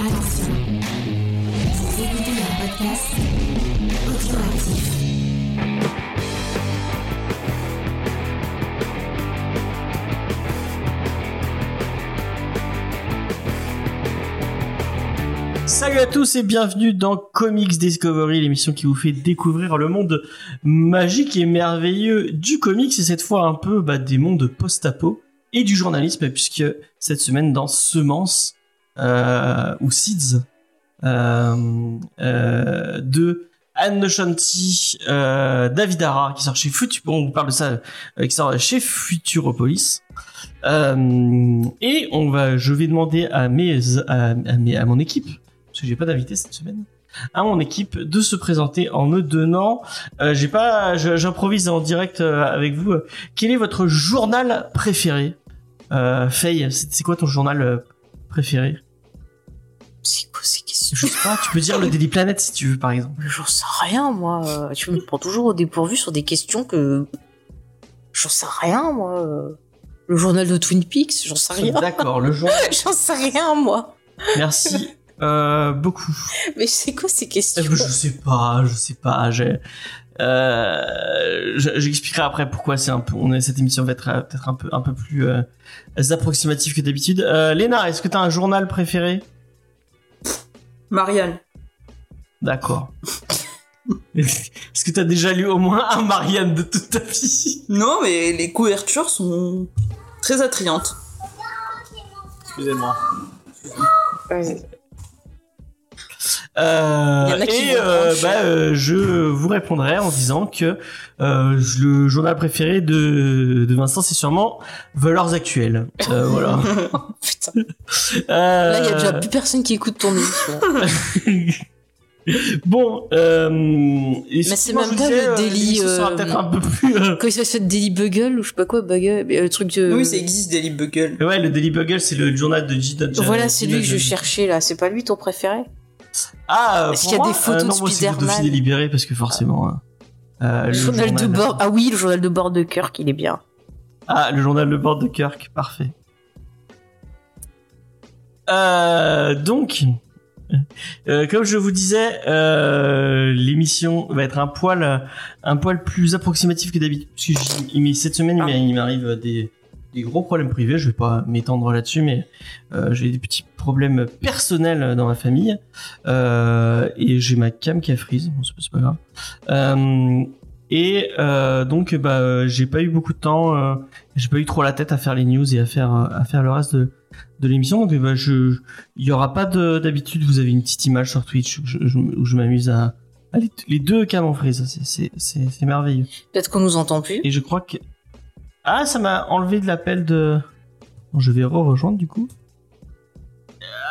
Attention, écoutez podcast. Salut à tous et bienvenue dans Comics Discovery, l'émission qui vous fait découvrir le monde magique et merveilleux du comics et cette fois un peu bah, des mondes post-apo et du journalisme puisque cette semaine dans Semence euh, ou Seeds euh, euh, de Anne Nochanti, euh, David Ara qui sort chez on vous parle de ça, euh, qui sort chez Futuropolis. Euh, et on va, je vais demander à mes, à, mes, à mon équipe, parce que j'ai pas d'invité cette semaine, à mon équipe de se présenter en me donnant, euh, j'ai pas, j'improvise en direct euh, avec vous. euh, Quel est votre journal préféré? Euh, Faye, c'est quoi ton journal euh, préféré? C'est quoi ces questions Je sais pas, tu peux dire le Daily Planet si tu veux par exemple. J'en sais rien, moi. Euh, Tu me prends toujours au dépourvu sur des questions que. J'en sais rien, moi. Euh, Le journal de Twin Peaks, j'en sais rien. D'accord, le journal. J'en sais rien, moi. Merci euh, beaucoup. Mais c'est quoi ces questions ben, je sais pas, je sais pas. j'ai- Euh, je- J'expliquerai après pourquoi c'est un peu. On est, cette émission va être euh, peut-être un peu un peu plus euh, approximative que d'habitude. Euh, Léna, est-ce que t'as un journal préféré? Marianne. D'accord. est-ce que t'as déjà lu au moins un Marianne de toute ta vie? Non, mais les couvertures sont très attrayantes. Excusez-moi. Euh, et euh, bah, euh, je vous répondrai en disant que euh, le journal préféré de, de Vincent, c'est sûrement Valeurs Actuelles. Euh, voilà. Putain. Euh, Là, il y a déjà plus personne qui écoute ton émission. bon, euh, Mais c'est même pas le délit, euh, peut-être un peu plus. euh, Quand il se fait Daily Bugle ou je sais pas quoi, Bugle, le truc de. Oui, ça existe, Daily Bugle. Ouais, le Daily Bugle, c'est le journal de G. Voilà, c'est lui que je cherchais là. C'est pas lui ton préféré? Ah, Est-ce pour qu'il y a des photos euh, non, de moi, c'est le Spider-Man libéré parce que forcément. hein, euh, Le journal de bord. Ah oui, le journal de bord de Kirk, il est bien. Ah, le journal de bord de Kirk, parfait. Euh, donc, euh, comme je vous disais, euh, l'émission va être un poil, un poil plus approximatif que d'habitude. Parce que m'est- cette semaine, m'est- il m'arrive des, des gros problèmes privés. Je vais pas m'étendre là-dessus, mais euh, j'ai des petits problèmes personnels dans ma famille. Euh, et j'ai ma cam qui a freeze. Bon, c'est pas- grave. Euh, et donc, bah, j'ai pas eu beaucoup de temps. j'ai pas eu trop la tête à faire les news et à faire à faire le reste de, de l'émission. Donc, bah, je, il y aura pas de d'habitude. Vous avez une petite image sur Twitch où je, je- où je m'amuse à, à les, les deux cams en freeze. C'est c'est c'est c'est merveilleux. Peut-être qu'on nous entend plus. Et je crois que ah, ça m'a enlevé de l'appel de. Bon, je vais re-rejoindre du coup.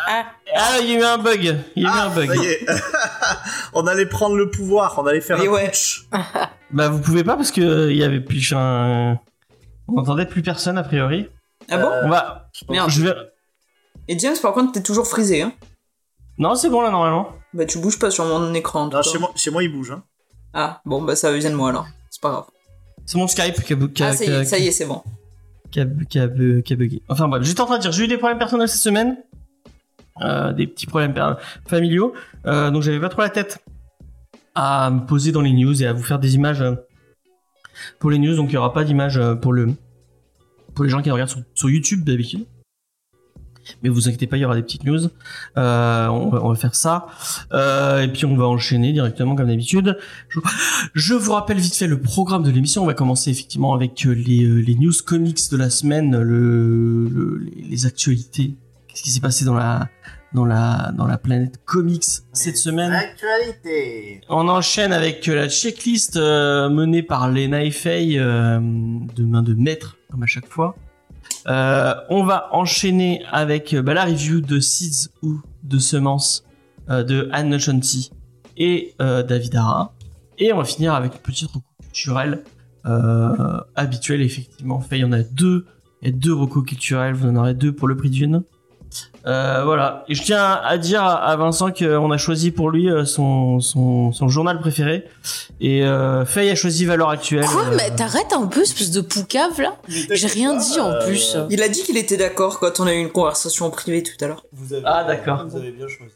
Ah. Ah, il y a eu un bug. Il y a eu un bug. Ça y est. on allait prendre le pouvoir, on allait faire Et un ouais. putsch. Bah, vous pouvez pas parce que euh, il y avait plus un. On n'entendait plus personne a priori. Ah bon On va. Merde. Je vais. Et James, par contre, t'es toujours frisé, hein Non, c'est bon là normalement. Bah, tu bouges pas sur mon écran. Non, chez moi, chez moi, il bouge. Hein. Ah, bon, bah, ça vient de moi, alors. C'est pas grave. C'est mon Skype qui a, bu- qui a- Ah, ça y est, ça y est, c'est bon. qui a, qui a bu- qui a bugué. Enfin bref, j'étais en train de dire, j'ai eu des problèmes personnels cette semaine, euh, des petits problèmes familiaux, euh, donc j'avais pas trop la tête à me poser dans les news et à vous faire des images euh, pour les news, donc il y aura pas d'image euh, pour le pour les gens qui regardent sur, sur YouTube d'habitude. Mais vous inquiétez pas, il y aura des petites news. Euh, on, va, on va faire ça. Euh, et puis on va enchaîner directement comme d'habitude. Je, je vous rappelle vite fait le programme de l'émission. On va commencer effectivement avec euh, les, euh, les news comics de la semaine, le, le- les, actualités. Qu'est-ce qui s'est passé dans la dans la dans la planète comics cette semaine? Actualité. On enchaîne avec euh, la checklist euh, menée par Lena euh, de main de maître comme à chaque fois. Euh, on va enchaîner avec euh, bah, la review de Seeds ou de Semences euh, de Anne Nochanti et euh, David Ara. Et on va finir avec une petite recours culturelle habituelle, effectivement. Fait, il y en a deux. Il y a deux recos culturels, vous en aurez deux pour le prix d'une. Euh, voilà. Et je tiens à dire à Vincent qu'on a choisi pour lui euh, son, son, son journal préféré. Et euh, Faye a choisi Valeurs Actuelles. Quoi Euh, Mais t'arrêtes un peu, espèce de poucave là J'ai rien dit en plus. Il a dit qu'il était d'accord quand on a eu une conversation en privé tout à l'heure. Ah, d'accord. Vous avez bien choisi.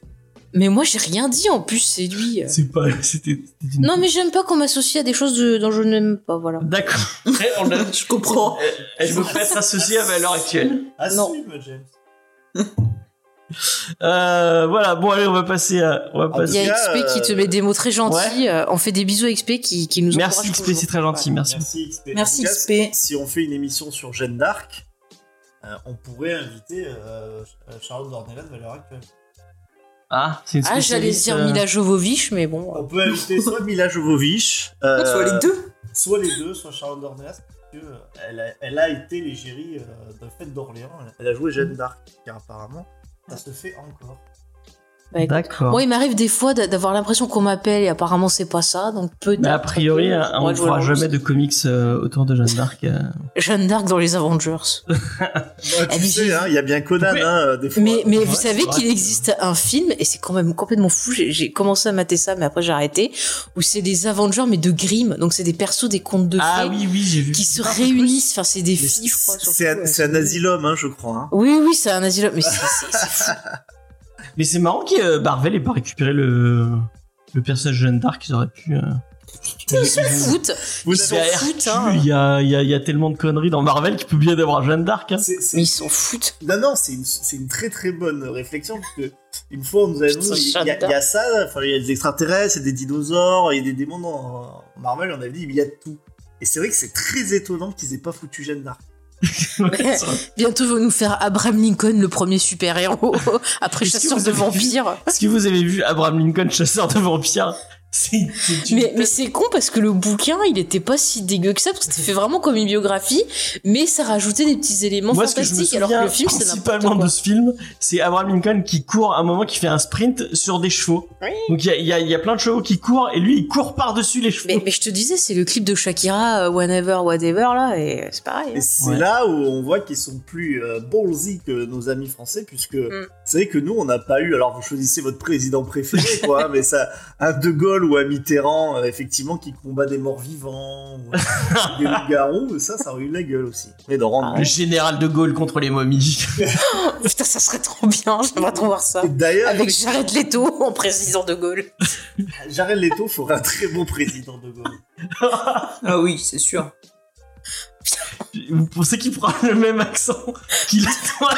Mais moi j'ai rien dit en plus, c'est lui. C'est pas. C'était. une- Non mais j'aime pas qu'on m'associe à des choses de- dont je n'aime pas, voilà. D'accord. Je comprends. Elle veut pas être associée à Valeurs Actuelles. Assume, James. Euh, voilà. Bon, allez, on va passer à. On va Ah, Il y passer. a XP qui te met des mots très gentils. euh, on fait des bisous à XP qui, qui nous Merci XP, c'est très gentil. Merci. Merci XP. Merci, En tout cas, XP. Si on fait une émission sur Jeanne d'Arc, euh, on pourrait inviter euh, Charlotte Dornelas de valeur actuelle. Ah, c'est une Ah, j'allais dire euh, Mila Jovovich, mais bon. On peut inviter soit Mila Jovovich, euh, Soit les deux. soit les deux, soit Charlotte Dornelas, elle a, elle a été l'égérie euh, de Fête d'Orléans. Elle a joué Jeanne d'Arc, car apparemment, ça se fait encore. Bah. D'accord. Moi, il m'arrive des fois d'a- d'avoir l'impression qu'on m'appelle et apparemment c'est pas ça, donc peut-être. Mais a priori, que- on ne fera jamais de comics euh, autour de Jeanne d'Arc. euh. Jeanne d'Arc dans les Avengers. Ouais, Ah, tu sais, hein, il y a bien Conan, Mais- hein, des fois. Mais, mais Ouais, vous savez qu'il existe un film, et c'est quand même complètement fou, j'ai- commencé à mater ça, mais après j'ai arrêté, où c'est des Avengers, mais de Grimm, donc c'est des persos des contes de Ah fées, oui, oui, j'ai vu. qui se réunissent, enfin c'est des Mais filles, je crois. c'est- un, un asylum, hein, je crois. hein. Oui, oui, c'est un asile, mais c'est fou. Mais c'est marrant que euh, Marvel ait pas récupéré le, le personnage de Jeanne d'Arc. Ils auraient pu. euh, Ils s'en foutent. Ils s'en Il y a foutent, hein. il y a, il y, a, il y a tellement de conneries dans Marvel qu'il peut bien d'avoir Jeanne d'Arc. hein. Mais ils s'en foutent. Non, non, c'est une, c'est une très très bonne réflexion parce que une fois on nous a dit, il y, a- y y ça, enfin il y a des extraterrestres, il y a des dinosaures, il y a des démons dans Marvel, on avait dit mais il y a tout. Et c'est vrai que c'est très étonnant qu'ils aient pas foutu Jeanne d'Arc. Bientôt, vont nous faire Abraham Lincoln, le premier super-héros, après chasseur vous de vampires. Est-ce que vous avez vu Abraham Lincoln, chasseur de vampires? C'est c'est Mais, c'est con parce que le bouquin, il était pas si dégueu que ça, parce que c'était fait vraiment comme une biographie, mais ça rajoutait des petits éléments Moi, ce que je me fantastiques, alors que le film, c'est principalement quoi. de ce film, c'est Abraham Lincoln qui court à un moment qui fait un sprint sur des chevaux. Oui. Donc il y a, il y, a, il y a plein de chevaux qui courent et lui il court par-dessus les chevaux. Mais, mais je te disais, c'est le clip de Shakira, euh, Whenever, Whatever, là, et c'est pareil. Et hein. c'est Ouais. là où on voit qu'ils sont plus euh, ballsy que nos amis français, puisque Mm. c'est vrai que nous, on n'a pas eu. Alors, vous choisissez votre président préféré, quoi, mais ça, un De Gaulle ou un Mitterrand, euh, effectivement, qui combat des morts vivants, ou des loups-garous, ça, ça aurait eu la gueule aussi. Mais Ah Le général de Gaulle contre les momies. Putain, ça serait trop bien, j'aimerais trop voir ça. Et D'ailleurs, Avec Jared Leto en président de Gaulle. Jared Leto ferait un très bon président de Gaulle. Ah oui, c'est sûr. Vous pensez qu'il prend le même accent qu'il a toi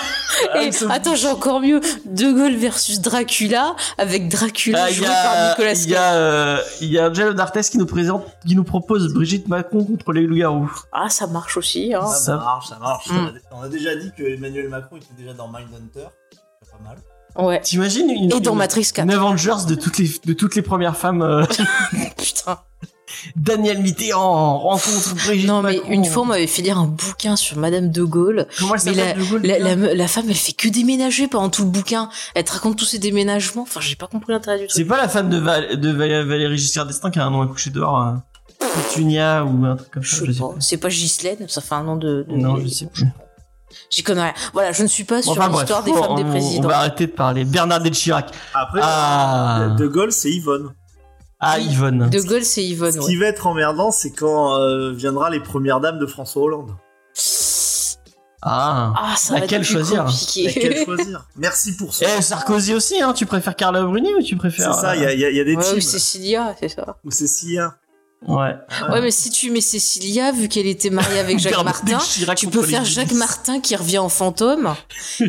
Et, attends, j'ai encore mieux. De Gaulle versus Dracula, avec Dracula Ah, joué par Nicolas il y a, euh, il y a Angelo D'Artes qui nous présente, qui nous propose Brigitte Macron contre les loups-garous. Ah, ça marche aussi, hein. Ça, Ça- marche, ça marche. Mm. On, a, on a déjà dit que Emmanuel Macron était déjà dans Mindhunter. C'est pas mal. Ouais. T'imagines une, Et dans une- Matrix 4. une Avengers de toutes les, de toutes les premières femmes. euh, Putain. Daniel Mitterrand rencontre Brigitte Non, mais Macron. une fois, on m'avait fait lire un bouquin sur Madame de Gaulle. Comment elle Mais s'appelle de Gaulle La, la, la femme, elle fait que déménager pendant tout le bouquin. Elle te raconte tous ses déménagements. Enfin, j'ai pas compris l'intérêt du C'est truc. pas la femme de, Val- de Val- Valérie Giscard d'Estaing qui a un nom à coucher dehors. euh, Pétunia ou un truc comme ça. Je sais pas. C'est pas Ghislaine, ça fait un nom de. de- Non, je sais plus. J'y connais rien. Voilà, je ne suis pas sur Enfin bref, l'histoire des on- femmes des on- présidents. On va arrêter de parler. Bernadette Chirac. Après, Ah, De Gaulle, c'est Yvonne. Ah. Yvonne. De Gaulle, c'est Yvonne. Ce ouais. qui va être emmerdant, c'est quand euh, viendra les premières dames de François Hollande. Ah. Ah, ça va Laquelle être plus choisir. Laquelle choisir Merci pour ça. Eh, Sarkozy aussi, hein. Tu préfères Carla Bruni ou tu c'est préfères. ça, il y, a- il y a- il y a des Ouais, teams ou Cécilia, c'est ça. c'est Sia. euh, Ouais. Ouais, mais si tu mets Cécilia, vu qu'elle était mariée avec Jacques Martin, tu peux faire. Jacques Martin qui revient en fantôme.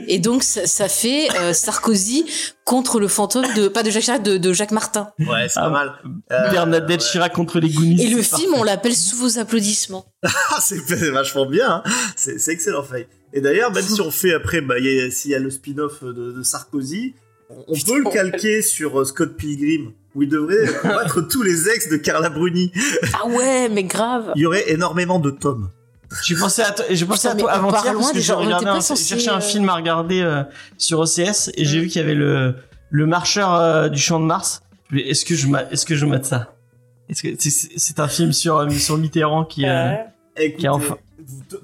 et donc, ça, ça fait euh, Sarkozy contre le fantôme de, pas de Jacques Chirac, de, de Jacques Martin. Ouais, c'est Ah, pas mal. Euh, Bernadette ouais. Chirac contre les Goonies. Et le film, parfait. on l'appelle Sous vos applaudissements. Ah, c'est vachement bien. hein. C'est c'est excellent, Faye. Et d'ailleurs, même si on fait après, bah, s'il y a le spin-off de, de Sarkozy, on, on peut le calquer sur euh, Scott Pilgrim, où il devrait combattre tous les ex de Carla Bruni. Ah ouais, mais grave. Il y aurait énormément de tomes. J'ai pensé à toi, j'ai pensé à toi avant-hier parce que j'ai regardé un, cherché un euh, film à regarder euh, sur OCS et j'ai vu qu'il y avait le le marcheur euh, du champ de Mars. Est-ce que je est-ce que je mate ça? Est-ce que c'est- un film sur euh, sur Mitterrand qui euh, Écoutez, Qui a enfin-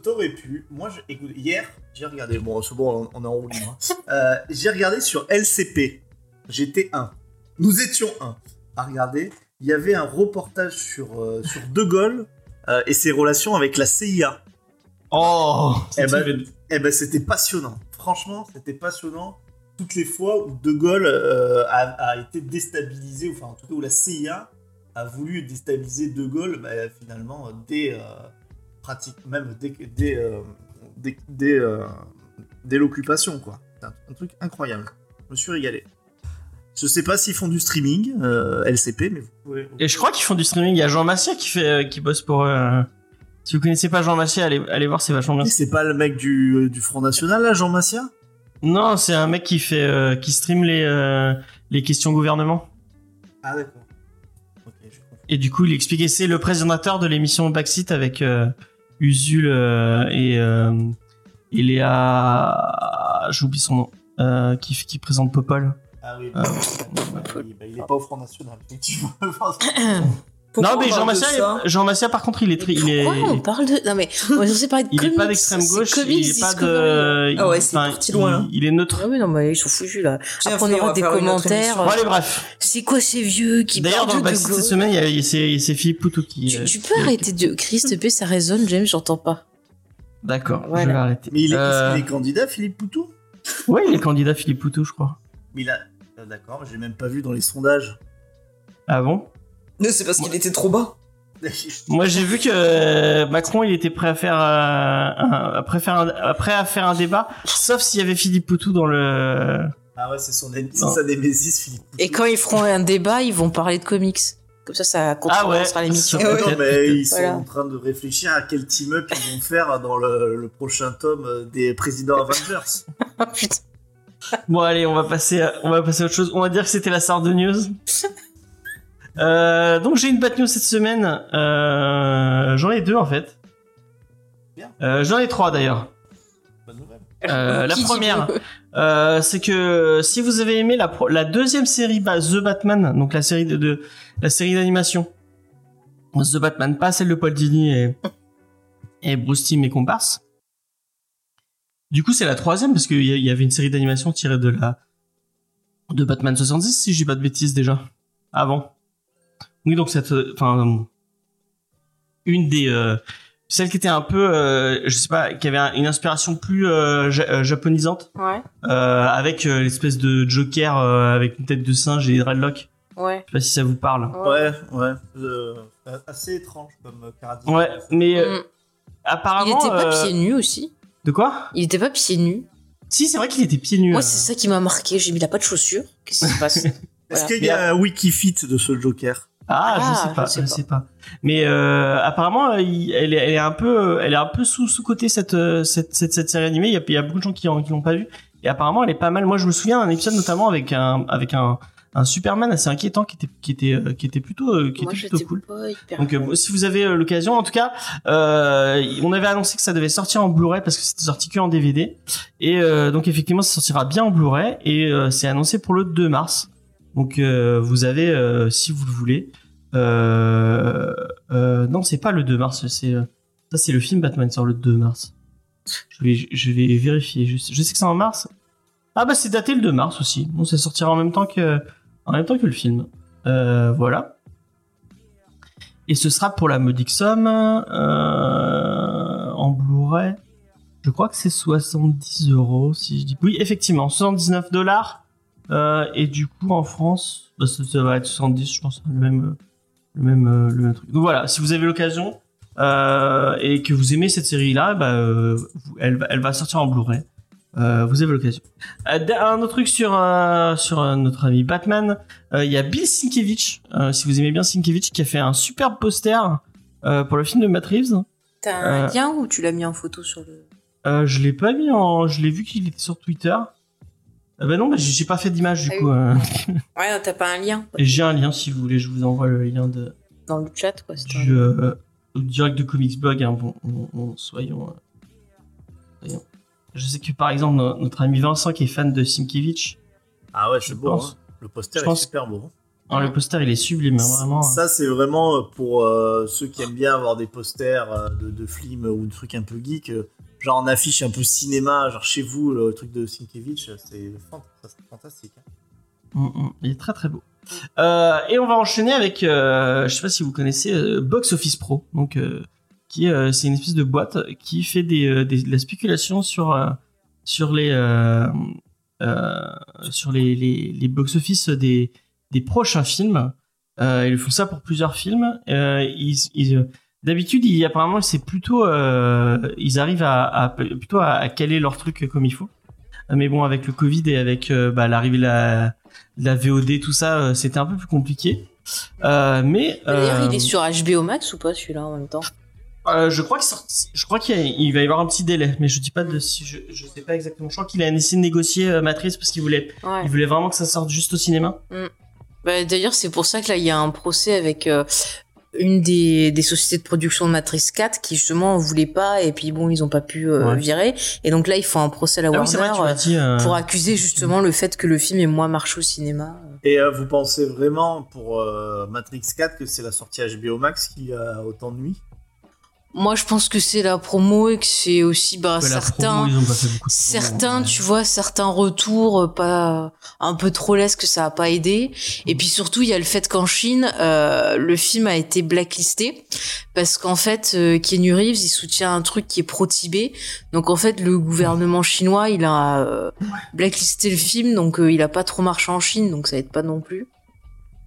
t'aurais pu. Moi, je, écoute, hier, J'ai regardé, bon, c'est bon, on on est en roue libre. hein. Euh, J'ai regardé sur LCP. J'étais un. Nous étions un. À regarder, il y avait un reportage sur, euh, sur De Gaulle euh, et ses relations avec la CIA. Oh Eh ben, Eh ben, c'était passionnant. Franchement, c'était passionnant. Toutes les fois où De Gaulle euh, a, a été déstabilisé, enfin en tout cas où la CIA a voulu déstabiliser De Gaulle, bah, finalement, dès, pratique, même dès, dès, dès, dès, dès l'occupation, quoi. Un truc incroyable. Je me suis régalé. Je sais pas s'ils font du streaming, euh, LCP, mais vous pouvez. Et je crois qu'ils font du streaming. Il y a Jean Massier qui fait, euh, qui bosse pour. euh, Si vous connaissez pas Jean Massier, allez, allez voir, c'est vachement bien. C'est pas le mec du, du Front National, là, Jean Massia Non, c'est un mec qui fait, euh, qui stream les, les questions gouvernement. Ah, d'accord. Je. Et du coup, il expliquait, c'est le présentateur de l'émission Backseat avec Usul et, et Léa. J'oublie son nom. Qui, qui présente Popol. Ah oui, Ah. il, bah, il est pas au Front National, effectivement. Pourquoi non, mais Jean ça Jean Massier, par contre, il est très. Il est, Pourquoi on parle de. Non mais, on est parler de il est pas d'extrême gauche, comics il est pas de. Ah ouais, il- c'est parti loin. Il, il est neutre. Ah oui, non, mais ils sont foutus là. Après, on aura des commentaires. Bon, allez, bref. C'est quoi ces vieux qui D'ailleurs, dans parlent le de Backseat gauche cette semaine, il y a- il y a- c'est c'est Philippe Poutou qui. tu, euh, tu peux arrêter de. Christ P, ça résonne, James, j'entends pas. D'accord, Voilà. je vais arrêter. Mais il est, Euh, il est candidat, Philippe Poutou? Ouais, il est candidat Philippe Poutou, je crois. Mais a. ah, D'accord, je l'ai même pas vu dans les sondages. Ah bon? Non, c'est parce qu'il était trop bas. Moi, j'ai vu que euh, Macron, il était prêt à faire, euh, un, à prêt faire un- à prêt à faire un débat, sauf s'il y avait Philippe Poutou dans le. ah ouais, c'est son sa némésis, Philippe Poutou. Et quand ils feront un débat, ils vont parler de comics. Comme ça, ça Ah ouais, sera l'émission. Ah ouais. Mais ils sont Voilà. en train de réfléchir à quel team-up ils vont faire dans le, le prochain tome des présidents Avengers. Ah putain. Bon, allez, on va passer, à, on va passer à autre chose. On va dire que c'était la star de news. Euh, donc j'ai une bad news cette semaine. Euh, j'en ai deux en fait. Bien. Euh, j'en ai trois d'ailleurs. Bonne nouvelle. Euh, la première, Euh, c'est que si vous avez aimé la, deuxième série bah, The Batman, donc la série de, de- la série d'animation The Batman, pas celle de Paul Dini et, et Bruce Timm et comparses. Du coup, c'est la troisième parce qu'il y, a- il y avait une série d'animation tirée de la de Batman 70, si je dis pas de bêtises déjà, avant. Oui, donc cette, euh, enfin, une des euh, celle qui était un peu, euh, je sais pas, qui avait un- une inspiration plus euh, ja- euh, japonisante, Ouais, euh, avec euh, l'espèce de Joker euh, avec une tête de singe et des dreadlocks. ouais. Je sais pas si ça vous parle. Ouais, ouais. euh, assez étrange comme euh, caractère. Ouais, mais euh, Mm. apparemment. Il était pas euh, pieds nus aussi. De quoi Il était pas pieds nus. Si, c'est vrai qu'il était pieds nus. Moi, euh. c'est ça qui m'a marqué. J'ai mis, il a pas de chaussures. Qu'est-ce qui se passe Est-ce qu'il y a un Wikifit de ce Joker Ah, Ah, je sais pas, je je sais sais pas. Mais euh, apparemment, euh, il- elle, est, elle est un peu, elle est un peu sous sous côté cette cette, cette cette série animée. Il y a, il y a beaucoup de gens qui qui l'ont pas vu. Et apparemment, elle est pas mal. Moi, je me souviens d'un épisode notamment avec un avec un un Superman assez inquiétant qui était qui était euh, qui était plutôt euh, qui Moi, était plutôt cool. Donc euh, si vous avez l'occasion, en tout cas, euh, on avait annoncé que ça devait sortir en Blu-ray parce que c'était sorti que en DVD. Et euh, donc effectivement, ça sortira bien en Blu-ray et c'est annoncé pour le 2 mars. Donc vous avez, si vous le voulez, non, c'est pas le 2 mars, c'est ça, c'est le film Batman sort le 2 mars. Je vais, je vais vérifier. Je, sais- je sais que c'est en mars. Ah bah c'est daté le 2 mars aussi. Bon, ça sortira en même temps que, en même temps que le film. Euh, voilà. Et ce sera pour la modique somme euh, en Blu-ray. Je crois que c'est 70 euros, si je dis. Oui, effectivement, 79 dollars. Euh, et du coup, en France, bah, ça, ça va être 70, je pense, le même, le même, truc. Donc voilà, si vous avez l'occasion et que vous aimez cette série-là, bah, elle va sortir en Blu-ray. Euh, vous avez l'occasion. Euh, un autre truc sur euh, sur euh, notre ami Batman, euh, il y a Bill Sienkiewicz, euh, si vous aimez bien Sienkiewicz, qui a fait un superbe poster euh, pour le film de Matt Reeves. T'as un Euh, lien ou tu l'as mis en photo sur le. Euh, je l'ai pas mis en, je l'ai vu qu'il était sur Twitter. Euh, bah non, bah, j'ai pas fait d'image du Ah coup. euh. Ouais, t'as pas un lien J'ai un lien si vous voulez, je vous envoie le lien de dans le chat, quoi. du euh, direct de Comics Blog. Hein, bon, on- on- soyons, euh, soyons. Je sais que par exemple no- notre ami Vincent qui est fan de Sienkiewicz, Ah ouais, Je c'est beau. pense. hein. Le poster Je est pense- super beau. hein. hein, le poster il est sublime, hein, vraiment. Ça, c'est vraiment euh, pour euh, ceux qui aiment bien avoir des posters euh, de, de films ou de trucs un peu geek. genre en affiche un peu cinéma, genre chez vous, le truc de Sienkiewicz, c'est fantastique. hein. Mm, mm. Il est très très beau. Euh, et on va enchaîner avec, euh, je sais pas si vous connaissez Box Office Pro, donc qui euh, c'est une espèce de boîte qui fait des, euh, des- de la spéculation sur euh, sur les sur les, les, les box office des des prochains films. Ils font ça pour plusieurs films. Ils, ils, D'habitude, il, apparemment, c'est plutôt, euh, ils arrivent à, à- plutôt à, à caler leur truc comme il faut. Mais bon, avec le Covid et avec euh, bah, l'arrivée de la, la VOD, tout ça, euh, c'était un peu plus compliqué. Mais D'ailleurs, il est sur HBO Max ou pas celui-là en même temps? Euh, je crois que ça- je crois qu'il y a- il va y avoir un petit délai, mais je dis pas de si je, je sais pas exactement. Je crois qu'il a essayé de négocier euh, Matrice parce qu'il voulait, Ouais. il voulait vraiment que ça sorte juste au cinéma. Bah, D'ailleurs, c'est pour ça que là, il y a un procès avec euh, une des, des sociétés de production de Matrice 4 qui justement voulait pas et puis bon, ils ont pas pu euh, Ouais. virer. Et donc là, ils font un procès à la Ah Warner vrai, euh, dit. euh, pour accuser justement le fait que le film ait moins marché au cinéma. Et euh, vous pensez vraiment pour euh, Matrix 4 que c'est la sortie HBO Max qui a autant de nuit Moi, je pense que c'est la promo et que c'est aussi bah, certains. promo, Certains, ouais. tu vois, certains retours euh, pas un peu trop lesques que ça a pas aidé. Et puis surtout, il y a le fait qu'en Chine, euh, le film a été blacklisté parce qu'en fait, euh, Keanu Reeves, il soutient un truc qui est pro-Tibet. Donc en fait, le gouvernement chinois, il a euh, blacklisté le film, donc euh, il a pas trop marché en Chine, donc ça aide pas non plus.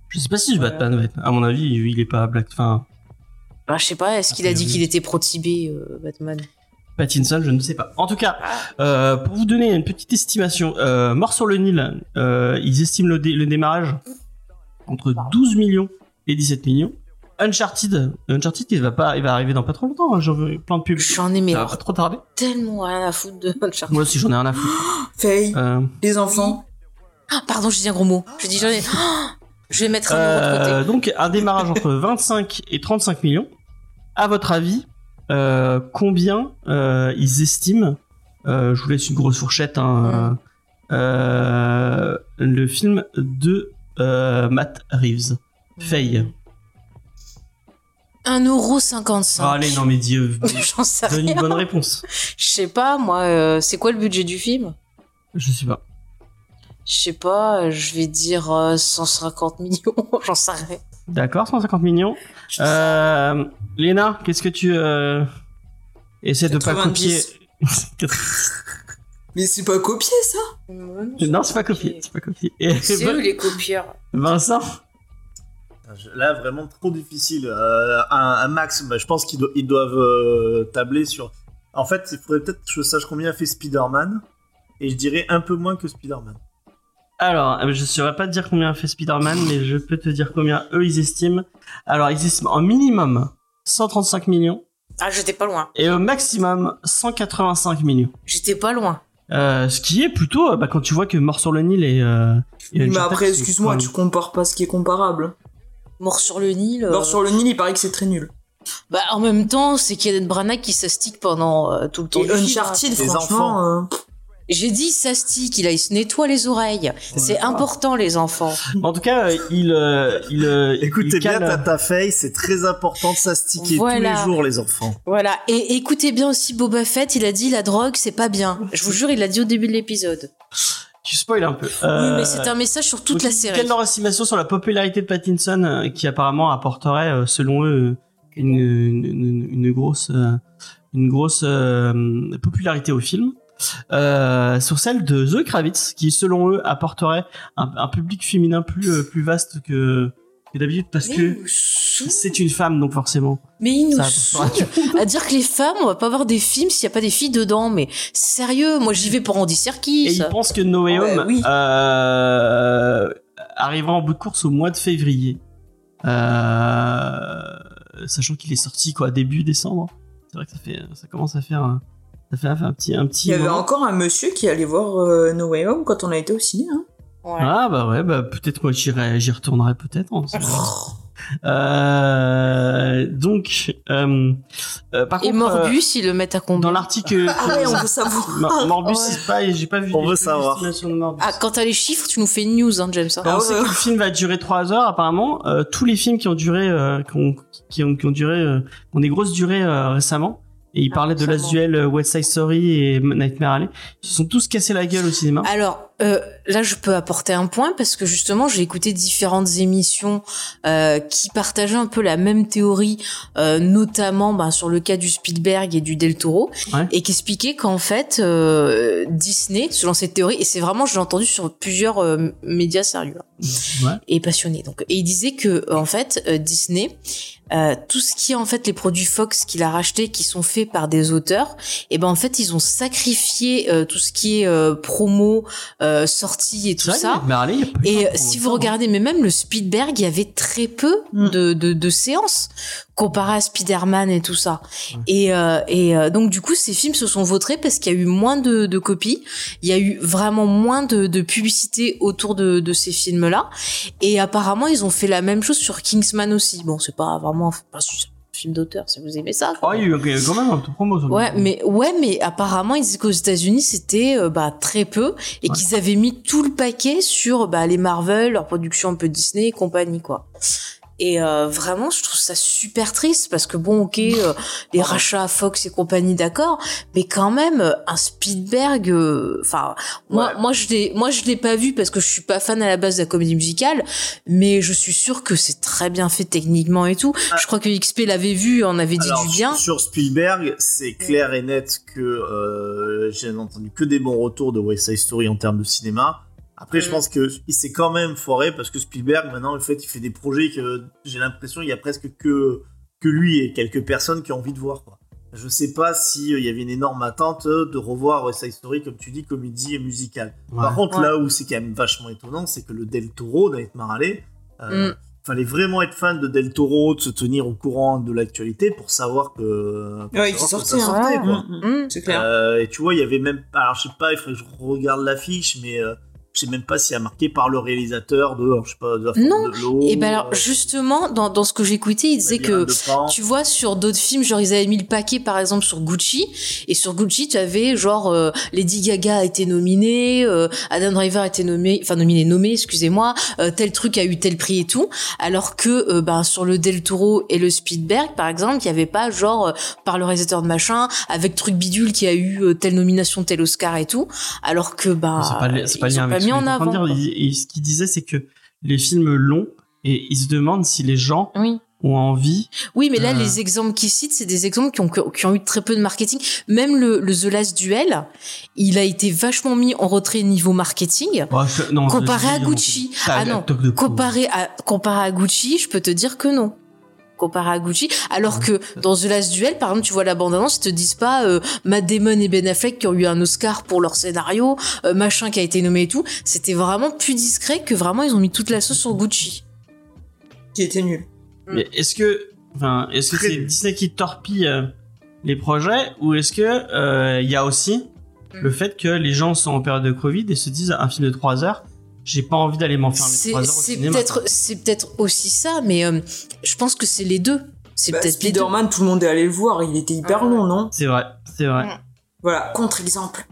Je sais pas si je Batman va être. À mon avis, il est pas black. Enfin, Bah, je sais pas, est-ce qu'il a Ah, dit qu'il était pro-Tibet, euh, Batman? Pattinson, je ne sais pas. En tout cas, euh, pour vous donner une petite estimation, euh, Mort sur le Nil, euh, ils estiment le, dé- le démarrage entre 12 millions et 17 millions. Uncharted, Uncharted, il va pas, il va arriver dans pas trop longtemps. hein, J'en veux plein de pubs. J'en ai mais pas trop tarder. tellement rien à foutre de Uncharted. Moi aussi, j'en ai rien à foutre. Faye, Euh, les enfants. Ah, pardon, j'ai dit un gros mot. Je dis j'en ai. Je vais mettre un euro de côté. euh, donc, un démarrage entre 25 et 35 millions. À votre avis, euh, combien euh, ils estiment Je vous laisse une grosse fourchette. Hein, euh, le film de Matt Reeves. Faye. 1,55€. Ah, allez, non mais dis, euh, J'en sais donne une bonne réponse. Je sais pas, moi, euh, c'est quoi le budget du film? Je sais pas. Je sais pas, euh, je vais dire euh, 150 millions, j'en sais rien. D'accord, 150 millions. Euh, Léna, qu'est-ce que tu euh, essaies de pas copier 90. Mais c'est pas copié ça Non, c'est pas copié, c'est pas copié. Et C'est eux les copieurs. Vincent Là, vraiment trop difficile. Euh, un, un max, bah, je pense qu'ils do- ils doivent euh, tabler sur. En fait, il faudrait peut-être que je sache combien a fait Spider-Man. Et je dirais un peu moins que Spider-Man. Alors, euh, je saurais pas te dire combien a fait Spider-Man, mais je peux te dire combien eux ils estiment. Alors, ils estiment en minimum 135 millions Ah, j'étais pas loin. et au maximum 185 millions. J'étais pas loin. Euh, ce qui est plutôt, bah, quand tu vois que Mort sur le Nil et. euh, Mais après, excuse-moi, tu compares pas ce qui est comparable. Mort sur le Nil. euh, Alors sur le Nil, il paraît que c'est très nul. Bah, en même temps, c'est Kenneth Branagh qui s'astique pendant euh, tout le temps Et du film, Uncharted, Les franchement, euh, J'ai dit s'astique, il, a- il se nettoie les oreilles. C'est important, les enfants. En tout cas, euh, il, euh, il, euh, Écoutez il bien cale- Tata Faye, c'est très important de s'astiquer Voilà. tous les jours, les enfants. Voilà. Et écoutez bien aussi Boba Fett, il a dit la drogue, c'est pas bien. Je vous jure, il l'a dit au début de l'épisode. Tu spoil un peu. Oui, Euh, mais c'est un message sur toute donc, la Quelle série. est leur estimation sur la popularité de Pattinson, euh, qui apparemment apporterait, euh, selon eux, une, une, une- une grosse, euh, une grosse euh, popularité au film? Euh, sur celle de Zoe Kravitz, qui selon eux apporterait un, un public féminin plus euh, plus vaste que, que d'habitude parce Mais que c'est une femme donc forcément. Mais il nous Ça saoule. apportera- à dire que les femmes, on va pas voir des films s'il y a pas des filles dedans. Mais sérieux, moi j'y vais pour Andy Serkis. Et ils pensent que No Way Ouais, Home oui. euh, arrivera en bout de course au mois de février. Euh, sachant qu'il est sorti quoi début décembre. C'est vrai que ça fait ça commence à faire ça fait un, petit un petit il y avait encore un monsieur qui allait voir euh, No Way Home quand on a été au ciné. Hein. Ouais. Ah bah ouais bah peut-être moi j'irai j'y retournerai peut-être. Euh, donc euh, euh, par Et contre euh, Morbus, ils le mettent à combien dans l'article Ah ouais, on veut savoir. Mor- Morbus Ouais. c'est pas j'ai pas vu On veut savoir. de. Ah, quand t'as les chiffres, tu nous fais une news, hein, James. hein. Ah on ouais, sait ouais. que le film va durer 3 heures apparemment. Euh, tous les films qui ont duré, euh, qui, ont, qui, ont, qui ont duré, euh, ont des grosses durées euh, récemment, et il parlait de clairement. l'Asuel euh, West Side Story et Nightmare Alley. Ils se sont tous cassés la gueule au cinéma. Alors euh, là, je peux apporter un point parce que justement, j'ai écouté différentes émissions euh, qui partageaient un peu la même théorie, euh, notamment ben, sur le cas du Spielberg et du Del Toro, Ouais. et qui expliquaient qu'en fait, euh, Disney, selon cette théorie, et c'est vraiment, je l'ai entendu sur plusieurs euh, médias sérieux hein, Ouais. et passionnés. Donc, et il disait que en fait, euh, Disney, euh, tout ce qui est en fait les produits Fox qu'il a rachetés, qui sont faits par des auteurs, et ben en fait, ils ont sacrifié euh, tout ce qui est euh, promo, euh, sortie et tout vrai, ça. Et si vous ça, regardez, mais même le Spielberg, il y avait très peu Mm. de, de, de séances comparé à Spider-Man et tout ça. Et, euh, et euh, donc du coup, ces films se sont vautrés parce qu'il y a eu moins de, de copies, il y a eu vraiment moins de, de publicité autour de, de ces films-là. Et apparemment, ils ont fait la même chose sur Kingsman aussi. Bon, c'est pas vraiment pas un film d'auteur, si vous aimez ça. Oh, quoi. il y a eu il y a eu quand même un peu de promo. Ouais, mais ouais, mais apparemment ils disaient qu'aux États-Unis c'était euh, bah très peu et Ouais. qu'ils avaient mis tout le paquet sur bah les Marvel, leur production un peu Disney et compagnie quoi. Et euh, vraiment, je trouve ça super triste parce que bon, ok, euh, les rachats à Fox et compagnie, d'accord, mais quand même euh, un Spielberg. euh, Enfin, moi, Ouais. moi je l'ai, moi je l'ai pas vu parce que je suis pas fan à la base de la comédie musicale, mais je suis sûre que c'est très bien fait techniquement et tout. Ah. Je crois que XP l'avait vu, en avait dit Alors, du bien. Sur Spielberg, c'est clair et net que euh, j'ai entendu que des bons retours de West Side Story en termes de cinéma. Après, je Mm. pense que il s'est quand même foiré parce que Spielberg, maintenant, en fait, il fait des projets que j'ai l'impression il y a presque que que lui et quelques personnes qui ont envie de voir. Quoi. Je sais pas si euh, il y avait une énorme attente euh, de revoir West Side Story, comme tu dis, comédie musicale. Par contre, Ouais. là où c'est quand même vachement étonnant, c'est que le Del Toro, Nightmare Alley, euh, Mm. fallait vraiment être fan de Del Toro, de se tenir au courant de l'actualité pour savoir que, pour Ouais, qu'il savoir que sortait, ça hein. sortait, quoi. Mm, mm. C'est clair. Euh, et tu vois, il y avait même, alors je sais pas, il faudrait que je regarde l'affiche, mais euh, je sais même pas s'il y a marqué par le réalisateur de, je sais pas, de la Non. de l'eau. Et ben alors euh, justement dans, dans ce que j'écoutais, il disait que tu vois sur d'autres films, genre ils avaient mis le paquet par exemple sur Gucci et sur Gucci tu avais genre euh, Lady Gaga a été nominée, euh, Adam Driver a été nommé, enfin nominé nommé, excusez-moi, euh, tel truc a eu tel prix et tout, alors que euh, ben sur le Del Toro et le Spielberg par exemple, il y avait pas genre euh, par le réalisateur de machin avec truc bidule qui a eu euh, telle nomination, tel Oscar et tout, alors que ben c'est pas, c'est pas mis que en avant. dire. Il- Et ce qu'il disait, c'est que les films longs, et il se demande si les gens Oui. ont envie. Oui, mais là, Ah. les exemples qu'il cite, c'est des exemples qui ont, qui ont eu très peu de marketing. Même le, le The Last Duel, il a été vachement mis en retrait niveau marketing. Je- non, Comparé je- à Gucci. Ah non, à, comparé à Gucci, je peux te dire que non. Comparé à Gucci. Alors que dans The Last Duel, par exemple, tu vois la bande-annonce, ils te disent pas euh, Matt Damon et Ben Affleck qui ont eu un Oscar pour leur scénario, euh, machin qui a été nommé et tout. C'était vraiment plus discret que vraiment ils ont mis toute la sauce sur Gucci. Qui était nul. Mais est-ce que, enfin, est-ce que Très c'est. Disney qui torpille euh, les projets ou est-ce que euh, il y a aussi le fait que les gens sont en période de Covid et se disent un film de 3 heures, j'ai pas envie d'aller m'enfermer C'est 3 heures au c'est peut-être c'est peut-être aussi ça, mais euh, je pense que c'est les deux. C'est Bah, peut-être. Spider-Man, tout le monde est allé le voir, il était hyper Ouais. long, non? C'est vrai, c'est vrai. Voilà, contre-exemple.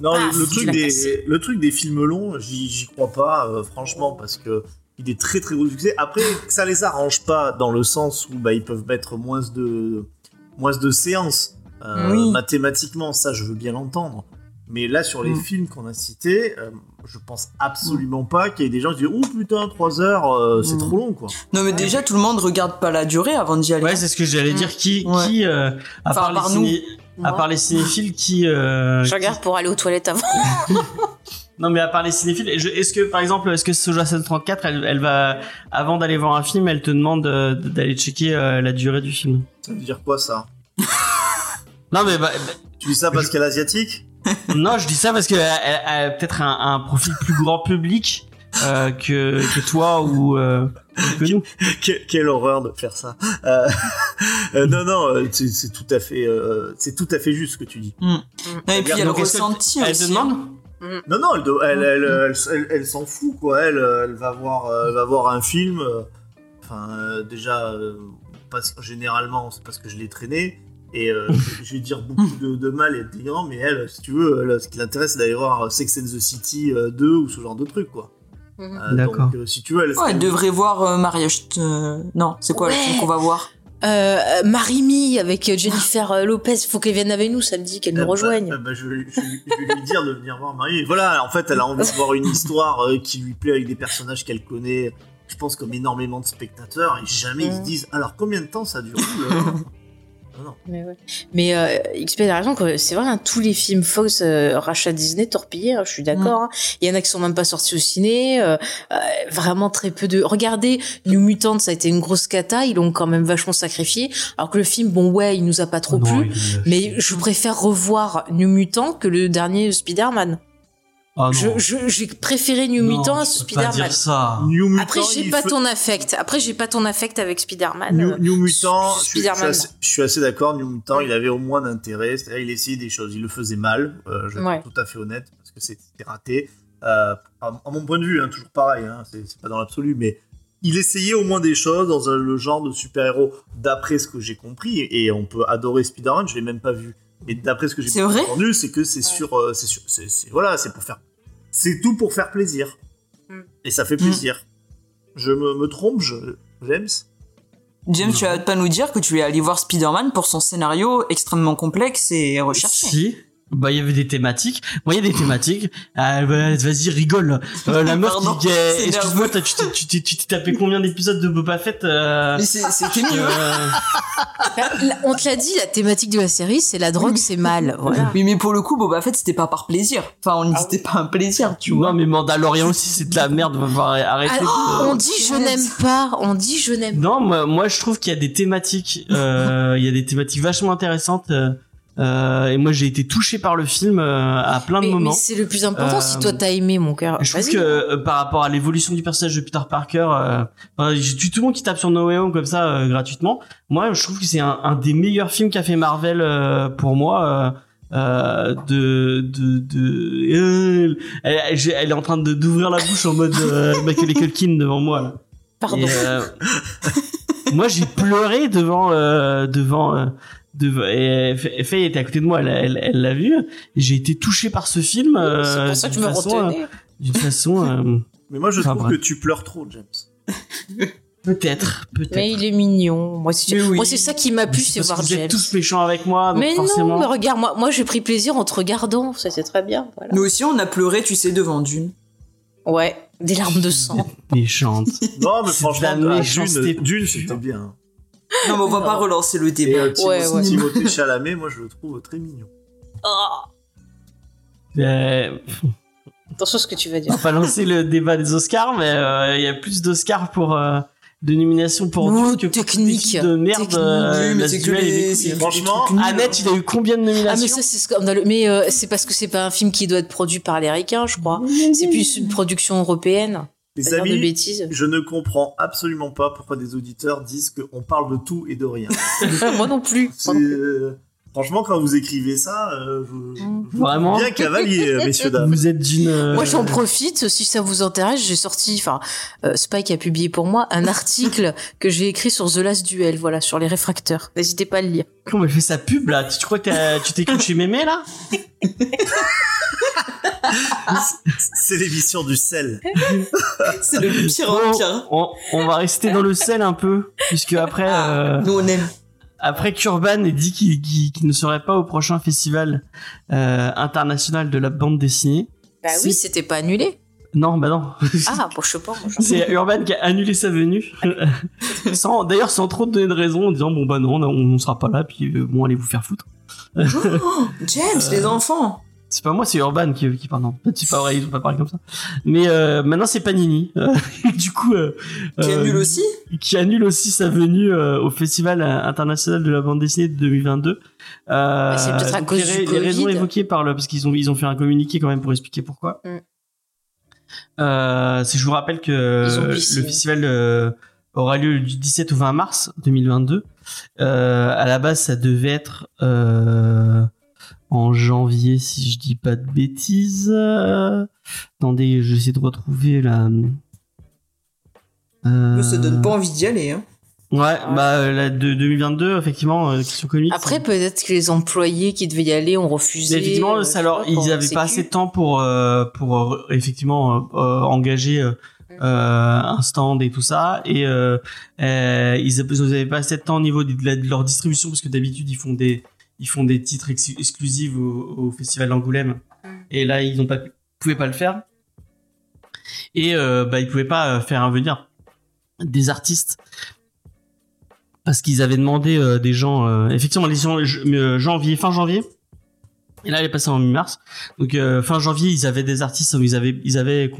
Non, le, truc des, le truc des films longs, j'y j'y crois pas, euh, franchement, parce que il est très très gros succès. Après, ça les arrange pas dans le sens où bah, ils peuvent mettre moins de, moins de séances. Euh, Oui. Mathématiquement, ça, je veux bien l'entendre. Mais là, sur les Mm. films qu'on a cités, euh, je pense absolument pas qu'il y ait des gens qui disent Oh putain, 3 heures, euh, c'est Mm. trop long, quoi. Non, mais déjà, tout le monde regarde pas la durée avant d'y aller. Ouais, c'est ce que j'allais dire. Qui, Ouais. qui euh, à, Enfin, part les par nous. ciné- à Moi, part les cinéphiles qui, euh, je regarde pour aller aux toilettes avant. Non, mais à part les cinéphiles, est-ce que, par exemple, est-ce que Soja 734, elle, elle va, avant d'aller voir un film, elle te demande euh, d'aller checker euh, la durée du film? Ça veut dire quoi, ça? Non, mais bah, Tu dis ça parce qu'elle est asiatique? bah, non, je dis ça parce qu'elle elle, elle a peut-être un, un profil plus grand public euh, que, que toi ou euh, que nous. Que- quelle horreur de faire ça. Euh, non, non, c'est tout à fait, euh, c'est tout à fait juste ce que tu dis. Non, et puis il y a le Donc, est-ce que ressenti Elle aussi. te demande Non, non, elle, do- elle, elle, elle, elle- elle s'en fout, quoi. Elle, elle va voir, elle va voir un film. Enfin, déjà, parce que généralement, c'est parce que je l'ai traîné. Et euh, je vais dire beaucoup de, de mal et de dénigrant, mais elle, si tu veux, elle, ce qui l'intéresse, c'est d'aller voir Sex and the City euh, 2 ou ce genre de truc, quoi. Mhm. Euh, D'accord. Donc, euh, si tu veux, elle. Ouais, elle devrait voir euh, Mariage. euh, Non, c'est quoi Ouais. le film qu'on va voir? Euh, Marimi avec Jennifer euh, Lopez, faut qu'elle vienne avec nous samedi, qu'elle nous Euh, bah, rejoigne. euh, bah, je, vais- je vais- je vais lui dire de venir voir Marie. Voilà, en fait, elle a envie de voir une histoire euh, qui lui plaît avec des personnages qu'elle connaît. Je pense comme énormément de spectateurs et jamais ils Mm. disent alors combien de temps ça dure? Euh, non, non. Mais, ouais. Mais euh, XP a raison, que c'est vrai, hein, tous les films Fox, euh, rachat Disney, torpillés, hein, je suis d'accord. hein. Il y en a qui sont même pas sortis au ciné. euh, euh, vraiment très peu de... Regardez, New Mutant, ça a été une grosse cata, ils l'ont quand même vachement sacrifié. Alors que le film, bon ouais, il nous a pas trop Non, plu. Mais je préfère revoir New Mutant que le dernier Spider-Man. Ah, j'ai préféré New Mutant à Spider-Man. dire ça. New Mutant, Après, j'ai pas ton affect. Après, j'ai pas ton affect avec Spider-Man. New, Euh, New Mutant, je, suis- je suis Spider-Man. assez, je suis assez d'accord. New Mutant, il avait au moins d'intérêt. C'est-à-dire, il essayait des choses. Il le faisait mal. Euh, je vais Ouais. être tout à fait honnête parce que c'était raté. Euh, à, à mon point de vue, hein, toujours pareil. Hein, c'est pas dans l'absolu, mais il essayait au moins des choses dans un- le genre de super-héros. D'après ce que j'ai compris, et on peut adorer Spider-Man. Je l'ai même pas vu. Mais d'après ce que j'ai entendu, c'est que c'est sur, euh, c'est sur, c'est voilà, c'est pour faire, c'est tout pour faire plaisir. Mm. Et ça fait plaisir. Je me, me trompe, je, James? James, Non. tu vas pas nous dire que tu es allé voir Spider-Man pour son scénario extrêmement complexe et recherché. Si. Bah, il y avait des thématiques. Moi, il y a des thématiques. Ah, bah, vas-y, rigole. Euh, la meuf Pardon, qui, qui est- c'est excuse-moi, tu t'es- tu t'es, tu t'es tapé combien d'épisodes de Boba Fett, euh, Mais c'est- c'était mieux. euh, on te l'a dit, la thématique de la série, c'est la drogue, c'est mal. Voilà. Oui, mais pour le coup, Boba Fett, c'était pas par plaisir. Enfin, on Ah c'était pas un plaisir, tu vois, vois. mais Mandalorian aussi, c'est de la merde. On va arrêter. De- on dit je n'aime pas, on dit je n'aime Non, moi, moi, je trouve qu'il y a des thématiques, euh, il y a des thématiques vachement intéressantes. Euh, euh, et moi, j'ai été touché par le film euh, à plein de Mais, mais moments. c'est le plus important Euh, si toi t'as aimé mon cœur. Je trouve que euh, par rapport à l'évolution du personnage de Peter Parker, euh, enfin, j'ai tout le monde qui tape sur No Way Home comme ça euh, gratuitement. Moi, je trouve que c'est un, un des meilleurs films qu'a fait Marvel euh, pour moi. euh, euh, de de de euh, elle, est en train de d'ouvrir la bouche en mode euh, Michael Culkin devant moi là. Pardon. Et, euh, moi j'ai pleuré devant euh, devant euh, devant et Faye était à côté de moi elle elle elle l'a vu j'ai été touché par ce film euh, c'est pour ça que je d'une me façon, euh, retenais. d'une façon euh, Mais moi, je Enfin, trouve bref. que tu pleures trop, James. peut-être peut-être Mais il est mignon. Moi, c'est Mais oui. moi, c'est ça qui m'a plu, C'est voir que vous James. êtes tous méchants avec moi donc Mais forcément non, mais regarde, moi, moi j'ai pris plaisir en te regardant. Ça, c'est très bien. Voilà. Nous aussi, on a pleuré, tu sais, devant Dune. Ouais, des larmes de sang. méchante Non, mais franchement, de la méchanceté Dune, Dune, c'était bien. Non, mais on va pas relancer le Et débat. euh, Timo- Ouais, ouais. Timothée Chalamet, moi, je le trouve très mignon. Oh, Euh, attention à ce que tu vas dire. on va pas lancer le débat des Oscars mais euh, il y a plus d'Oscars pour euh, de nominations pour Oh, que technique. de merde Technique. euh, et les- Franchement. Annette, il a eu combien de nominations Ah mais ça c'est scandaleux. Mais euh, c'est parce que c'est pas un film qui doit être produit par les Ricains, je crois. C'est plus une production européenne. Les de amis, bêtises. je ne comprends absolument pas pourquoi des auditeurs disent qu'on parle de tout et de rien. Moi non plus. Euh, Franchement, quand vous écrivez ça, euh, Mm. je- Vraiment bien cavalier, euh, messieurs dames. Vous êtes d'une. euh, Moi, j'en profite, si ça vous intéresse, j'ai sorti, enfin, euh, Spike a publié pour moi un article que j'ai écrit sur The Last Duel, voilà, sur les réfracteurs. N'hésitez pas à le lire. Comment elle fait sa pub là? Tu crois que tu t'es cru chez Mémé là? C'est l'émission du sel. C'est le pire Bon, en pire. on, on va rester dans le sel un peu, puisque après, euh, Nous, on aime. Après qu'Urban ait dit qu'il ne serait pas au prochain festival euh, international de la bande dessinée. Bah oui, c'était pas annulé. Non, bah non. Ah, bon, je sais pas. C'est Urban qui a annulé sa venue. sans, d'ailleurs, sans trop donner de raison, en disant bon bah non, on on sera pas là, puis euh, bon, allez vous faire foutre. Oh, James, les enfants. C'est pas moi, c'est Urban qui, qui parle. Non, c'est pas vrai, ils ont pas parlé comme ça. Mais euh, maintenant c'est Panini. Euh, du coup, euh, Qui euh, annule aussi. qui annule aussi sa venue euh, au Festival international de la bande dessinée de 2022. Euh, c'est peut-être à cause les, du ra- les raisons Covid. évoquées par le parce qu'ils ont ils ont fait un communiqué quand même pour expliquer pourquoi. Mm. Euh, si je vous rappelle que le festival euh, aura lieu du 17 au 20 mars 2022. Euh, à la base, ça devait être euh, en janvier, si je dis pas de bêtises. Euh, attendez, j'essaie de retrouver la. Euh, Ça donne pas envie d'y aller. Hein. Ouais, bah euh, la de 2022, effectivement, euh, question comics. Après, peut-être que les employés qui devaient y aller ont refusé. effectivement, euh, ça je leur, ils avaient la pas assez de temps pour euh, pour euh, effectivement euh, euh, engager euh, euh, un stand et tout ça. Et euh, euh, ils n'avaient pas assez de temps au niveau de, de leur distribution parce que d'habitude ils font des ils font des titres ex- exclusifs au, au festival d'Angoulême. Mm. Et là ils pas pu- pouvaient pas le faire. Et euh, bah ils pouvaient pas euh, faire venir des artistes parce qu'ils avaient demandé euh, des gens euh, effectivement les gens euh, janvier fin janvier et là elle est passée en mi-mars donc euh, fin janvier ils avaient des artistes ils avaient ils avaient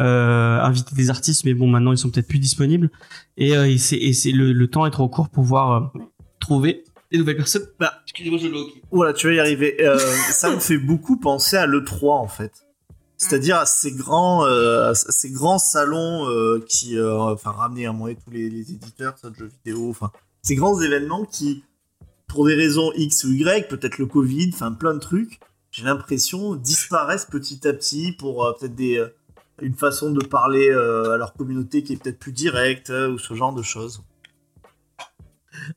euh, invité des artistes mais bon maintenant ils sont peut-être plus disponibles et, euh, et c'est le, le temps est trop court pour pouvoir trouver des nouvelles personnes bah excusez-moi je le hockey. Voilà, tu vas y arriver. Euh, ça me fait beaucoup penser à l'E3 en fait. C'est-à-dire à ces grands, euh, à ces grands salons euh, qui, euh, enfin, ramenaient à moi tous les, les éditeurs ça, de jeux vidéo, enfin, ces grands événements qui, pour des raisons X ou Y, peut-être le Covid, enfin, plein de trucs, j'ai l'impression disparaissent petit à petit pour euh, peut-être des, euh, une façon de parler euh, à leur communauté qui est peut-être plus directe euh, ou ce genre de choses.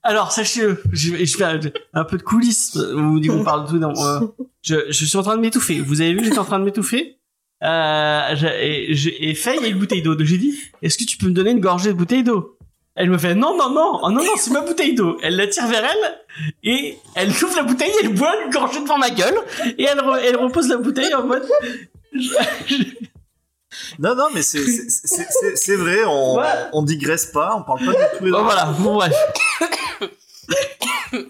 Alors sachez-le je, je fais un, peu de coulisses on vous dit qu'on parle de tout dans, euh, je, je suis en train de m'étouffer. Vous avez vu j'étais en train de m'étouffer. Euh, et, et Faye a une bouteille d'eau. Donc j'ai dit est-ce que tu peux me donner une gorgée de bouteille d'eau? Elle me fait non non non. Oh, non non c'est ma bouteille d'eau. Elle la tire vers elle et elle ouvre la bouteille elle boit une gorgée devant ma gueule et elle, elle repose la bouteille en mode je- Non, non, mais c'est- vrai, on, Ouais. on digresse pas, on parle pas de de Bon, voilà bon bref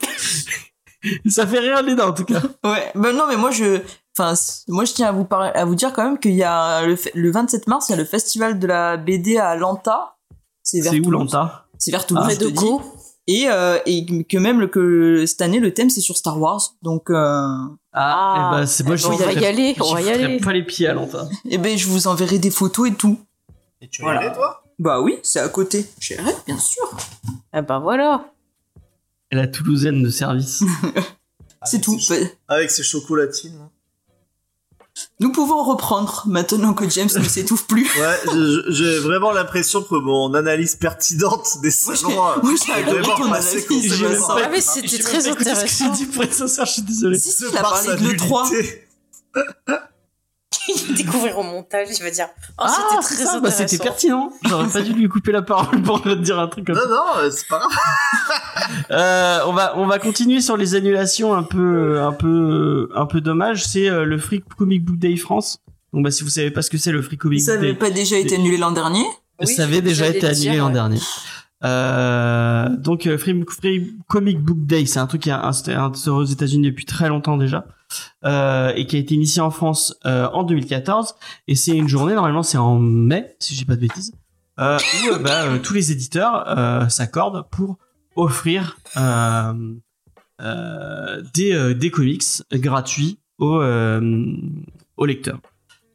ça fait rire les dents en tout cas Ouais, ben non, mais moi je, enfin, moi je tiens à vous parler, à vous dire quand même qu'il y a le, le 27 mars, il y a le festival de la BD à Lanta. C'est vers c'est où. Lanta? C'est vers Toulouse, Près je de. Et, euh, et que même le, que cette année le thème c'est sur Star Wars, donc euh, ah, Ah, eh ben, c'est moi on va y aller, on va y aller. pas les pieds à Lanta eh ben je vous enverrai des photos et tout. Et tu Voilà. voilà. toi? Bah oui, c'est à côté. J'irai, bien sûr. Ah bah voilà. Et la Toulousaine de service. C'est tout. Avec ses chocolatines. Nous pouvons reprendre maintenant que James ne s'étouffe plus. Ouais, j'ai vraiment l'impression que mon analyse pertinente des salons moi, j'ai vraiment ton analyse. Ah mais c'était très écouté Ce que j'ai intéressant. dit pour être sincère, je suis désolé. Si, si, il a par parlé de l'E3. Découvrir au montage, il va dire. Oh, Ah, c'était très ça, bah, intéressant. c'était pertinent. J'aurais pas dû lui couper la parole pour te dire un truc comme Non, ça. non, euh, c'est pas grave. Euh, on va on va continuer sur les annulations un peu un peu un peu dommage. C'est euh, le Free Comic Book Day France. Donc bah si vous savez pas ce que c'est le Free Comic Ça Book Day, avait pas déjà été annulé l'an dernier? Oui, ça avait déjà été annulé l'an ouais. dernier. Euh, donc euh, Free, Comic Book Day, c'est un truc qui a instauré aux États-Unis depuis très longtemps déjà, euh, et qui a été initié en France euh, en 2014. Et c'est une journée normalement c'est en mai, si je dis pas de bêtises, euh, où bah, tous les éditeurs s'accordent pour offrir des des comics gratuits aux aux lecteurs.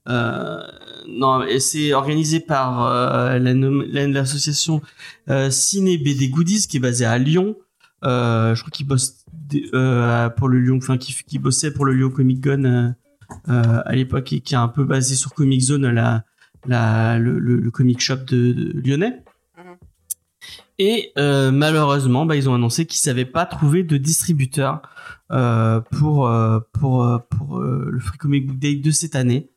Euh, non, c'est organisé par euh, l'association euh, Ciné BD Goodies qui est basée à Lyon. Euh, je crois qu'il bosse euh, pour le Lyon, enfin qui, qui bossait pour le Lyon Comic Con euh, à l'époque et qui est un peu basé sur Comic Zone, la, la, le, le, le comic shop de, de lyonnais. Mhm. Et euh, malheureusement, bah, ils ont annoncé qu'ils savaient pas trouver de distributeur euh, pour euh, pour pour le Free Comic Book Day de cette année.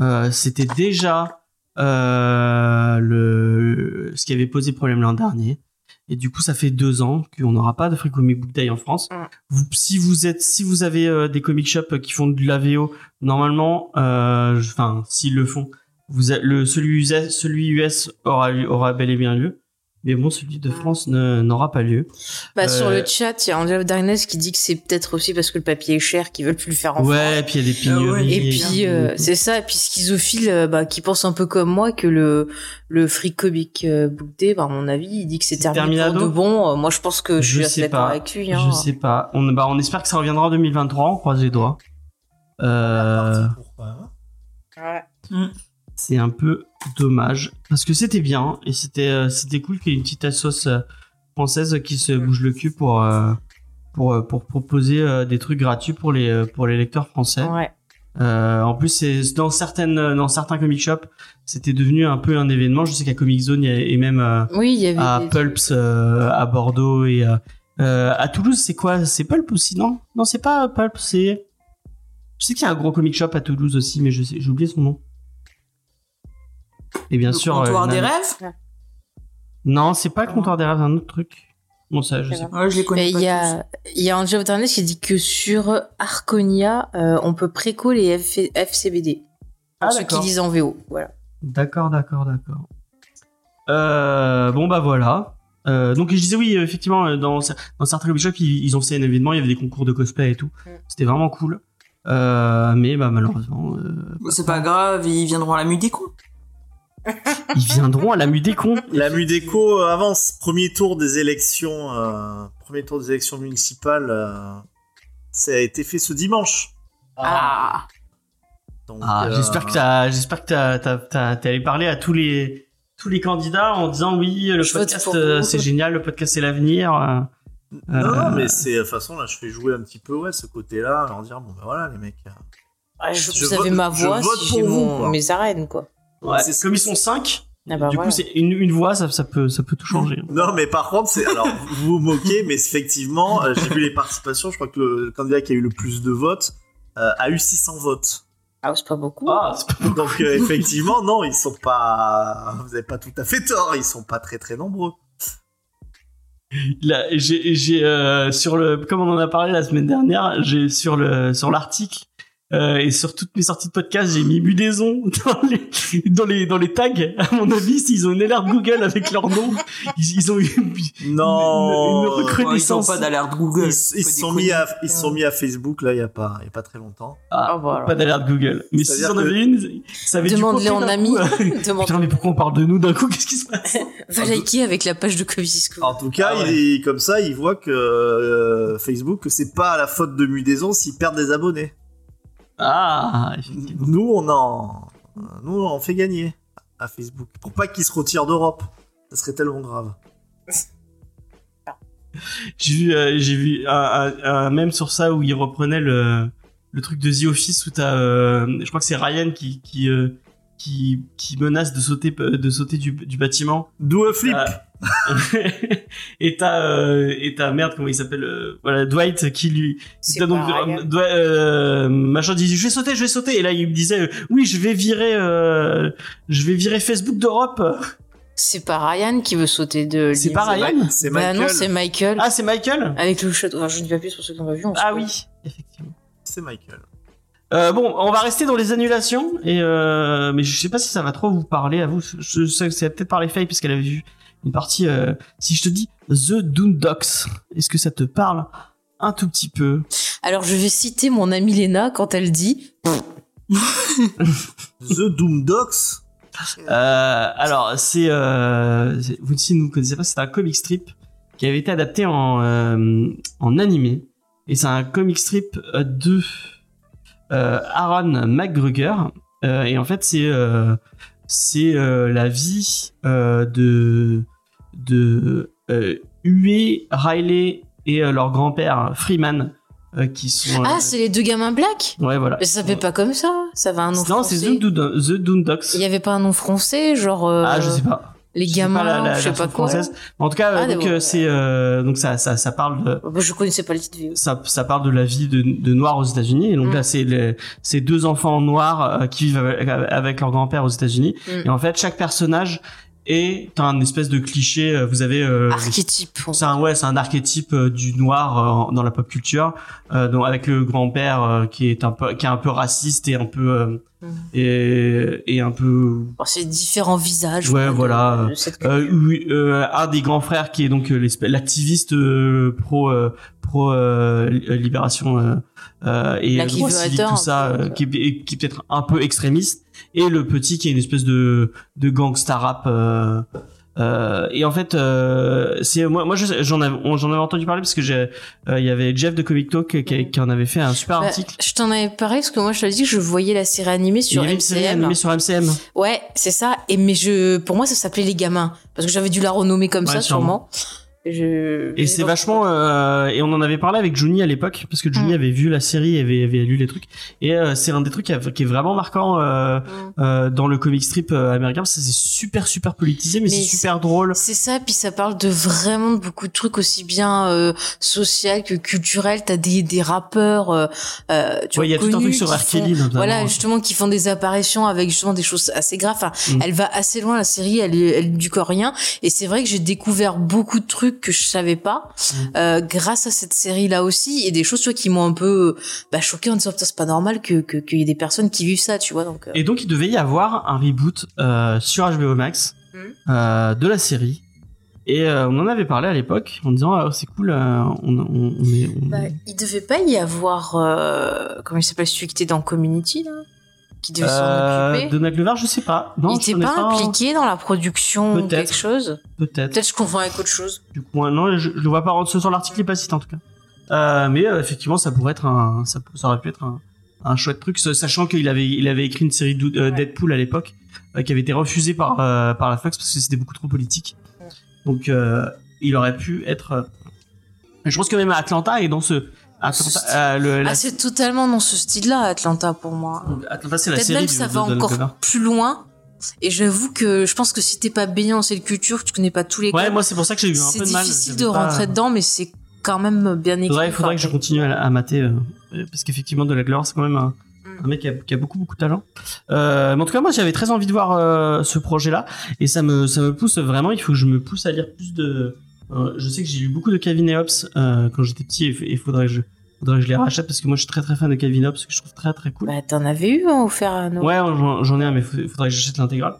Euh, C'était déjà euh, le ce qui avait posé problème l'an dernier. Et du coup, ça fait deux ans qu'on n'aura pas de Free Comic Book Day en France. Vous, si vous êtes, si vous avez euh, des comic shops qui font de la VO, normalement, euh, enfin, s'ils le font, vous a- le celui US, celui US aura aura bel et bien lieu. Mais bon, celui de France n'aura pas lieu. Bah, sur Euh, le chat, il y a Angela Darkness qui dit que c'est peut-être aussi parce que le papier est cher qu'ils veulent plus le faire en Ouais, et puis il y a des Ah ouais. pénuries. Et puis euh, tout. c'est ça, et puis schizophile, euh, bah, qui pense un peu comme moi que le le Free Comic euh, Book Day, bah, à mon avis, il dit que c'est terminé de bon. Euh, moi, je pense que je, Je suis assez d'accord pas. avec lui. Hein. Je sais pas. On, bah, on espère que ça reviendra en 2023. On croise les doigts. Euh, Pourquoi Ouais. c'est un peu dommage parce que c'était bien et c'était euh, c'était cool qu'il y ait une petite assoce euh, française qui se bouge le cul pour euh, pour pour proposer des trucs gratuits pour les pour les lecteurs français. Ouais. Euh, en plus, c'est dans certaines dans certains comic shops, c'était devenu un peu un événement. Je sais qu'à Comic Zone et même euh, Oui, il y avait. à des- Pulps euh, à Bordeaux et à Toulouse, c'est quoi? C'est Pulp aussi, non? Non, c'est pas Pulp, c'est. Je sais qu'il y a un gros comic shop à Toulouse aussi, mais je sais, j'ai oublié son nom. Et bien Le sûr. comptoir euh, des rêves Non, c'est pas le comptoir des rêves, c'est un autre truc. Bon, ça, je sais pas. Ouais, je les connais Mais pas il y a, il y a Angelo Internet qui dit que sur Arconia, euh, on peut préco les F- FCBD. Pour Ah, ceux qui d'accord. lisent en VO. Voilà. D'accord, d'accord, d'accord. Euh, bon, bah voilà. Euh, donc je disais oui, effectivement, dans, dans certains comic shops, ils, ils ont fait un événement, il y avait des concours de cosplay et tout. Mm. C'était vraiment cool. Euh, mais bah malheureusement, euh. C'est pas grave, ils viendront à la mue des cons. Ils viendront à la cons. La Mudeco avance. Premier tour des élections, euh, premier tour des élections municipales, euh, ça a été fait ce dimanche. Ah. Donc, Ah, euh, j'espère que t'as, j'espère que t'as, t'as, t'as- t'es allé parler à tous les, tous les candidats en disant oui, le Je podcast euh, c'est génial, le podcast c'est l'avenir. euh. Non, Euh, non, mais c'est de toute façon là, je fais jouer un petit peu ouais ce côté-là, leur dire bon ben voilà les mecs. euh, Ouais, je, Je vous avez ma je voix vote si pour j'ai vous, mon- mes arènes, quoi. Ouais, c'est- comme ils sont cinq, Ah bah du coup c'est une, une voix, ça, ça peut, ça peut tout changer. Non, mais par contre, c'est alors vous vous moquez, mais effectivement, euh, j'ai vu les participations. Je crois que le, candidat qui a eu le plus de votes euh, a eu 600 votes. Ah, c'est pas beaucoup. Ah, c'est pas Donc euh, effectivement, non, ils sont pas. Vous avez pas tout à fait tort. Ils sont pas très très nombreux. Là, j'ai, j'ai euh, sur le, comme on en a parlé la semaine dernière, j'ai sur le, sur l'article euh, et sur toutes mes sorties de podcast, j'ai mis Budaison dans les, dans les, dans les tags. À mon avis, s'ils ont une alerte Google avec leur nom, ils, ils ont eu une, Non. une Ouais, ils ont reconnaissance. pas d'alerte Google. Ils, ils sont mis à ils se sont mis à Facebook là il y a pas il y a pas très longtemps. Ah, Ah, voilà. pas d'alerte Google. Mais s'ils en avaient une, ça avait Demande-les en ami. coup. Demande. Putain, mais pourquoi on parle de nous d'un coup? Qu'est-ce qui se passe? Va liker avec la page de Covisco. En tout cas, Ah ouais. il- comme ça, ils voient que euh, Facebook que c'est pas la faute de Mudaison s'ils perdent des abonnés. Ah. Nous on en nous on fait gagner à Facebook pour pas qu'ils se retirent d'Europe. Ça serait tellement grave. J'ai vu, euh, j'ai vu un, un, un mème sur ça où il reprenait le, le truc de The Office où t'as, euh, je crois que c'est Ryan qui qui, euh, qui qui menace de sauter de sauter du, du bâtiment. Do a flip. Et t'as euh, et t'as merde comment il s'appelle euh, voilà Dwight qui lui C'est t'as donc euh, Dwi- euh, machin dit je vais sauter je vais sauter et là il me disait euh, oui je vais virer euh, je vais virer Facebook d'Europe C'est pas Ryan qui veut sauter de c'est pas Ryan C'est Bah Michael. non, c'est Michael. ah c'est Michael Avec le château. Enfin, je ne dis pas plus pour ceux qui n'ont pas vu. on ah oui effectivement C'est Michael. Euh, bon, on va rester dans les annulations et euh, mais je sais pas si ça va trop vous parler à vous. Je, sais que c'est peut-être parler Faye puisqu'elle avait vu une partie. euh, si je te dis The Doondocks, est-ce que ça te parle un tout petit peu? Alors, je vais citer mon amie Léna quand elle dit The Doom Docs. euh, Alors c'est euh, vous si vous ne connaissez pas, c'est un comic strip qui avait été adapté en euh, en animé et c'est un comic strip euh, de Aaron McGruger Euh, et en fait c'est euh, c'est euh, la vie euh, de de euh, Huey, Riley et euh, leur grand-père Freeman euh, qui sont euh, Ah, c'est les deux gamins black ouais voilà Mais ça s'appelle pas comme ça. Ça va un nom non c'est français. The, Doondocks Il y avait pas un nom français, genre. euh, ah je sais pas Les gamins, pas la- la je sais pas quoi. française. En tout cas, Ah, euh, donc euh, c'est euh, donc ça ça ça parle de Je connaissais pas le titre ça, ça parle de la vie de, de noirs aux États-Unis. Et donc Mm. là, c'est les, c'est deux enfants noirs euh, qui vivent avec, avec leur grand-père aux États-Unis. Mm. Et en fait, chaque personnage est un espèce de cliché. euh, Vous avez euh, Archétype. c'est un ouais, c'est un archétype euh, du noir euh, dans la pop culture. Euh, donc avec le grand-père euh, qui est un peu qui est un peu raciste et un peu euh, Mm. Et, et un peu Bon, c'est différents visages. Ouais, de- voilà. de cette euh, oui, euh, un des grands frères qui est donc euh, l'activiste euh, pro euh, pro euh, li- libération euh, euh, et euh, droit civique, tout ça peu, euh, qui est, qui est peut-être un peu extrémiste et le petit qui est une espèce de de gangsta rap euh, et en fait euh, c'est moi moi je- j'en avais j'en avais entendu parler parce que j'ai euh, il y avait Jeff de Comic Talk qui, qui en avait fait un super Bah, article je t'en avais parlé parce que moi je te dit que je voyais la série animée il sur y avait une série MCM. animée sur MCM Ouais, c'est ça. Et mais je, pour moi, ça s'appelait Les Gamins parce que j'avais dû la renommer comme Ouais, ça, sûrement. sûrement. Je... Et c'est vachement euh, et on en avait parlé avec Johnny à l'époque parce que Johnny Mm. avait vu la série, avait avait lu les trucs et euh, c'est un des trucs qui, a- qui est vraiment marquant euh, Mm. euh, dans le comic strip euh, américain. C'est super super politisé, mais, Mais c'est super drôle. C'est ça, puis ça parle de vraiment beaucoup de trucs aussi bien euh, social que culturel. T'as des des rappeurs, euh, tu Ouais, il y a tout un truc sur R. Kelly. Voilà, justement, qui font des apparitions avec justement des choses assez graves. Enfin, Mm. Elle va assez loin la série, elle est, elle du coréen. Et c'est vrai que j'ai découvert beaucoup de trucs que je savais pas Mm. euh, grâce à cette série là aussi et des choses tu vois, qui m'ont un peu bah, choqué en disant c'est pas normal que que- qu'il y ait des personnes qui vivent ça, tu vois. Donc euh, Et donc il devait y avoir un reboot euh, sur HBO Max euh, de la série. Et euh, on en avait parlé à l'époque en disant ah, c'est cool, euh, on, on, on est. on- bah, il devait pas y avoir euh, comment il s'appelle celui qui était dans Community là, qui devait s'en Euh, occuper. Donald Glover, je sais pas. Non, il je était connais pas impliqué dans la production ou quelque chose. Peut-être. Peut-être je confonds avec autre chose. Du coup, non, je, je le vois pas ce sur l'article, il est pas cité en tout cas. Euh, mais euh, effectivement, ça pourrait être un, ça, ça aurait pu être un, un chouette truc, sachant qu'il avait, il avait écrit une série de euh, Ouais. Deadpool à l'époque, qui avait été refusée par par la Fox parce que c'était beaucoup trop politique. Ouais. Donc, il aurait pu être. Je pense que même Atlanta est dans ce. Atlanta, euh, le- la- Ah c'est totalement dans ce style-là Atlanta pour moi. Atlanta, c'est la Peut-être série même du- que ça va encore Glover. plus loin. Et j'avoue que je pense que si t'es pas baigné dans cette culture, que tu connais pas tous les Ouais, codes, moi c'est pour ça que j'ai eu un c'est peu de mal. difficile J'avais de pas- rentrer dedans, mais c'est quand même bien écrit. Faudrait, faudrait que je continue à, à mater euh, euh, parce qu'effectivement de la gloire c'est quand même un, Mm. un mec qui a, qui a beaucoup beaucoup de talent. Euh, mais en tout cas moi j'avais très envie de voir euh, ce projet là et ça me ça me pousse vraiment. Il faut que je me pousse à lire plus de. Euh, je sais que j'ai lu beaucoup de Calvin et Hobbes euh, quand j'étais petit et il faudrait que je faudrait que je les rachète parce que moi je suis très très fan de Calvin Hobbes que je trouve très très cool. Bah, t'en avais eu hein, offert à Noël. Ouais, j'en ai un, mais faut- faudrait que j'achète l'intégrale.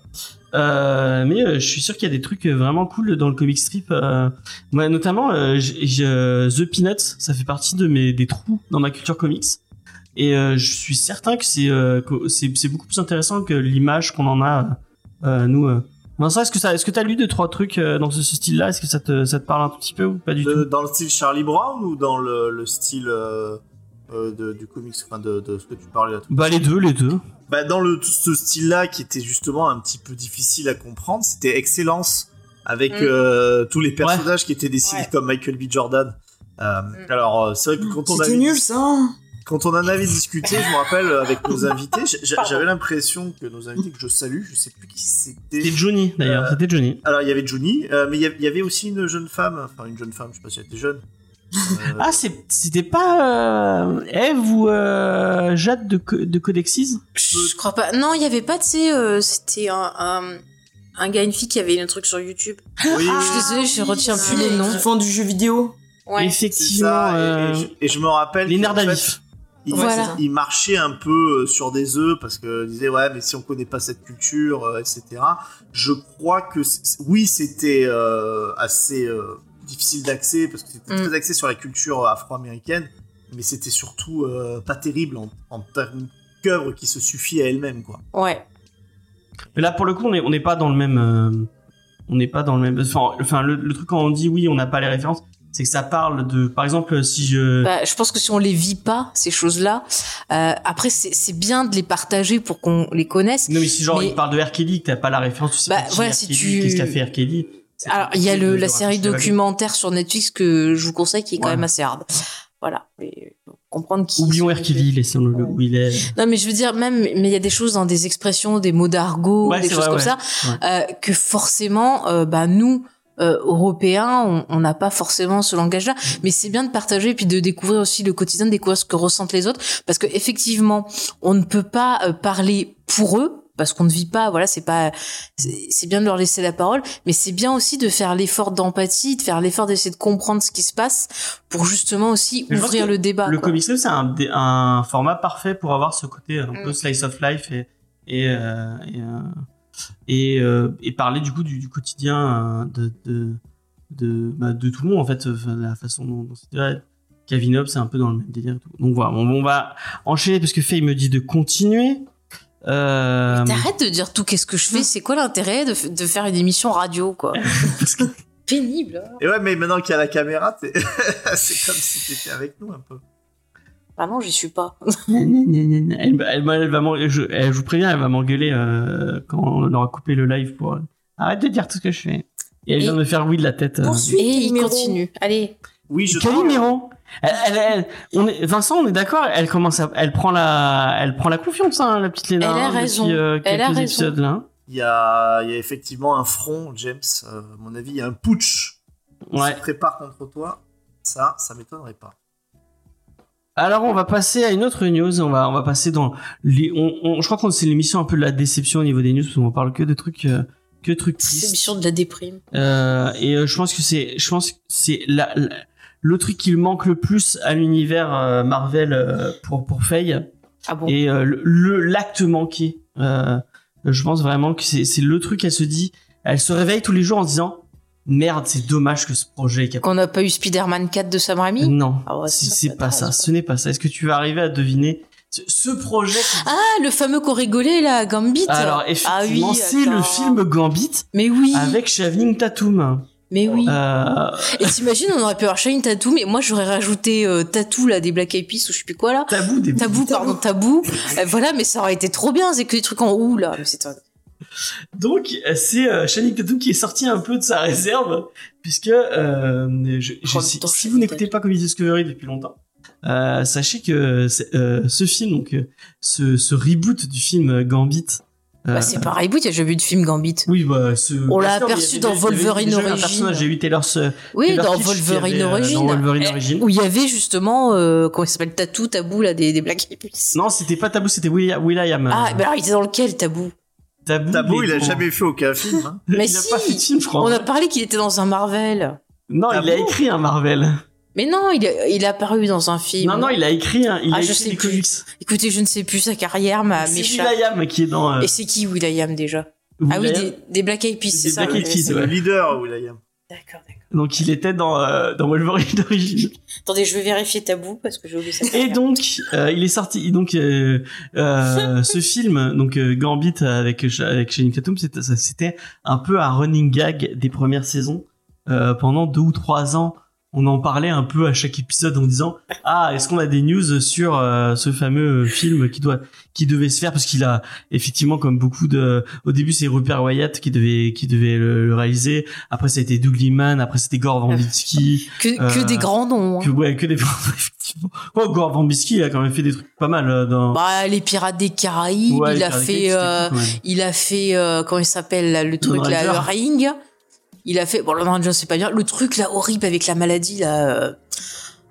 Euh, mais euh, je suis sûr qu'il y a des trucs euh, vraiment cool dans le comic strip. Euh, moi, notamment, The Peanuts, ça fait partie de mes des trous dans ma culture comics. Et euh, je suis certain que c'est euh, c'est beaucoup plus intéressant que l'image qu'on en a euh, nous. Vincent, est-ce que ça, est-ce que t'as lu deux trois trucs euh, dans ce, ce style-là? Est-ce que ça te ça te parle un tout petit peu ou pas du De- tout? dans le style Charlie Brown ou dans le, le style euh, euh, de- du comics, enfin de, de ce que tu parlais là tout Bah les deux, les deux. Bah, dans le, tout ce style-là, qui était justement un petit peu difficile à comprendre, c'était Excellence, avec Mm. euh, tous les personnages qui étaient dessinés Ouais. comme Michael B. Jordan. Euh, Mm. Alors, c'est vrai que quand on, C'était avait, nul ça. Quand on en avait discuté, je me rappelle, avec nos invités, j'avais l'impression que nos invités, que je salue, je sais plus qui c'était. C'était Johnny d'ailleurs, Euh, c'était Johnny. Alors, il y avait Johnny, euh, mais il y avait- aussi une jeune femme, enfin une jeune femme, je sais pas si elle était jeune. Euh, Ah, c'était pas euh, Eve ou euh, Jade de, Co- de Codexis? Je crois pas. Non, il y avait pas, tu sais, euh, c'était un, un, un gars une fille qui avait un truc sur YouTube. oui, Je suis désolée, je retiens plus les noms. Qui font du jeu vidéo. Ouais. Effectivement, ça. et- euh, Et, je, et je me rappelle. les nerfs fait, d'Alif. Il, Voilà. il marchait un peu euh, sur des œufs parce que disait ouais mais si on connaît pas cette culture euh, etc je crois que oui c'était euh, assez euh, difficile d'accès parce que c'était Mm. très axé sur la culture afro-américaine mais c'était surtout euh, pas terrible en, en termes qu'œuvre qui se suffit à elle-même quoi Ouais. Mais là, pour le coup, on n'est on n'est pas dans le même. euh, on n'est pas dans le même. Enfin, enfin le, le truc quand on dit oui, on n'a pas les références, c'est que ça parle de. Par exemple, si je. Bah, je pense que si on les vit pas, ces choses-là, euh, après, c'est c'est bien de les partager pour qu'on les connaisse. non, mais si genre mais- il parle de R. Kelly, que t'as pas la référence, tu sais Bah, voilà, si tu- Qu'est-ce qu'a fait R. Kelly Alors, il y a le, la série documentaire sur Netflix que je vous conseille qui est quand Ouais. même assez hard. Voilà. Et, euh, comprendre qui. Oublions R. Kelly, laissons-le Ouais. où il est. Non, mais je veux dire, même, mais il y a des choses dans des expressions, des mots d'argot, Ouais, des choses vrai, comme ça, euh, que forcément, euh, bah, nous, euh, Européens, on- on n'a pas forcément ce langage-là. Mais c'est bien de partager et puis de découvrir aussi le quotidien, de découvrir ce que ressentent les autres. Parce que effectivement, on ne peut pas euh, parler pour eux. Parce qu'on ne vit pas, voilà, c'est pas, c'est bien de leur laisser la parole, mais c'est bien aussi de faire l'effort d'empathie, de faire l'effort d'essayer de comprendre ce qui se passe, pour justement aussi Mais ouvrir le débat. le comic c'est un, format parfait pour avoir ce côté un peu Mm. slice of life et et euh, et, euh, et, euh, et parler du coup du, du quotidien euh, de de de, bah, de tout le monde en fait, enfin, la façon dont, dont c'est ouais, Kevin Hobbes, c'est un peu dans le même délire. et tout. Donc voilà, on, on va enchaîner parce que Faye me dit de continuer. Euh, T'arrêtes de dire tout qu'est-ce que je fais, c'est quoi l'intérêt de, de faire une émission radio, quoi? Parce que- Pénible. hein. et ouais mais maintenant qu'il y a la caméra c'est comme si t'étais avec nous un peu Ah non, j'y suis pas. elle, elle, elle va m'en- je, elle- je vous préviens, elle va m'engueuler euh, quand on aura coupé le live pour. euh, Arrête de dire tout ce que je fais. Et elle Et- vient de faire oui de la tête. euh. Et il continue. Allez. Oui, je Calimero. Elle, elle, elle- on est, Vincent, on est d'accord. Elle commence à, elle prend la, elle prend la confiance, hein, la petite Léna. Elle a hein, raison. Depuis, euh, Elle a raison. là. Il y a, il y a effectivement un front, James. euh, à mon avis, il y a un putsch qui Ouais. se prépare contre toi. Ça, ça m'étonnerait pas. Alors on va passer à une autre news. On va, on va passer dans les. On, on- je crois que c'est l'émission un peu de la déception au niveau des news parce qu'on parle que de trucs, euh, que de trucs l'émission de la déprime. Euh, et euh, je pense que c'est, je pense que c'est la, la- le truc qui manque le plus à l'univers euh, Marvel pour pour Faye Ah bon? Et le- l'acte manqué. Euh, je pense vraiment que c'est c'est le truc. Elle se dit, elle se réveille tous les jours en se disant merde, c'est dommage que ce projet. Qu'on n'a pas eu Spider-Man 4 de Sam Raimi? Non, Ah c'est pas ça. Ce n'est pas ça. Est-ce que tu vas arriver à deviner ce, projet Ah, le fameux qu'on rigolait là, Gambit. Alors effectivement, ah oui, c'est le film Gambit Mais oui. avec Shavning Tatum. Mais oui. Euh, Et t'imagines, on aurait pu avoir Shine Tattoo, mais moi j'aurais rajouté euh, Tattoo là des Black Eyed Peas ou je sais plus quoi là. tabou des Tabou, pardon, tabou. Euh, voilà, mais ça aurait été trop bien. C'est que des trucs en ou là. Mais c'est Donc euh, c'est euh, Channing Tatum qui est sorti un peu de sa réserve puisque euh, je, je- si, vous n'écoutez pas Comedy Discovery depuis longtemps, euh, sachez que ce film donc ce, ce reboot du film Gambit. Bah, c'est pareil, bout, j'ai jamais vu de film Gambit. oui, bah, ce, On l'a aperçu il y dans il y Wolverine déjà un Origins. J'ai eu Taylor, Oui, dans Wolverine Origins. Eh, Origins. Où il y avait justement, comment il s'appelle, Tattoo, Tabou là des, des Black Eyed. Non, c'était pas Tabou, c'était Will- Will.i.am. Ah, bah alors il était dans lequel, Tabou Tabou, Tabou, il a jamais fait aucun film. hein. Mais il a si pas fait de film, je crois. On a parlé qu'il était dans un Marvel. Non, il a écrit un Marvel. Mais non, il est apparu dans un film. Non, non, il a écrit un, il Ah, a je écrit sais plus. comics. Écoutez, je ne sais plus sa carrière, ma C'est. Will.i.am qui est dans. euh, Et c'est qui Will.i.am déjà? Ah oui, des, des Black Eyed Peas, c'est Des ça Black Eyed Peas, ouais. le leader, Will.i.am. D'accord, d'accord. Donc il était dans euh, dans Wolverine d'origine. Attendez, je vais vérifier Tabou parce que j'ai oublié ça. Et donc euh, il est sorti donc euh, euh, ce film donc euh, Gambit avec avec Channing Tatum c'était un peu un running gag des premières saisons Euh, pendant deux ou trois ans. On en parlait un peu à chaque épisode en disant ah est-ce qu'on a des news sur euh, ce fameux film qui doit qui devait se faire? Parce qu'il a effectivement comme beaucoup de au début c'est Rupert Wyatt qui devait qui devait le, le réaliser après ça a été Doug Liman après c'était Gore Verbinski Que, que Euh, des grands noms. hein. que ouais que des effectivement ouais, Gore Verbinski il a quand même fait des trucs pas mal euh, dans Bah, les Pirates des Caraïbes, Ouais, il a fait, Caraïbes, euh, c'était il a fait, comment il s'appelle le truc là, le ring. Il a fait, bon, le Ranger c'est pas bien, le truc là horrible avec la maladie là, euh,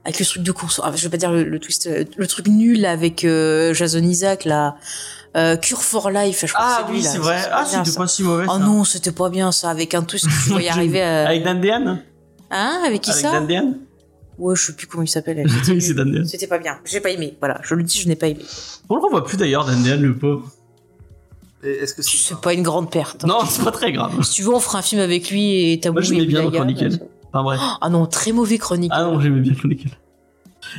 avec le truc de course. Ah, je vais pas dire le, le twist, euh, le truc nul là, avec euh, Jason Isaac là, euh, Cure for Life. Je crois ah que c'est oui c'est vrai ah c'était pas si mauvais Oh ça. non, c'était pas bien ça, avec un twist que tu voyais arriver. À... avec Dan Dehan? Hein, avec qui avec ça? Dan Dehan? Ouais, je sais plus comment il s'appelle. Oui, c'est Dan Dehan. C'était pas bien. J'ai pas aimé. Voilà, je le dis, je n'ai pas aimé. on le revoit plus d'ailleurs Dan Dehan le pauvre Est-ce que c'est pas une grande perte. hein. non c'est pas très grave Si tu veux, on fera un film avec lui et Tabou Moi, j'aimais bien. Chronicle. enfin bref Ah non, très mauvais chronique. Ah non, j'aimais bien Chronicle.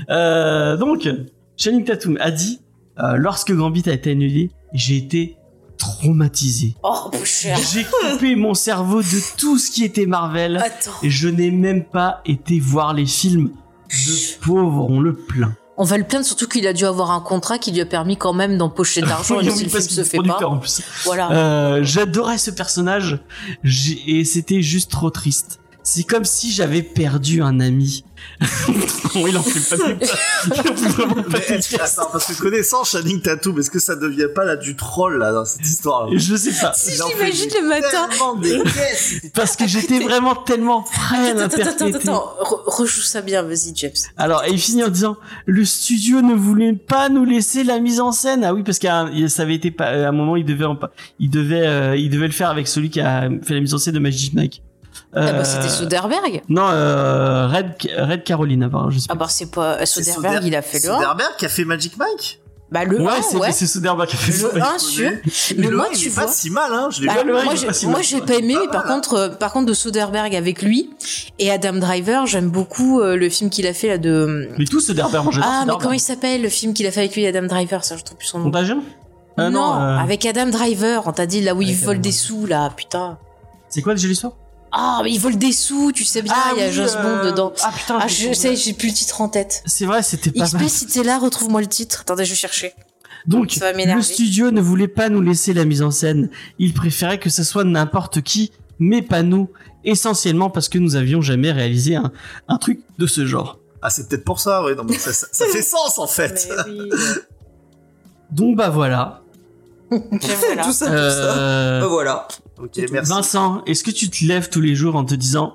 Euh, donc, Channing Tatum a dit euh, lorsque Gambit a été annulé, j'ai été traumatisé. Oh. J'ai coupé mon cerveau de tout ce qui était Marvel Attends. et je n'ai même pas été voir les films. Le pauvre, on le plaint. On va le plaindre surtout qu'il a dû avoir un contrat qui lui a permis quand même d'empocher de l'argent si le film se fait pas. en plus. Voilà. Euh, J'adorais ce personnage et c'était juste trop triste. C'est comme si j'avais perdu un ami. Bon, il en fait pas plus. Il en fait vraiment pas Mais, plus. attends, parce que connaissant Channing Tatum, est-ce que ça devient pas là du troll là dans cette histoire là Je sais pas. Si des- le matin. des. Parce que j'étais vraiment tellement prêt à Attends, attends, attends, rejoue ça bien, vas-y, James. Alors, et il finit en disant, le studio ne voulait pas nous laisser la mise en scène. Ah oui, parce qu'à un- ça avait été pas, à un moment, il devait, il devait, euh, il devait le faire avec celui qui a fait la mise en scène de Magic Mike. Ah bah, Euh, c'était Soderbergh. Non, euh, Red, Red Caroline, apparemment, je sais Ah pas. bah, c'est pas. C'est Soderbergh, Soder- il a fait le 1. Soderbergh qui a fait Magic Mike Bah, le 1, ouais, ouais. c'est Soderbergh qui a fait. Le 1 sûr. Mais le moi, un, il tu est vois. pas si mal, hein. Je l'ai Bah, moi, j'ai- pas si pas aimé, Pas mais par mal, hein. contre, euh, par contre, de Soderbergh avec lui et Adam Driver, j'aime beaucoup euh, le film qu'il a fait là de. Mais tout Soderbergh, moi, Ah, mais comment il s'appelle le film qu'il a fait avec lui Adam Driver Ça, je trouve plus son nom. Contagion Euh, non, euh, avec Adam Driver, on t'a dit là où il vole Adam des sous là, putain. C'est quoi déjà l'histoire? Ah, mais il vole des sous, tu sais bien, il y a oui, James euh, Bond dedans. Ah putain, Ah, j'ai- je sais, j'ai plus le titre en tête. C'est vrai, c'était pas mal. XP, si t'es là, retrouve-moi le titre. Attendez, je vais chercher. Donc, le studio ne voulait pas nous laisser la mise en scène. Il préférait que ce soit n'importe qui. mais pas nous, essentiellement parce que nous avions jamais réalisé un, un truc de ce genre. Ah, c'est peut-être pour ça. Non, mais ça, ça- ça fait sens en fait. Mais oui. Donc bah voilà. Voilà. tout ça, tout ça. Euh, Bah, voilà. Ok, merci. Vincent, est-ce que tu te lèves tous les jours en te disant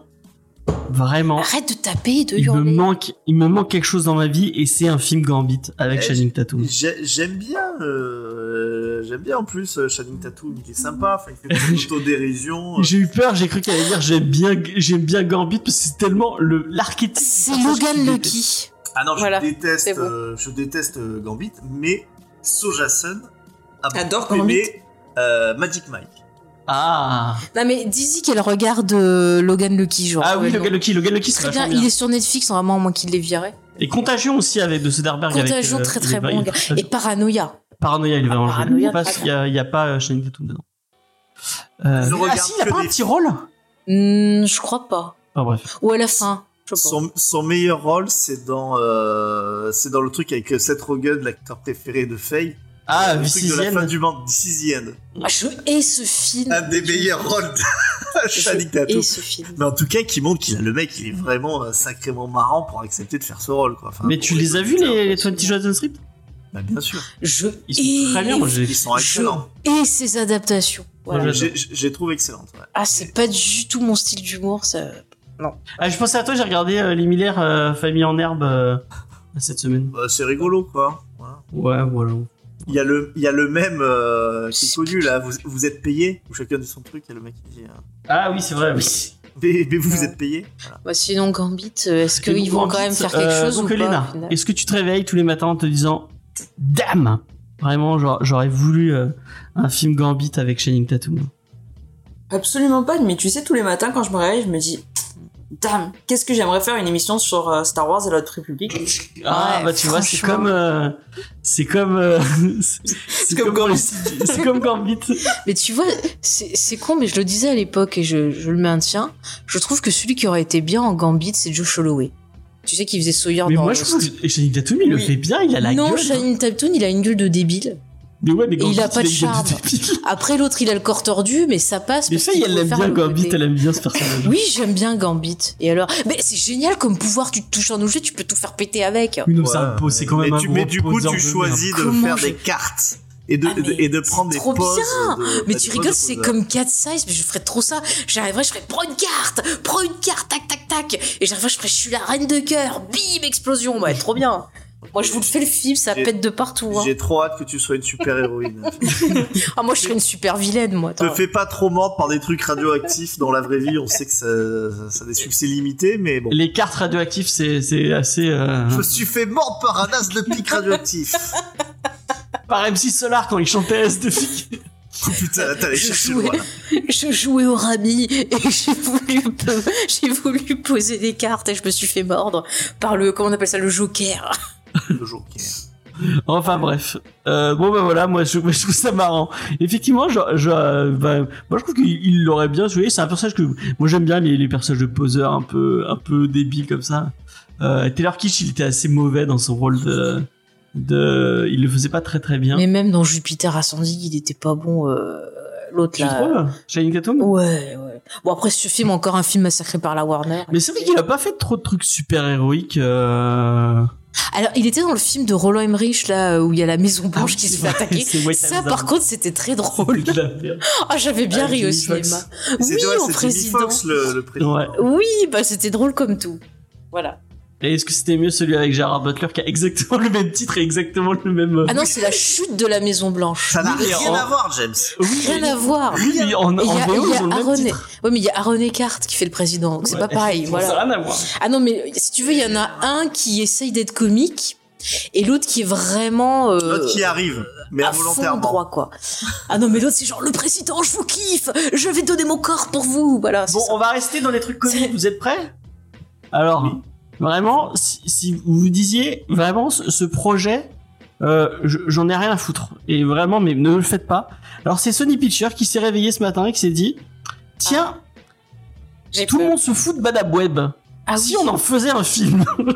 vraiment Arrête de taper et de il me manque il me manque quelque chose dans ma vie et c'est un film Gambit avec Eh, Channing Tatum. J'ai- J'aime bien, euh, j'aime bien en plus euh, Channing Tatum, il est sympa, il fait beaucoup d'autodérision. euh. J'ai eu peur, j'ai cru qu'elle allait dire j'aime bien j'aime bien Gambit parce que c'est tellement le l'archétype. C'est Logan Lucky. Ah non, je Voilà, déteste, bon. euh, je déteste Gambit, mais Sojason a Adore beaucoup Gambit. aimé euh, Magic Mike. Ah Non mais Dizzy qu'elle regarde euh, Logan Lucky, genre. ah oui Logan. Lucky Logan Lucky c'est Très bien, il est sur Netflix, normalement, moi qui l'ai viré. Et Contagion aussi avec de Soderbergh Contagion, euh, très très bon, gars. Et Paranoia. Paranoia, il est vraiment Paranoia, joli. Il y a pas- très Il y a, pas euh, Channing Tatum dedans. Euh, Je ah si, il a pas un petit rôle Hmm, je crois pas. Ah bref. Ou à la fin. Son, son meilleur rôle, c'est dans, euh, c'est dans le truc avec Seth Rogen, l'acteur préféré de Faye. Ah, le truc de la fin du monde, End. Ah, je hais ce film. Un des meilleurs rôles de Je Channing Tatum. hais ce film. Mais en tout cas, qui montre qu'il a le mec, il est vraiment euh, sacrément marrant pour accepter de faire ce rôle, quoi. Enfin, Mais tu les as vus les, les quoi. 20 Judgment Street Bah, bien sûr. Je Ils sont hais- très bien, moi j'ai Ils sont excellents. hais ces adaptations. Voilà. Moi, J'ai j'ai trouvé excellente. ouais. Ah, c'est pas du tout mon style d'humour, ça. Ah, je pensais à toi, j'ai regardé euh, les Miller euh, Famille en herbe euh, cette semaine. Bah, c'est rigolo, quoi. Voilà. Ouais, voilà. Il y a le, il y a le même euh, qui est connu là. Vous, vous êtes payé ou chacun dit son truc. Il y a le mec qui dit. euh, Ah oui, c'est vrai, oui. mais, mais vous, vous êtes payé. Voilà. Bah, sinon, Gambit, euh, est-ce qu'ils vont en quand même faire quelque euh, chose Donc, ou est-ce que tu te réveilles tous les matins en te disant Dame Vraiment, genre, j'aurais voulu euh, un film Gambit avec Channing Tatum? Absolument pas, mais tu sais, tous les matins quand je me réveille, je me dis, dame, qu'est-ce que j'aimerais faire une émission sur euh, Star Wars et la Haute République? Ah, Ouais, bah tu vois, c'est comme. euh, c'est comme. euh, c'est- comme comme, Gambit. c'est comme Gambit. Mais tu vois, c'est con, mais je le disais à l'époque et je, je le maintiens. Je trouve que celui qui aurait été bien en Gambit, c'est Joe Holloway. Tu sais qu'il faisait Sawyer Mais dans moi, je trouve que Channing Tatum, il le fait bien, il a la non, gueule. hein. Channing Tatum, il a une gueule de débile. Mais ouais, mais Et il a pas de charme. Après, l'autre, il a le corps tordu, mais ça passe. Mais ça, qu'il elle aime bien Gambit, elle aime bien ce personnage. Oui, j'aime bien Gambit. Et alors, mais c'est génial comme pouvoir, tu te touches un objet, tu peux tout faire péter avec. Oui, non, Ouais, c'est quand même mais un tu, gros mais du coup, tu de choisis de Comment faire je- des cartes et de, Ah, mais et de prendre c'est des trop poses. bien. de- Mais tu rigoles, de c'est comme cat size, mais je ferais trop ça. J'arriverais, je ferais prends une carte, prends une carte, tac, tac, tac. Et j'arriverais, je ferais, je suis la reine de cœur, bim, explosion. Ouais, trop bien. Moi, je vous le fais le film, ça pète de partout. hein. J'ai trop hâte que tu sois une super héroïne. Ah, moi, je serais une super vilaine, moi. Te fais pas trop mordre par des trucs radioactifs dans la vraie vie. On sait que ça, ça a des succès limités, mais bon. Les cartes radioactives, c'est c'est assez. euh, Je me suis fait mordre par un as de pic radioactif. Par MC Solar quand il chantait S de fille. Oh putain, t'allais Je chercher jouais- loin. Je jouais au rami et j'ai voulu, j'ai voulu poser des cartes et je me suis fait mordre par le, comment on appelle ça, le joker. Le Joker. Enfin bref. Euh, bon bah voilà, moi je, je trouve ça marrant. Effectivement, je, je, euh, bah, moi je trouve qu'il il l'aurait bien joué. C'est un personnage que moi j'aime bien les, les personnages de poseurs un peu un peu débiles comme ça. Euh, Taylor Kitsch, il était assez mauvais dans son rôle de de, il le faisait pas très très bien. Mais même dans Jupiter Ascending, il était pas bon, euh, l'autre tu là. trouves Shining Tatum? Ouais, ouais. Bon, après, ce film, encore un film massacré par la Warner. Mais c'est vrai qu'il a pas fait trop de trucs super héroïques. Euh... Alors, il était dans le film de Roland Emmerich, là, où il y a la Maison Blanche qui se fait attaquer. Ça, par contre, c'était très drôle. Ah, j'avais bien Avec ri au cinéma. Fox. Oui, au président. Fox, le, le président. Ouais. Oui, bah, c'était drôle comme tout. Voilà. Et est-ce que c'était mieux celui avec Gérard Butler qui a exactement le même titre et exactement le même. euh, Ah non, c'est la chute de la Maison Blanche. Ça n'a Oui, rien en- à voir, James. Oui, Rien à voir. Oui, mais en, en Et il y a- VO, il y a ils ont le même Aaron- titre. Ouais, mais il y a Aaron Eckhart qui fait le président, donc c'est Ouais. pas pareil. Ça n'a rien à voir. Ah non, mais si tu veux, il y en a un qui essaye d'être comique et l'autre qui est vraiment. euh, L'autre qui arrive, mais à fond involontairement. droit, quoi. Ah non, mais l'autre, c'est genre le président, je vous kiffe, je vais donner mon corps pour vous. Voilà. Bon, ça. on va rester dans les trucs comiques. Vous êtes prêts? Alors, Oui. Vraiment, si, si vous vous disiez vraiment ce, ce projet, euh, je- j'en ai rien à foutre. Et vraiment, mais ne le faites pas. Alors, c'est Sony Pictures qui s'est réveillé ce matin et qui s'est dit Tiens, J'ai tout le monde se fout de Badab Web. Ah si oui. on en faisait un film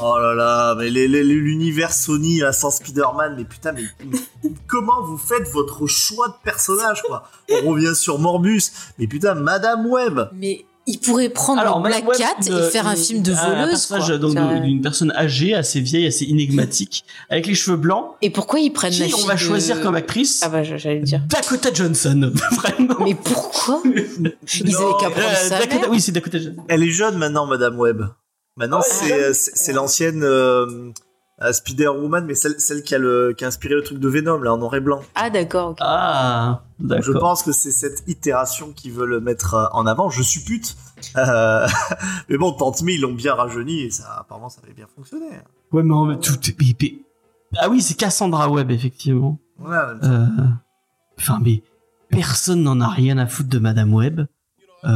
Oh là là, mais l'univers Sony là, sans Spider-Man, mais putain, mais comment vous faites votre choix de personnage quoi? On revient sur Morbus, mais putain, Madame Web Mais il pourrait prendre Alors, Black Cat et faire un film de un voleuse. personnage donc, Ça- de- d'une personne âgée, assez vieille, assez énigmatique, avec les cheveux blancs. Et pourquoi ils prennent la Qui on fille va de- choisir comme actrice Ah bah j'allais dire. Dakota Johnson, vraiment. Mais pourquoi Ils Non, avaient qu'à prendre Euh, sa Dakota- mère. oui, c'est Dakota Johnson. Elle est jeune maintenant, Madame Web. Maintenant, c'est c'est c'est l'ancienne euh, euh, Spider-Woman, mais celle, celle qui, a le, qui a inspiré le truc de Venom, là, en noir et blanc. Ah d'accord. ok. Ah, Donc, je d'accord. pense que c'est cette itération qu'ils veulent mettre euh, en avant. Je suppute. Euh, mais bon, Tante ils l'ont bien rajeuni et ça, apparemment, ça avait bien fonctionné. Ouais, mais en- tout est- Ah oui, c'est Cassandra Webb, effectivement. Voilà. Euh, Enfin, mais personne n'en a rien à foutre de Madame Webb. Euh...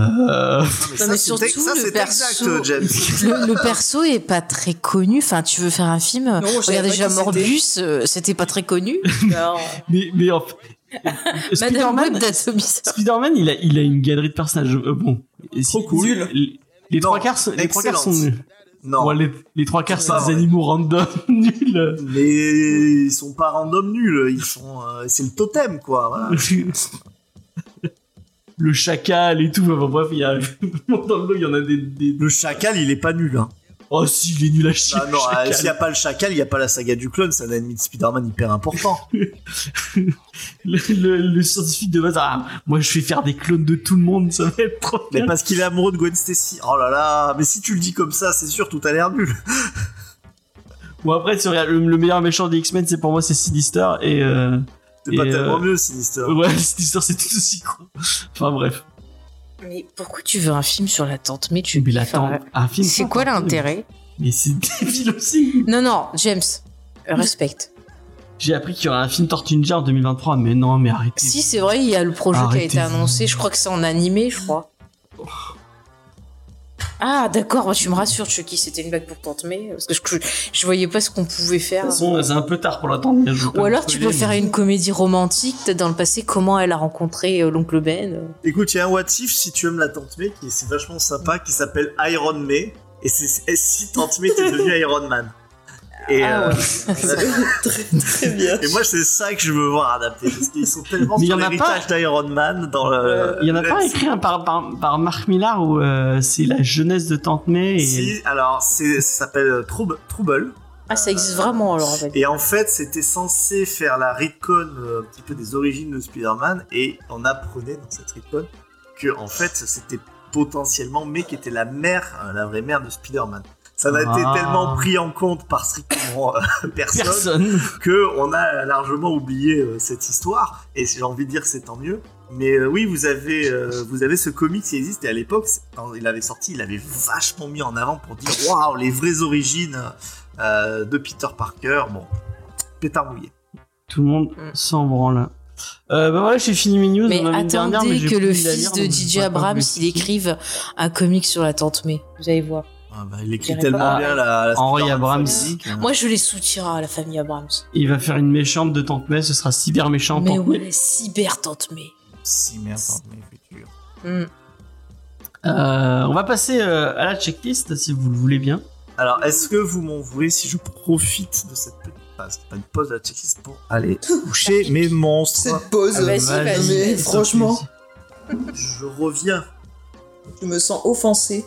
Non, Non, mais surtout, ça, le c'est perso- exact, James. Le, le perso est pas très connu. Enfin, tu veux faire un film Non, je savais Regarde pas déjà c'était. Morbus, euh, c'était pas très connu. Mais, mais en fait, Spider-Man. Spider-Man, il a, il a une galerie de personnages. Euh, bon, Trop cool. Les, les Non, trois quarts, sont- les trois quarts sont nuls. Non. Bon, les, les trois quarts, c'est des animaux random nuls. Mais ils sont pas random nuls, ils sont, euh, c'est le totem, quoi. voilà. Le chacal et tout. Enfin, bref, il y a dans le lot, il y en a des. des... Le chacal, il est pas nul, hein. Oh, si, il est nul à chier. Ah le non, euh, chacal. s'il y a pas le chacal, il y a pas la saga du clone, c'est un ennemi de Spider-Man hyper important. le, le- le scientifique de base, ah, moi je vais faire des clones de tout le monde, ça va être trop mais bien. parce qu'il est amoureux de Gwen Stacy. Oh là là, mais si tu le dis comme ça, c'est sûr, tout a l'air nul. Bon, après, le, le meilleur méchant des X-Men, c'est pour moi, c'est Sinister. Et, euh, C'est pas tellement euh, mieux, Sinister. ouais, Sinister, c'est tout aussi con. Enfin, bref. Mais pourquoi tu veux un film sur la tante Mais tu Mais la enfin, tante- un film C'est quoi l'intérêt? Mais c'est débile aussi. Non, non, James, respecte. J'ai appris qu'il y aurait un film Tortue Ninja en 2023, mais non, mais arrêtez. Si, c'est vrai, il y a le projet qui a été annoncé. Je crois que c'est en animé, je crois. Ah, d'accord, bah, tu me rassures, Chucky, c'était une blague pour Tante May, parce que je, je voyais pas ce qu'on pouvait De faire. toute façon, c'est un peu tard pour l'attendre. veux pas Ou alors tu peux faire une comédie romantique, peut-être dans le passé, comment elle a rencontré euh, l'oncle Ben. euh. Écoute, il y a un what if si tu aimes la Tante May, qui c'est vachement sympa, qui s'appelle Iron May. Et c'est si Tante May était devenue Iron Man? Et, Ah euh, très, très bien. et moi, c'est ça que je veux voir adapté. Parce qu'ils sont tellement Mais sur y en a l'héritage d'Iron Man dans le. Il y en a pas écrit un par, par, par Marc Millar où euh, c'est la jeunesse de Tante May et Si, alors, ça s'appelle Trouble. Trouble. Ah, ça existe vraiment alors. en fait. Et en fait, c'était censé faire la retcon euh, un petit peu des origines de Spider-Man, et on apprenait dans cette retcon que en fait, c'était potentiellement May qui était la mère, euh, la vraie mère de Spider-Man. Ça n'a été Ah. tellement pris en compte par strictement euh, personne, personne. que on a largement oublié euh, cette histoire. Et j'ai envie de dire que c'est tant mieux. Mais euh, oui, vous avez, euh, vous avez ce comic qui existe et à l'époque, quand il avait sorti, il avait vachement mis en avant pour dire waouh les vraies origines euh, de Peter Parker. Bon, pétard mouillé. Tout le monde Mm. s'en branle. Euh, bah voilà, j'ai fini mes news. Mais on dernière, attendez j'ai que le fils lire, de DJ Abrams, il écrive un comic sur la tante May. Vous allez voir. Ah bah, il écrit tellement bien la, la Henri Spider-Man Abrams. Moi, je les soutiens à la famille Abrams. Il va faire une méchante de Tante May, ce sera cyber méchant Mais Tante ouais, May. cyber tante May. Si merde, mais futur. Hmm. Euh, on va passer euh, à la checklist si vous le voulez bien. Alors, est-ce que vous m'en voulez si je profite de cette petite pas une pause de la checklist pour aller coucher mes monstres Cette pause, Ah, vas-y, Vas-y, franchement. Je reviens. je me sens offensé.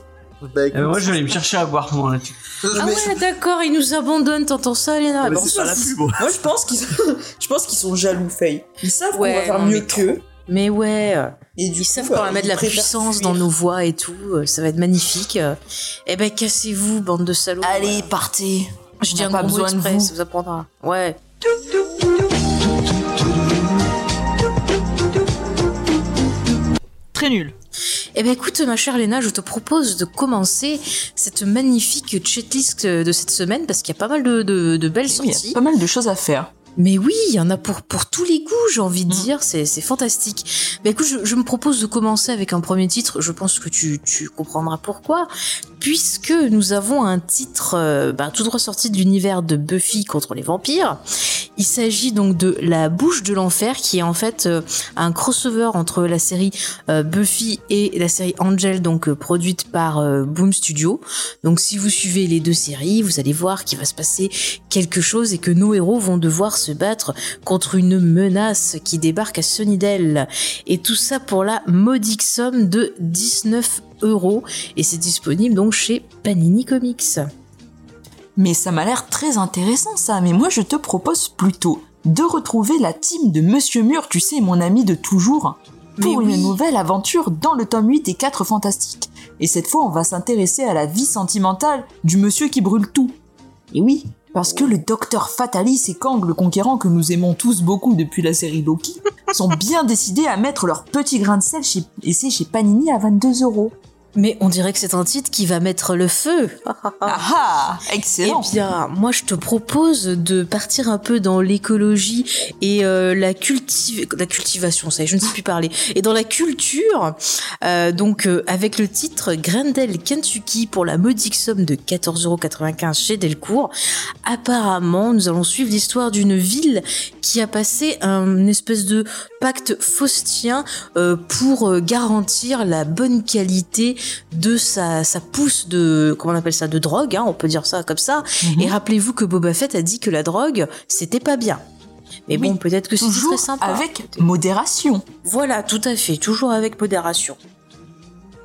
Bah, écoute, Euh, moi, je vais aller me chercher à boire pendant la checklist. Ah Mais- ouais, d'accord, il nous abandonne, t'entends ça, Léna mais Bon, c'est pas la pub. moi. Moi, je pense qu'ils je pense qu'ils sont jaloux, Faye. Ils savent Ouais, qu'on va faire non, mieux mais qu'eux. Mais ouais, Et du ils coup, savent bah, qu'on va mettre de la ils puissance fuir. dans nos voix et tout, euh, ça va être magnifique. Eh ben, cassez-vous, bande de salauds. Allez, partez. je dis un n'a pas besoin de exprès, vous. ça vous apprendra. Ouais. Très nul. Eh ben écoute, ma chère Léna, je te propose de commencer cette magnifique checklist de cette semaine parce qu'il y a pas mal de, de- de belles Il y sorties. a pas mal de choses à faire. Mais oui, il y en a pour, pour tous les goûts, j'ai envie de Mm. dire, c'est fantastique. Bah écoute, je, je me propose de commencer avec un premier titre, je pense que tu, tu comprendras pourquoi. puisque nous avons un titre euh, bah, tout droit sorti de l'univers de Buffy contre les vampires. Il s'agit donc de La Bouche de l'Enfer, qui est en fait euh, un crossover entre la série euh, Buffy et la série Angel, donc produite par Boom Studio. Donc si vous suivez les deux séries, vous allez voir qu'il va se passer quelque chose et que nos héros vont devoir se battre contre une menace qui débarque à Sunnydale. Et tout ça pour la modique somme de 19 euros. Et c'est disponible donc chez Panini Comics. Mais ça m'a l'air très intéressant ça, mais moi je te propose plutôt de retrouver la team de Monsieur Mur, tu sais, mon ami de toujours, pour Mais une oui. nouvelle aventure dans le tome 8 et 4 fantastiques. Et cette fois, on va s'intéresser à la vie sentimentale du monsieur qui brûle tout. Et oui, parce que le docteur Fatalis et Kang le Conquérant, que nous aimons tous beaucoup depuis la série Loki, sont bien décidés à mettre leur petit grain de sel chez, et c'est chez Panini à 22 euros. Mais on dirait que c'est un titre qui va mettre le feu. Ah ah, excellent. Eh bien, moi, je te propose de partir un peu dans l'écologie et euh, la, cultive, la cultivation, ça y est, je ne sais plus parler, et dans la culture, euh, donc euh, avec le titre Grendel Kentucky pour la modique somme de 14,95€ chez Delcourt. Apparemment, nous allons suivre l'histoire d'une ville qui a passé un espèce de pacte faustien euh, pour euh, garantir la bonne qualité de sa, sa pousse de comment on appelle ça de drogue hein, on peut dire ça comme ça Mhm. et rappelez-vous que Boba Fett a dit que la drogue c'était pas bien mais Oui, bon peut-être que c'est Toujours très sympa avec modération. voilà tout à fait toujours avec modération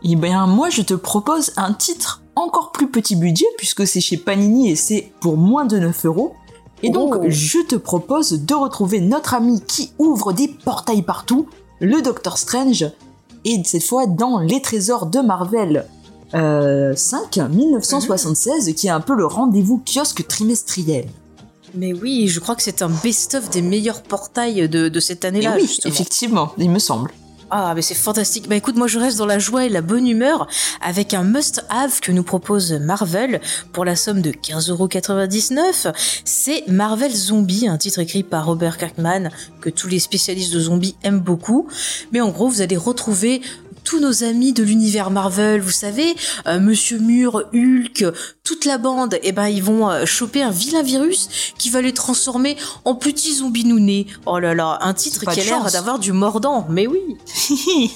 Eh bien, moi, je te propose un titre encore plus petit budget, puisque c'est chez Panini et c'est pour moins de 9 euros. Et donc, Oh. je te propose de retrouver notre ami qui ouvre des portails partout, le Docteur Strange, et cette fois dans Les Trésors de Marvel euh, 5, 1976, qui est un peu le rendez-vous kiosque trimestriel. mais oui je crois que c'est un best-of des meilleurs portails de, de cette Et année-là oui, justement. effectivement, il me semble. Ah, mais c'est fantastique. Bah écoute, moi je reste dans la joie et la bonne humeur avec un must-have que nous propose Marvel pour la somme de 15,99€. C'est Marvel Zombie, un titre écrit par Robert Kirkman que tous les spécialistes de zombies aiment beaucoup. Mais en gros, vous allez retrouver tous nos amis de l'univers Marvel, vous savez, euh, Monsieur Mur, Hulk, toute la bande, et ben ils vont euh, choper un vilain virus qui va les transformer en petits zombies nounés. Oh là là, un titre Pas qui a l'air d'avoir du mordant, mais oui.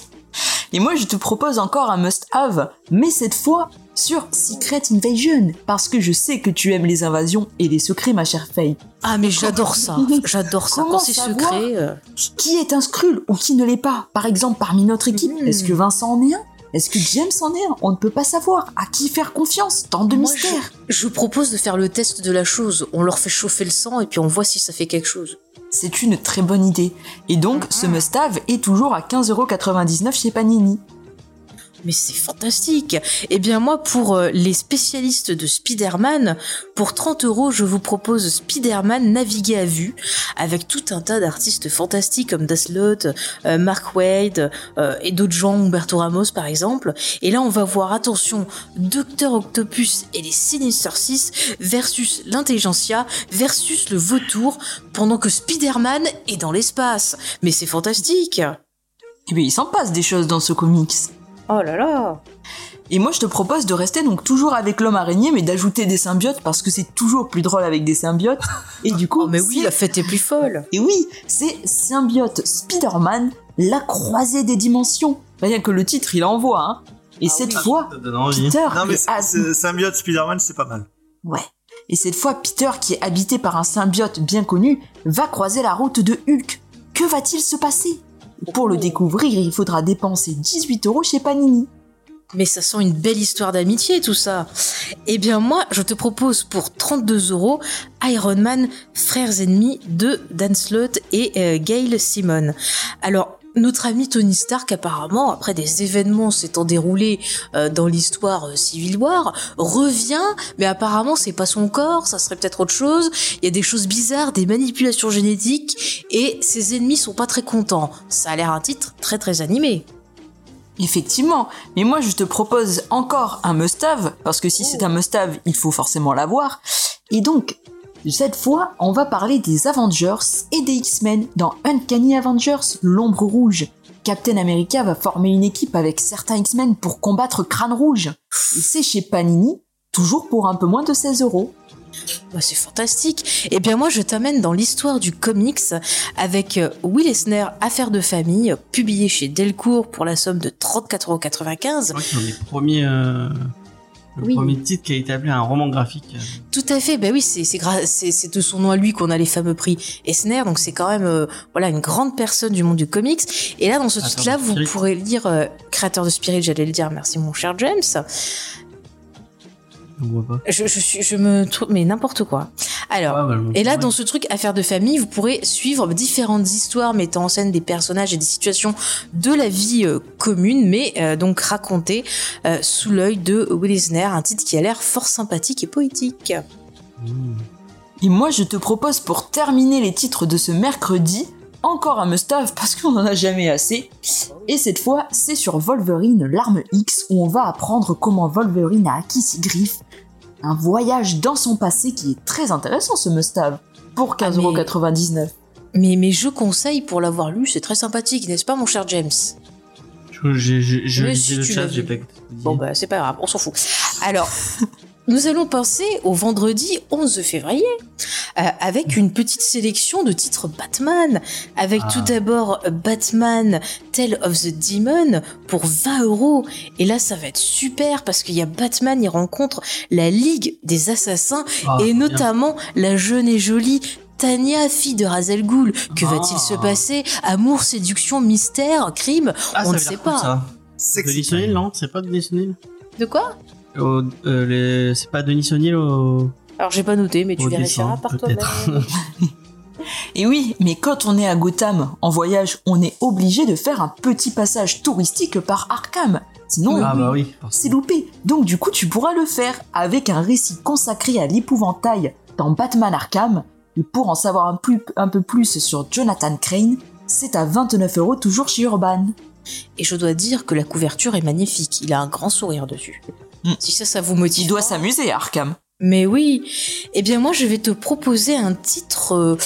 Et moi, je te propose encore un must-have, mais cette fois sur Secret Invasion, parce que je sais que tu aimes les invasions et les secrets, ma chère Faye. Ah mais j'adore ça, j'adore ça. Comment Quand c'est secret, euh, Qui est un Skrull ou qui ne l'est pas? Par exemple, parmi notre équipe, Mhm. est-ce que Vincent en est un? Est-ce que James en est un? On ne peut pas savoir. À qui faire confiance? Tant de moi, mystères. je, je propose de faire le test de la chose. On leur fait chauffer le sang et puis on voit si ça fait quelque chose. C'est une très bonne idée. Et donc, ce must-have est toujours à 15,99€ chez Panini. Mais c'est fantastique. Eh bien moi, pour euh, les spécialistes de Spider-Man, pour 30 euros, je vous propose Spider-Man naviguer à vue, avec tout un tas d'artistes fantastiques comme Daslot, euh, Mark Wade euh, et d'autres gens, Humberto Ramos par exemple. Et là, on va voir, attention, Docteur Octopus et les Sinister Six versus l'Intelligentsia versus le Vautour, pendant que Spider-Man est dans l'espace. Mais c'est fantastique. Eh bien, il s'en passe des choses dans ce comics. Oh là là. Et moi, je te propose de rester donc toujours avec l'homme araignée, mais d'ajouter des symbiotes parce que c'est toujours plus drôle avec des symbiotes. Et du coup, Oh mais oui, la fête est plus folle. Et oui, c'est Symbiote Spider-Man, la croisée des dimensions. Rien que le titre, il envoie, hein. Et Ah cette oui. fois. Peter Non, mais est Symbiote Spider-Man, c'est pas mal. Ouais. Et cette fois, Peter, qui est habité par un symbiote bien connu, va croiser la route de Hulk. Que va-t-il se passer? Pour le découvrir, il faudra dépenser 18 euros chez Panini. Mais ça sent une belle histoire d'amitié, tout ça. Eh bien, moi, je te propose pour 32 euros Iron Man, frères ennemis de Dan Slott et euh, Gail Simon. Alors, notre ami Tony Stark, apparemment, après des événements s'étant déroulés euh, dans l'histoire euh, Civil War, revient, mais apparemment c'est pas son corps, ça serait peut-être autre chose. Il y a des choses bizarres, des manipulations génétiques, et ses ennemis sont pas très contents. Ça a l'air un titre très très animé. Effectivement, mais moi je te propose encore un must-have, parce que si c'est un must-have, il faut forcément l'avoir. Et donc, cette fois, on va parler des Avengers et des X-Men dans Uncanny Avengers, l'ombre rouge. Captain America va former une équipe avec certains X-Men pour combattre Crâne Rouge. Et c'est chez Panini, toujours pour un peu moins de 16 euros. Bah, c'est fantastique. Eh bien, moi, je t'amène dans l'histoire du comics avec euh, Will Eisner, Affaires de famille, publié chez Delcourt pour la somme de 34,95€. C'est vrai que c'est un des premiers, euh, le Oui. premier titre qui a établi un roman graphique. Tout à fait. Ben oui, c'est de son nom à lui qu'on a les fameux prix Eisner. Donc c'est quand même euh, voilà une grande personne du monde du comics. Et là, dans ce titre-là, vous pourrez lire euh, créateur de Spirit. J'allais le dire. Merci mon cher James. Pas. Je, je suis je me trouve mais n'importe quoi. Alors. Ah, bah, Et là, dans ce truc Affaires de famille, vous pourrez suivre différentes histoires mettant en scène des personnages et des situations de la vie euh, commune, mais euh, donc racontées euh, sous l'œil de Will Eisner, un titre qui a l'air fort sympathique et poétique. Mmh. Et moi, je te propose pour terminer les titres de ce mercredi, encore un must-have parce qu'on en a jamais assez. Et cette fois, c'est sur Wolverine, l'arme X, où on va apprendre comment Wolverine a acquis ses griffes. Un voyage dans son passé qui est très intéressant, ce must-have. Pour Ah, mais- 15,99€. Mais, mais je conseille pour l'avoir lu, c'est très sympathique, n'est-ce pas, mon cher James? Je, je, je, je Mais lisais si le tu chat, l'as j'ai vu. pas écouté. Bon, bah, c'est pas grave, on s'en fout. Alors, nous allons passer au vendredi 11 février, euh, avec une petite sélection de titres Batman, avec Ah. tout d'abord Batman Tale of the Demon pour 20 euros. Et là, ça va être super parce qu'il y a Batman, il rencontre la Ligue des Assassins Ah, et bien. notamment la jeune et jolie Tania, fille de Razel Ghul. Que Ah. va-t-il se passer? Amour, séduction, mystère, crime Ah, On ne sait pas. O'Neill, non? C'est pas Denis O'Neill De quoi? Euh, les- C'est pas Denis O'Neill au... Alors j'ai pas noté, mais tu Au vérifieras par toi-même. Et oui, mais quand on est à Gotham en voyage, on est obligé de faire un petit passage touristique par Arkham. Sinon, Ah bah oui. c'est loupé. Donc du coup, tu pourras le faire avec un récit consacré à l'épouvantail dans Batman Arkham. Et pour en savoir un, plus- un peu plus sur Jonathan Crane, c'est à 29 euros toujours chez Urban. Et je dois dire que la couverture est magnifique. Il a un grand sourire dessus. Mm. Si ça, ça vous motive. Il doit s'amuser, Arkham. Mais oui. Eh bien, moi, je vais te proposer un titre euh,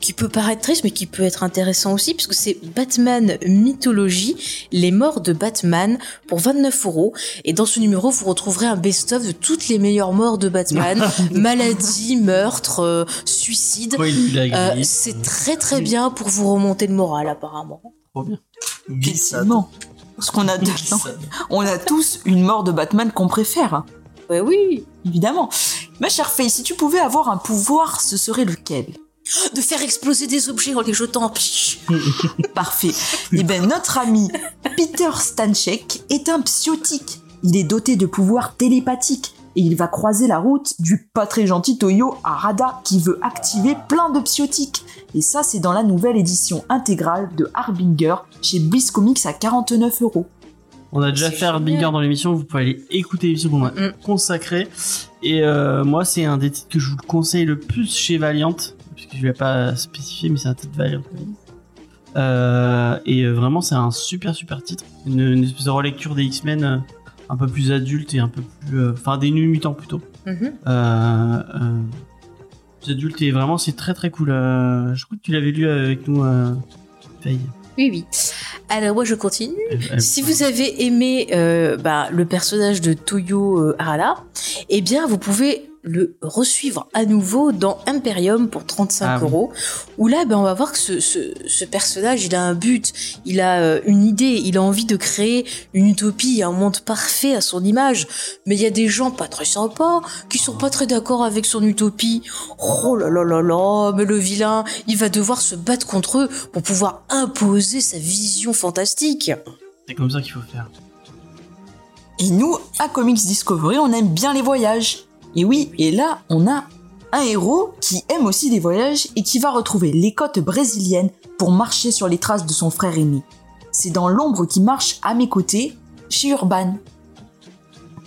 qui peut paraître triste, mais qui peut être intéressant aussi, puisque c'est Batman Mythologie, les morts de Batman, pour 29 euros. Et dans ce numéro, vous retrouverez un best-of de toutes les meilleures morts de Batman. Maladie, meurtre, euh, suicide. Euh, c'est très très bien pour vous remonter le moral, apparemment. Trop bien. Glissade. Parce qu'on a, on a tous une mort de Batman qu'on préfère. Ouais, oui. Évidemment. Ma chère Faye, si tu pouvais avoir un pouvoir, ce serait lequel? De faire exploser des objets en les jetant. Psh. Parfait. Eh bien, notre ami Peter Stanchek est un psiotique. Il est doté de pouvoirs télépathiques et il va croiser la route du pas très gentil Toyo Arada qui veut activer plein de psiotiques. Et ça, c'est dans la nouvelle édition intégrale de Harbinger chez Bliss Comics à 49 euros. On a déjà fait un génial. Binger dans l'émission, vous pouvez aller écouter l'émission qu'on a Mm. consacrée. Et euh, moi, c'est un des titres que je vous conseille le plus chez Valiant, puisque je ne l'ai pas spécifié, mais c'est un titre Valiant. Euh, et euh, vraiment, c'est un super super titre. Une, une espèce de relecture des X-Men euh, un peu plus adulte et un peu plus. euh, Enfin, des Nuits Mutants plutôt. Euh, euh, plus adulte et vraiment, c'est très très cool. Je crois que tu l'avais lu avec nous, Faye. Oui, oui. Alors, moi, je continue. Si vous avez aimé euh, bah, le personnage de Toyo Arada, eh bien, vous pouvez le resuivre à nouveau dans Imperium pour 35 Ah oui. euros. Où là, ben, on va voir que ce, ce, ce personnage, il a un but, il a euh, une idée, il a envie de créer une utopie, un monde parfait à son image. Mais il y a des gens pas très sympas qui sont pas très d'accord avec son utopie. Oh là là là là, mais le vilain, il va devoir se battre contre eux pour pouvoir imposer sa vision fantastique. C'est comme ça qu'il faut faire. Et nous, à Comics Discovery, on aime bien les voyages. Et oui, et là, on a un héros qui aime aussi les voyages et qui va retrouver les côtes brésiliennes pour marcher sur les traces de son frère aîné. C'est dans l'ombre qui marche à mes côtés, chez Urban.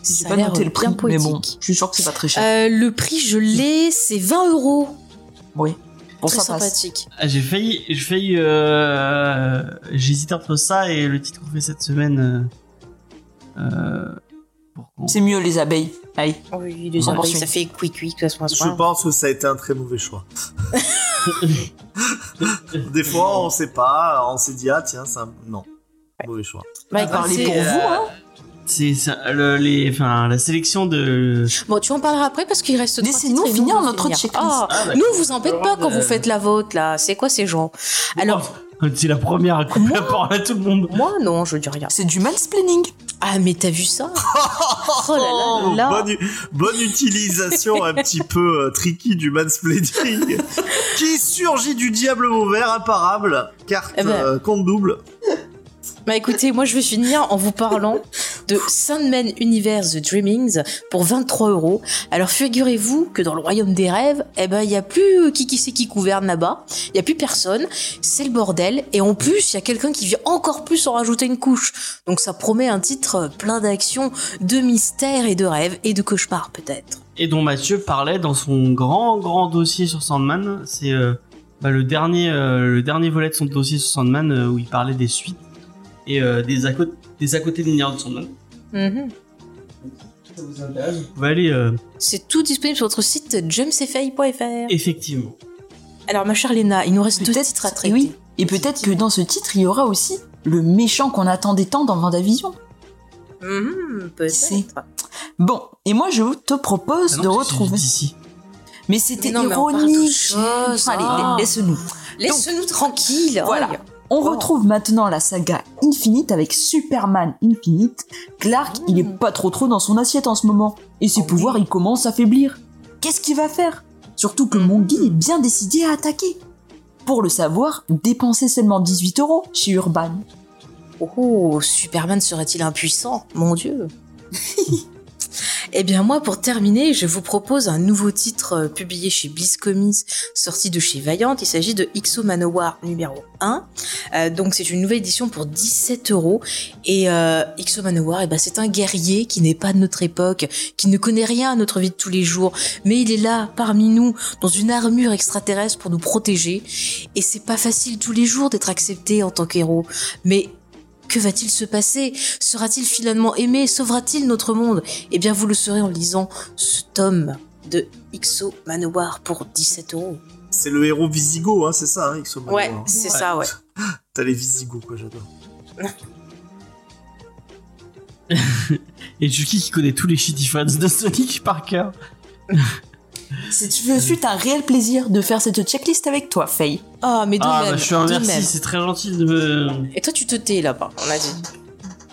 J'ai Ça a pas noté le prix, mais bon, je suis sûr que c'est pas très cher. Euh, le prix, je l'ai, c'est 20 euros. oui, bon, Très ça sympathique. Ah, j'ai failli, j'ai failli, euh, j'hésitais entre ça et le titre qu'on fait cette semaine. Euh, euh, C'est mieux les abeilles. Allez. Oui, les On abeilles, poursuit. ça fait quick quick, se passe Je pense que ça a été un très mauvais choix. Des fois, on sait pas, on s'est dit, ah tiens, ça. Non. Mauvais choix. Bah, Parlez écoutez, pour euh, vous, hein. C'est ça, le- les, enfin, la sélection de. Bon, tu en parleras après parce qu'il reste. trois Laissez-nous finir notre checklist. Ah, Ah, nous, vous embête pas quand Euh, vous faites la vôtre là. C'est quoi ces gens? Alors, C'est la première à couper la parole à tout le monde. moi, non, je dis rien. C'est du mansplaining. Ah, mais t'as vu ça? Oh là là là. Bonne, bonne utilisation un petit peu euh, tricky du mansplaining. qui surgit du diable mauvais, imparable. Carte Eh ben. euh, compte double. Bah écoutez, moi je vais finir en vous parlant de Sandman Universe The Dreamings pour 23 euros. Alors figurez-vous que dans le royaume des rêves, eh ben il y a plus qui qui c'est qui gouverne là-bas. Il y a plus personne. C'est le bordel. Et en plus, il y a quelqu'un qui vient encore plus en rajouter une couche. Donc ça promet un titre plein d'action, de mystère et de rêves et de cauchemars peut-être. Et dont Mathieu parlait dans son grand grand dossier sur Sandman. C'est euh, bah, le dernier euh, le dernier volet de son dossier sur Sandman euh, où il parlait des suites et des à des à côté de Sandman. Mhm. Si ça vous intéresse, vous pouvez aller euh, C'est tout disponible sur notre site jamesfay.fr. effectivement. Alors ma chère Léna, il nous reste deux Peut-être- titres à et traiter. oui. Et peut-être que dans ce titre, il y aura aussi le méchant qu'on attendait tant dans Vendavision. Mhm, peut-être. Bon, et moi je te propose Ah de retrouver. d'ici. Mais c'était Mais non, mais on parle ironique. Allez, Ah. laisse-nous. Laisse-nous tranquille. Voilà. Oh. On retrouve maintenant la saga Infinite avec Superman Infinite. Clark, il est pas trop trop dans son assiette en ce moment. Et ses Oh pouvoirs, ils commencent à faiblir. Qu'est-ce qu'il va faire? Surtout que Mongi est bien décidé à attaquer. Pour le savoir, dépensez seulement 18 euros chez Urban. Oh, Superman serait-il impuissant? Mon Dieu. Eh bien moi, pour terminer, je vous propose un nouveau titre euh, publié chez Bliss Comics, sorti de chez Valiant. Il s'agit de Ixo Manowar numéro 1. Euh, donc c'est une nouvelle édition pour 17 euros. Et euh, Manowar, eh ben, c'est un guerrier qui n'est pas de notre époque, qui ne connaît rien à notre vie de tous les jours, mais il est là, parmi nous, dans une armure extraterrestre pour nous protéger. Et c'est pas facile tous les jours d'être accepté en tant qu'héros. Mais que va-t-il se passer? Sera-t-il finalement aimé? Sauvera-t-il notre monde? Eh bien, vous le saurez en lisant ce tome de Ixo Manowar pour 17 euros. C'est le héros Visigo, hein, c'est ça, hein, Ixo Ouais, Manowar. c'est ça, ouais. T'as les Visigo, quoi, j'adore. Et Juki qui connaît tous les shitty fans de Sonic par cœur. C'est ce fut un réel plaisir de faire cette checklist avec toi, Faye. Ah, mais de Ah même. bah je suis un de merci, même. c'est très gentil de me... Et toi, tu te tais là-bas, on a dit.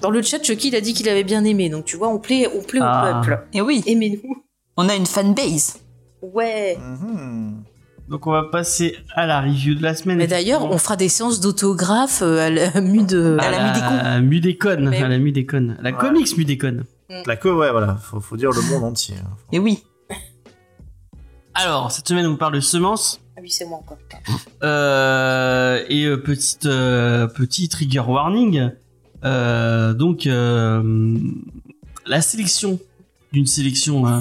Dans le chat, Chucky, il a dit qu'il avait bien aimé. Donc, tu vois, on plaît, on plaît Ah. au peuple. Et oui, Aimez-nous. on a une fanbase. Ouais. Mhm. Donc on va passer à la review de la semaine. Mais d'ailleurs, on fera des séances d'autographes euh, à la mue de... À la Mudécon. Mudécon, Mais à la Mudécon. La Ouais. comics Mudécon. La co, ouais, voilà, faut, faut dire le monde entier. hein. Et oui, Alors, cette semaine, on parle de semences. Ah oui, c'est moi encore. Euh, et euh, petite, euh, petit trigger warning. Euh, donc, euh, la sélection d'une sélection euh,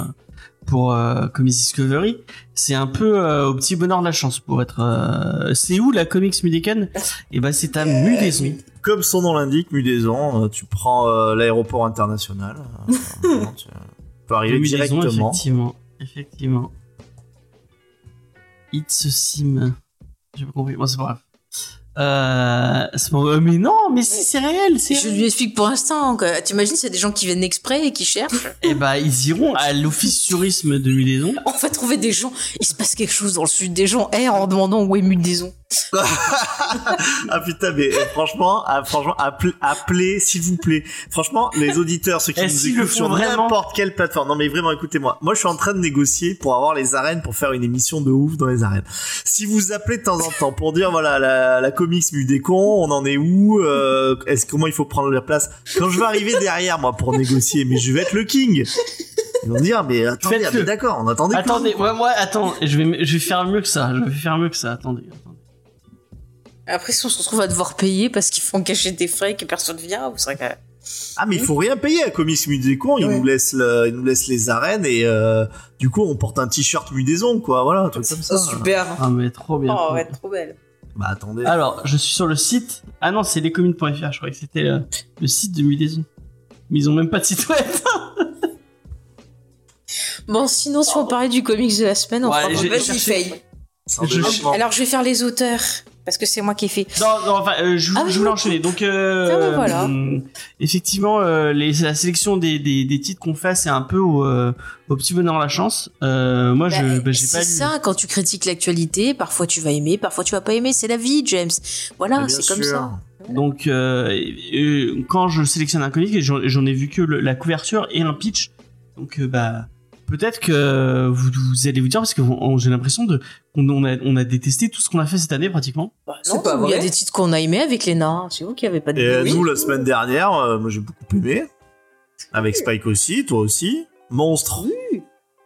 pour euh, Comics Discovery, c'est un peu euh, au petit bonheur de la chance pour être. euh, c'est où la Comics Mudécon Et ben, c'est à Mudaison. Comme son nom l'indique, Mudaison, tu prends euh, l'aéroport international. euh, tu peux arriver Mudaison, directement. effectivement, effectivement. It's a sim. J'ai pas compris. Bon, c'est pas grave. Euh, pas- mais non, mais si c'est réel, c'est. Je lui explique pour l'instant. que- T'imagines, c'est des gens qui viennent exprès et qui cherchent. Et bah ils iront à l'office tourisme de Mudaison. On va trouver des gens. Il se passe quelque chose dans le sud. Des gens errent en demandant où est Mudaison. Ah putain, mais euh, franchement, ah, franchement, appelez, appelez, s'il vous plaît. Franchement, les auditeurs, ceux qui Eh, nous écoutent sur n'importe quelle plateforme. Non, mais vraiment, écoutez-moi. Moi, je suis en train de négocier pour avoir les arènes, pour faire une émission de ouf dans les arènes. Si vous appelez de temps en temps pour dire, voilà, la, la comics Mudécon, on en est où, euh, est-ce comment il faut prendre la place? Quand je vais arriver derrière, moi, pour négocier, mais je vais être le king. Ils vont dire, mais attendez, ah, d'accord, on attendait. plus. Attendez, moi, moi, attends, je vais, je vais faire mieux que ça. Je vais faire mieux que ça. Attendez. attendez. Après, si on se retrouve à devoir payer parce qu'ils font cacher des frais et que personne vient, vous serez quand même. Ah mais il faut rien payer à Comics Mudécon, ils Ouais. nous laissent le- ils nous laissent les arènes et euh, du coup on porte un t-shirt Mudaison quoi, voilà, un truc comme ça. super. Ah mais trop bien. Oh, trop ouais, bien. trop belle. Bah attendez. Alors, je suis sur le site. Ah non, c'est lescommunes.fr. Je croyais que c'était euh, le site de Mudaison. Mais ils ont même pas de site web. Bon, sinon, si on parlait du comics de la semaine, on Ouais, un Je- développement. Alors je vais faire les auteurs parce que c'est moi qui ai fait. Non, non, enfin, euh, je, Ah, je voulais enchaîner. Donc, euh, Ah, voilà. euh, effectivement, euh, les, la sélection des, des, des titres qu'on fait, c'est un peu au, euh, au petit bonheur la chance. Euh, moi, je, Bah, j'ai pas c'est lu. ça, quand tu critiques l'actualité, parfois tu vas aimer, parfois tu vas pas aimer, c'est la vie, James. Voilà, bien c'est comme ça. Donc, euh, quand je sélectionne un comic, j'en ai vu que le- la couverture et un pitch. Donc, euh, bah, peut-être que vous, vous allez vous dire parce que j'ai l'impression de on a, on a détesté tout ce qu'on a fait cette année pratiquement. Bah, C'est non, pas Il y a des titres qu'on a aimés avec Léna, c'est vous qui avez pas de Et Oui. nous, la semaine dernière, euh, moi j'ai beaucoup aimé. Avec Spike aussi, toi aussi. Monstre.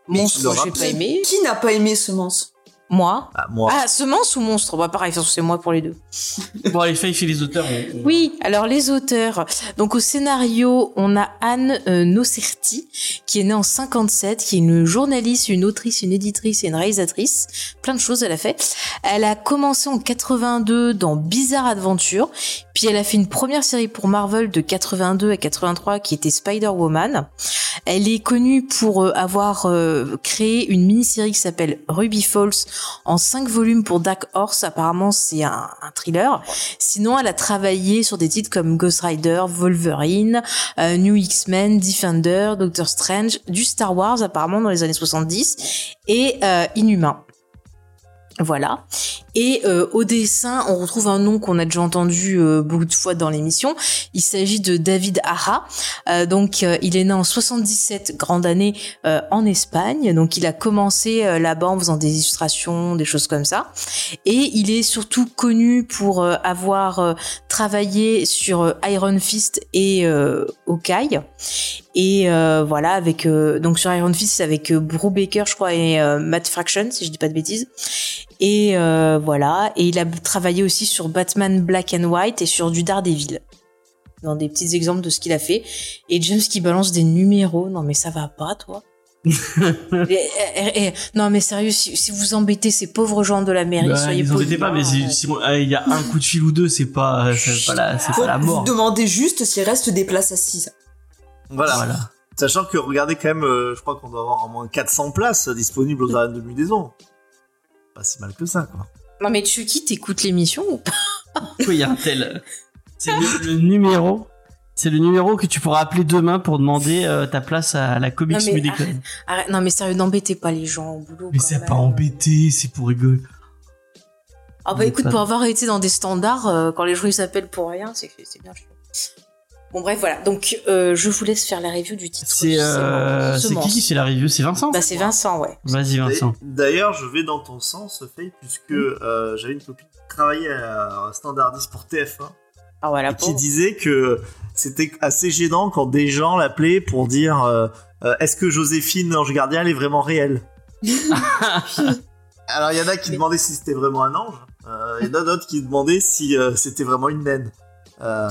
Monstre, j'ai pas aimé. Qui n'a pas aimé Semence Moi. Ah, moi. Ah, semence ou monstre Bah pareil, c'est moi pour les deux. Bon, allez, et les auteurs. on- on- Oui, alors les auteurs. Donc au scénario, on a Anne euh, Nocerti, qui est née en 57, qui est une journaliste, une autrice, une éditrice et une réalisatrice. Plein de choses elle a fait. Elle a commencé en 82 dans Bizarre Adventure, puis elle a fait une première série pour Marvel de 82 à 83 qui était Spider-Woman. Elle est connue pour euh, avoir euh, créé une mini-série qui s'appelle Ruby Falls en 5 volumes pour Dark Horse. Apparemment, c'est un, un thriller. Sinon, elle a travaillé sur des titres comme Ghost Rider, Wolverine, euh, New X-Men, Defender, Doctor Strange, du Star Wars apparemment dans les années 70 et euh, Inhumain. Voilà. Et euh, au dessin, on retrouve un nom qu'on a déjà entendu euh, beaucoup de fois dans l'émission. Il s'agit de David Ara. Euh, donc, il est né en 77, grande année, en Espagne. Donc, il a commencé là-bas en faisant des illustrations, des choses comme ça. Et il est surtout connu pour avoir travaillé sur Iron Fist et Hawkeye. Et voilà, avec donc sur Iron Fist avec euh, Brubaker, je crois, et Matt Fraction, si je dis pas de bêtises. Et euh, voilà, et il a travaillé aussi sur Batman Black and White et sur du Daredevil. Dans des petits exemples de ce qu'il a fait. Et James qui balance des numéros. Non mais ça va pas, toi. Et- et- et- non mais sérieux, si, si vous embêtez ces pauvres gens de la mairie, Bah, soyez ils embêtez pas, mais si il y a un coup de fil ou deux, c'est pas, c'est pas la, c'est pas la vous mort. demandez juste s'il reste des places assises. Voilà. Voilà. Sachant que regardez quand même, euh, je crois qu'on doit avoir au moins 400 places disponibles aux arènes de Mudaison. Pas si mal que ça, quoi. Non mais Chucky, t'écoutes l'émission ou pas? Pourquoi il y a un tel C'est le, le numéro. C'est le numéro que tu pourras appeler demain pour demander euh, ta place à la Comics Non, mais Mudécon. arrête. Arrête, non mais sérieux, n'embêtez pas les gens au boulot. Mais c'est pas embêté, c'est pour rigoler. Ah bah Mais écoute, pas- pour avoir été dans des standards, euh, quand les gens ils s'appellent pour rien, c'est que c'est bien chiant. Bon bref, voilà. Donc euh, je vous laisse faire la review du titre. C'est euh, qui qui fait la review? C'est Vincent? Bah c'est Vincent, ouais. Vas-y Vincent. D'ailleurs, je vais dans ton sens, Faye, puisque euh, j'avais une copine qui travaillait à Standardiste pour TF1 Ah voilà. et qui disait que c'était assez gênant quand des gens l'appelaient pour dire euh, euh, est-ce que Joséphine Ange Gardien elle est vraiment réelle? Alors il y en a qui Mais- demandaient si c'était vraiment un ange, euh, il y en a d'autres qui demandaient si euh, c'était vraiment une naine. Euh,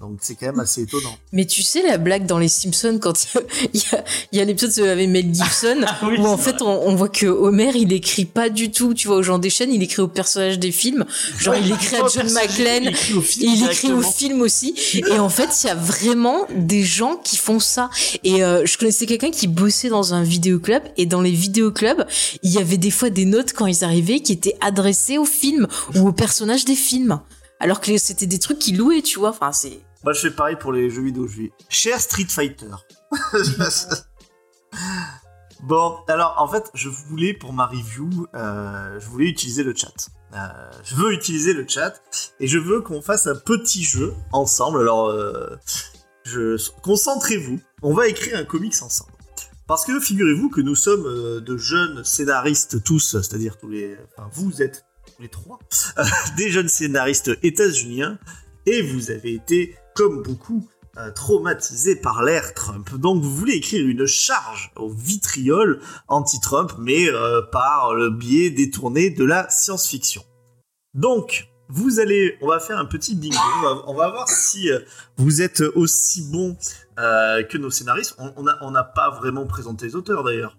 donc c'est quand même assez étonnant. Mais tu sais la blague dans les Simpsons quand il y a, il y a l'épisode avec Mel Gibson Ah oui, où en fait on, on voit que Homer il écrit pas du tout, tu vois, aux gens des chaînes, il écrit aux personnages des films. Genre il écrit à John McClane, Il écrit au film. Et il écrit au directement. film aussi. Et en fait, il y a vraiment des gens qui font ça. Et euh, je connaissais quelqu'un qui bossait dans un vidéoclub. Et dans les vidéoclubs, il y avait des fois des notes quand ils arrivaient qui étaient adressées au film ou aux personnages des films. Alors que c'était des trucs qu'ils louaient, tu vois. Enfin, c'est. Moi je fais pareil pour les jeux vidéo. Je dis cher Street Fighter. bon, alors en fait, je voulais pour ma review, euh, je voulais utiliser le chat. Euh, je veux utiliser le chat et je veux qu'on fasse un petit jeu ensemble. Alors, euh, je... concentrez-vous. On va écrire un comics ensemble. Parce que figurez-vous que nous sommes de jeunes scénaristes tous, c'est-à-dire tous les, enfin vous êtes tous les trois, euh, des jeunes scénaristes états-uniens et vous avez été, comme beaucoup, euh, traumatisés par l'ère Trump. Donc vous voulez écrire une charge au vitriol anti-Trump, mais euh, par le biais détourné de la science-fiction. Donc, vous allez, on va faire un petit bingo, on va, on va voir si euh, vous êtes aussi bon euh, que nos scénaristes. On on a- on n'a pas vraiment présenté les auteurs d'ailleurs.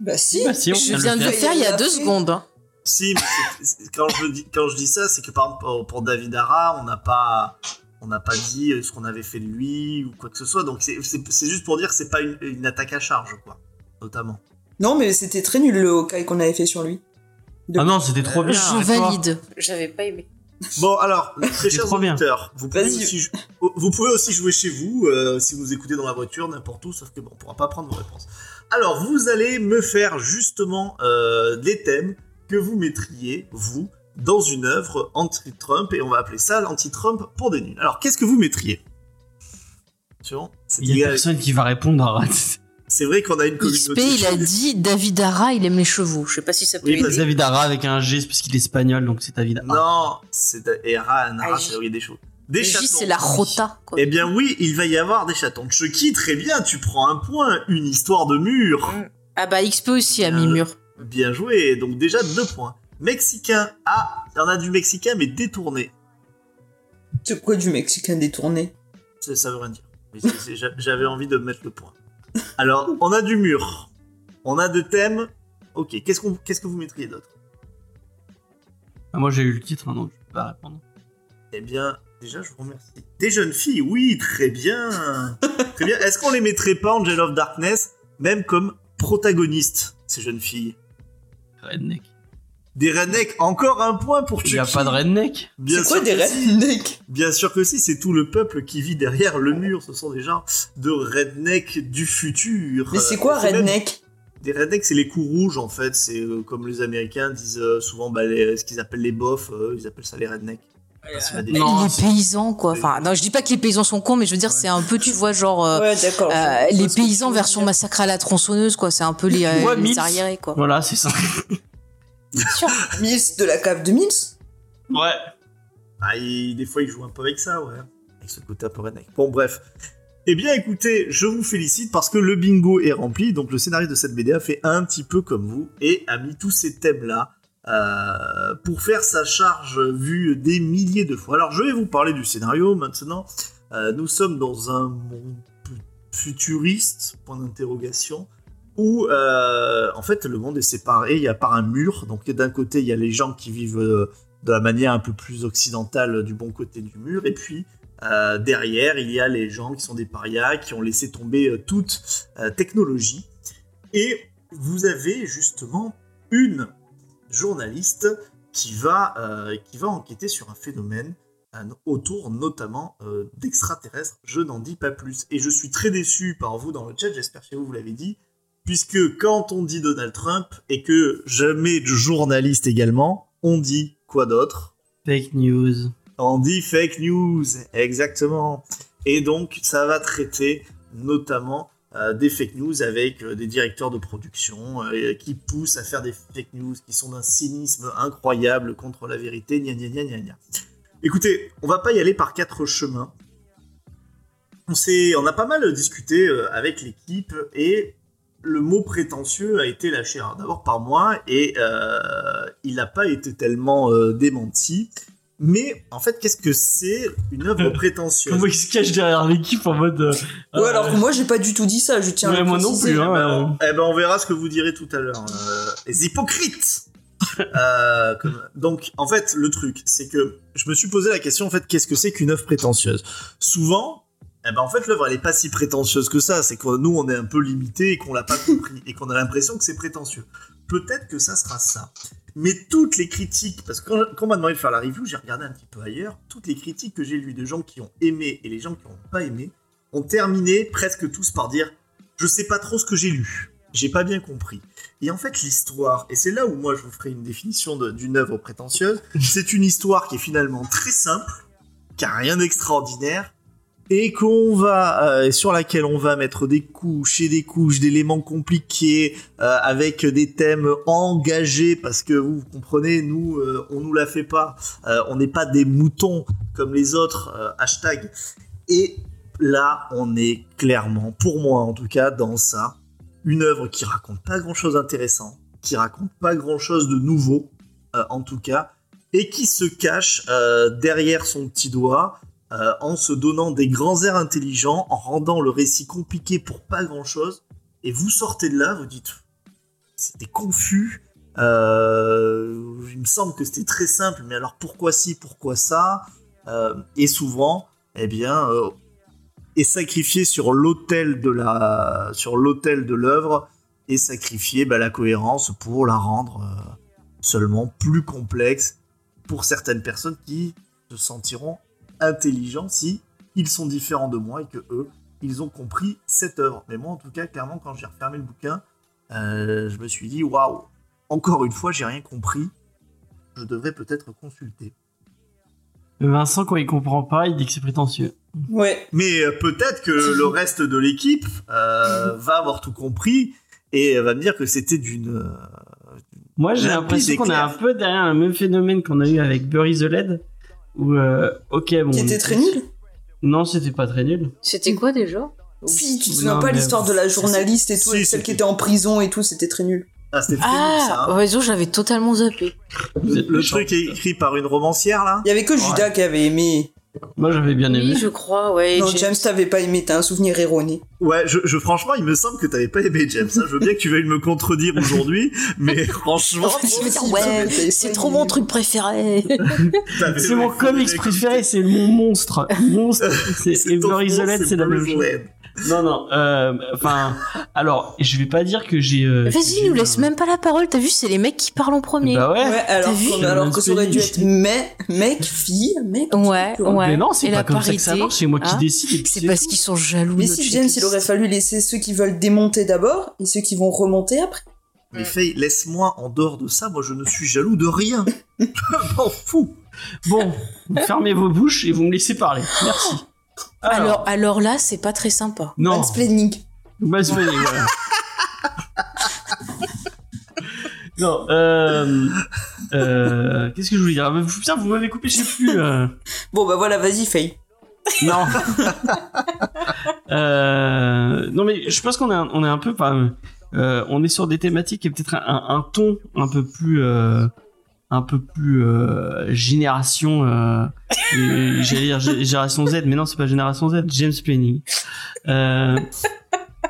Bah si. Bah, si, on Je viens de le faire. il y a deux secondes. hein. Si, mais quand, je dis, quand je dis ça, c'est que par exemple pour, pour David Ara, on n'a pas, on n'a pas dit ce qu'on avait fait de lui ou quoi que ce soit. Donc c'est- juste pour dire que c'est pas une, une attaque à charge, quoi, notamment. Non, mais c'était très nul le Hawkeye qu'on avait fait sur lui. Ah non, c'était trop bien. Je valide. J'avais pas aimé. Bon, alors, très chers auditeurs, vous pouvez, aussi, vous pouvez aussi jouer chez vous, euh, si vous écoutez dans la voiture, n'importe où, sauf que bon, on pourra pas prendre vos réponses. Alors, vous allez me faire justement euh, des thèmes que vous mettriez, vous, dans une œuvre anti-Trump, et on va appeler ça l'anti-Trump pour des nuls. Alors, qu'est-ce que vous mettriez? Il y a personne qui va répondre à c'est vrai qu'on a une XP, communauté. il a dit David Ara, il aime les chevaux. Je sais pas si ça peut Oui, aider. David Ara avec un G, parce qu'il est espagnol, donc c'est David Ara. Non, c'est Ara, Nara, Ah, c'est des choses. Des J, chatons. c'est la rota, quoi. Eh bien oui, il va y avoir des chatons. Chucky, très bien, tu prends un point, une histoire de mur. Ah bah XP aussi a mis Euh, mur. Bien joué, donc déjà deux points. Mexicain, ah, il y en a du mexicain mais détourné. C'est quoi du mexicain détourné? Ça, ça veut rien dire. Mais c'est- c'est- j'a- J'avais envie de mettre le point. Alors, on a du mur. On a deux thèmes. Ok, qu'est-ce qu'on, qu'est-ce que vous mettriez d'autre? Ah, moi j'ai eu le titre, hein, donc je peux pas répondre. Eh bien, déjà, je vous remercie. Des jeunes filles, oui, très bien. très bien. Est-ce qu'on les mettrait pas, Angel of Darkness, même comme protagonistes, ces jeunes filles? Redneck. Des rednecks, encore un point pour Il y a Chucky. pas de redneck Bien C'est quoi sûr des si. rednecks Bien sûr que si, c'est tout le peuple qui vit derrière le mur. Ce sont des gens de redneck du futur. Mais c'est Euh, quoi même- redneck Des rednecks, c'est les coups rouges en fait. C'est euh, comme les Américains disent euh, souvent bah, les- ce qu'ils appellent les bofs, euh, ils appellent ça les rednecks. Non, les paysans, quoi. Enfin, non, je dis pas que les paysans sont cons, mais je veux dire, c'est un peu, tu vois, genre, euh, Ouais, d'accord. euh, les paysans version massacre à la tronçonneuse, quoi. C'est un peu les, euh, Ouais, les arriérés, quoi. Voilà, c'est ça. Mills de la cave de Mills ouais. Ah, il- des fois, ils jouent un peu avec ça, ouais. Avec ce côté un peu redneck. Bon, bref. Eh bien, écoutez, je vous félicite parce que le bingo est rempli. Donc, le scénariste de cette BD a fait un petit peu comme vous et a mis tous ces thèmes-là euh, pour faire sa charge vue des milliers de fois. Alors, je vais vous parler du scénario maintenant. Euh, nous sommes dans un monde futuriste, point d'interrogation, où euh, en fait le monde est séparé, il y a par un mur, donc d'un côté il y a les gens qui vivent de la manière un peu plus occidentale du bon côté du mur, et puis derrière il y a les gens qui sont des parias, qui ont laissé tomber toute technologie, et vous avez justement une journaliste qui va, euh, qui va enquêter sur un phénomène euh, autour notamment euh, d'extraterrestres. Je n'en dis pas plus. Et je suis très déçu par vous dans le chat, j'espère que vous vous l'avez dit, puisque quand on dit Donald Trump et que jamais de journaliste également, on dit quoi d'autre? Fake news. On dit fake news, exactement. Et donc ça va traiter notamment des fake news avec euh, des directeurs de production euh, qui poussent à faire des fake news qui sont d'un cynisme incroyable contre la vérité, gna gna gna gna gna. Écoutez, on va pas y aller par quatre chemins. On, on a pas mal discuté euh, avec l'équipe et le mot prétentieux a été lâché d'abord par moi et euh, il n'a pas été tellement euh, démenti. Mais en fait, qu'est-ce que c'est une œuvre prétentieuse Comment il se cache derrière l'équipe en mode. euh, Ouais, euh, alors que moi j'ai pas du tout dit ça, je tiens à Ouais, le moi non plus, hein. Eh ben, euh. on- eh ben, on verra ce que vous direz tout à l'heure. Euh, les hypocrites Euh, comme- Donc, en fait, le truc, c'est que je me suis posé la question, en fait, qu'est-ce que c'est qu'une œuvre prétentieuse? Souvent, eh ben, en fait, l'œuvre, elle est pas si prétentieuse que ça. C'est que nous, on est un peu limité et qu'on l'a pas compris et qu'on a l'impression que c'est prétentieux. Peut-être que ça sera ça. Mais toutes les critiques, parce que quand, on m'a demandé de faire la review, j'ai regardé un petit peu ailleurs, toutes les critiques que j'ai lues de gens qui ont aimé et les gens qui n'ont pas aimé ont terminé presque tous par dire je sais pas trop ce que j'ai lu, j'ai pas bien compris. Et en fait, l'histoire, et c'est là où moi je vous ferai une définition d'une œuvre prétentieuse, c'est une histoire qui est finalement très simple, qui a rien d'extraordinaire, et qu'on va euh, sur laquelle on va mettre des couches et des couches d'éléments compliqués euh, avec des thèmes engagés parce que vous, comprenez nous euh, on nous la fait pas. Euh, on n'est pas des moutons comme les autres hashtag. Et là on est clairement pour moi en tout cas dans ça une œuvre qui raconte pas grand chose d'intéressant qui raconte pas grand chose de nouveau en tout cas et qui se cache derrière son petit doigt euh, en se donnant des grands airs intelligents, en rendant le récit compliqué pour pas grand chose, et vous sortez de là, vous dites c'était confus, euh, il me semble que c'était très simple, mais alors pourquoi ci, pourquoi ça Euh, Et souvent, eh bien, est sacrifié sur l'autel de la, sur l'autel de l'œuvre, et sacrifier bah, la cohérence pour la rendre seulement plus complexe pour certaines personnes qui se sentiront intelligents si ils sont différents de moi et que eux, ils ont compris cette œuvre. Mais moi, en tout cas, clairement, quand j'ai refermé le bouquin, euh, je me suis dit, waouh, encore une fois, j'ai rien compris. Je devrais peut-être consulter. Vincent, quand il comprend pas, il dit que c'est prétentieux. Ouais. Mais euh, peut-être que le reste de l'équipe euh, va avoir tout compris et va me dire que c'était d'une. euh, Moi, j'ai l'impression qu'on est un peu derrière le même phénomène qu'on a eu avec Bury the Lead. Où, euh, ok, bon. Qui était très nul. Non, c'était pas très nul. C'était quoi déjà? Si, tu te souviens pas l'histoire de la journaliste et tout, Si, et celle qui était en prison et tout, c'était très nul. Ah, c'était très nul, ça. Ah, hein. j'avais totalement zappé. Le truc est écrit par une romancière, là? Il y avait que Judas qui avait aimé. Moi, j'avais bien aimé. Oui, je crois, ouais. Non, James, t'avais pas aimé, t'as un souvenir erroné. Ouais, je, je- franchement, il me semble que t'avais pas aimé James. hein. Je veux bien que tu veuilles me contredire aujourd'hui, mais franchement, Je veux dire, ouais, c'est trop mon truc préféré. C'est mon comics préféré, c'est mon monstre. Monstre, c'est front, Lead, c'est la même chose. Non, non. euh, Enfin, alors, je vais pas dire que j'ai. euh, Vas-y, nous laisse même pas la parole. T'as vu, c'est les mecs qui parlent en premier. Bah ouais. Ouais, alors, vu alors que ça aurait dû être mais, mec, fille, mec. Ouais, ouais. Mais non, c'est pas la comme ça que ça marche. C'est moi qui hein. décide. C'est parce qu'ils sont jaloux. Mais si notre James, il aurait fallu laisser ceux qui veulent démonter d'abord et ceux qui vont remonter après. Mais Faye, laisse-moi en dehors de ça, moi je ne suis jaloux de rien. je m'en fous. Bon, fermez vos bouches et vous me laissez parler. Merci. Alors, alors là, c'est pas très sympa. non. Mansplaining. Vrai, voilà. non, euh, euh, qu'est-ce que je voulais dire? Ah, Putain, vous m'avez coupé, je sais plus. euh. Bon, bah voilà, vas-y, Faye. Non. non, mais je pense qu'on est, un- on est un peu, on est sur des thématiques et peut-être un, un ton un peu plus, un peu plus euh, génération, euh, j'allais dire gé- génération Z, mais non, c'est pas génération Z, James Planning. Euh,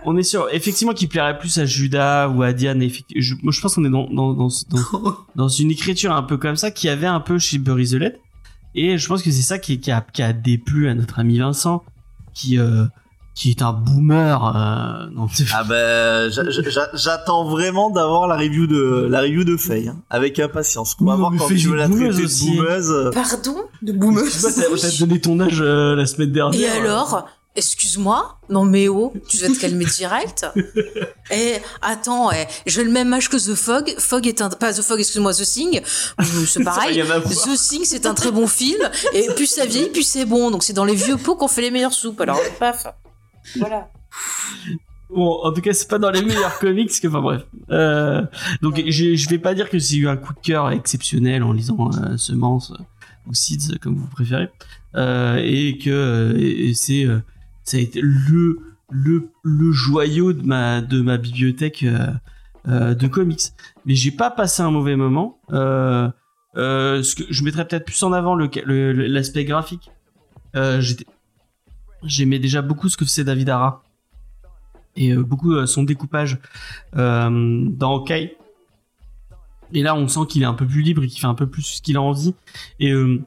on est sur, effectivement, qui plairait plus à Judas ou à Diane. Je, moi, je pense qu'on est dans, dans, dans, dans, dans une écriture un peu comme ça qui avait un peu chez Bury the Lead. Et je pense que c'est ça qui, qui, a, qui a déplu à notre ami Vincent, qui, euh, qui est un boomer. Euh, non, Ah ben, j'a- j'a- j'attends vraiment d'avoir la review de la review de Faye, hein, avec impatience. On va voir quand Faye, tu veux la traiter de aussi. boumeuse. euh, Pardon? De pas, t'as donné ton âge euh, la semaine dernière. Et alors? Excuse-moi? Non mais oh, tu vas te calmer direct? Et attends, eh, j'ai le même âge que The Fog. Fog est un... Pas The Fog, excuse-moi, The Thing. Euh, C'est pareil. The Thing, c'est un très bon film. Et plus ça vieillit, plus c'est bon. Donc c'est dans les vieux pots qu'on fait les meilleures soupes. Alors, paf. Voilà. Bon, en tout cas, c'est pas dans les meilleurs comics que, enfin bref. Euh, donc, je, je vais pas dire que j'ai eu un coup de cœur exceptionnel en lisant euh, Semence euh, ou Seeds, euh, comme vous préférez, et que c'est, ça a été le le le joyau de ma de ma bibliothèque de comics. Mais j'ai pas passé un mauvais moment. Je mettrais peut-être plus en avant l'aspect graphique. J'étais j'aimais déjà beaucoup ce que faisait David Ara et euh, beaucoup euh, son découpage euh, dans Hawkeye. Et là, on sent qu'il est un peu plus libre et qu'il fait un peu plus ce qu'il a envie. Et euh,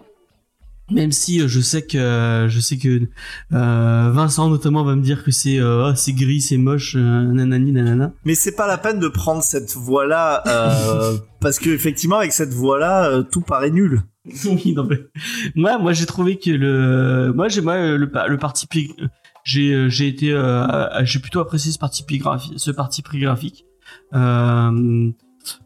même si euh, je sais que je sais que euh, Vincent notamment va me dire que c'est euh, c'est gris, c'est moche, euh, nanani nanana. Mais c'est pas la peine de prendre cette voie-là, euh, parce que effectivement, avec cette voie-là, euh, tout paraît nul. oui, non, mais... moi, moi, j'ai trouvé que le, moi, j'ai, moi, le, le parti pris, j'ai, euh, j'ai été, euh, j'ai plutôt apprécié ce parti pris graphique, ce parti pris graphique. Euh,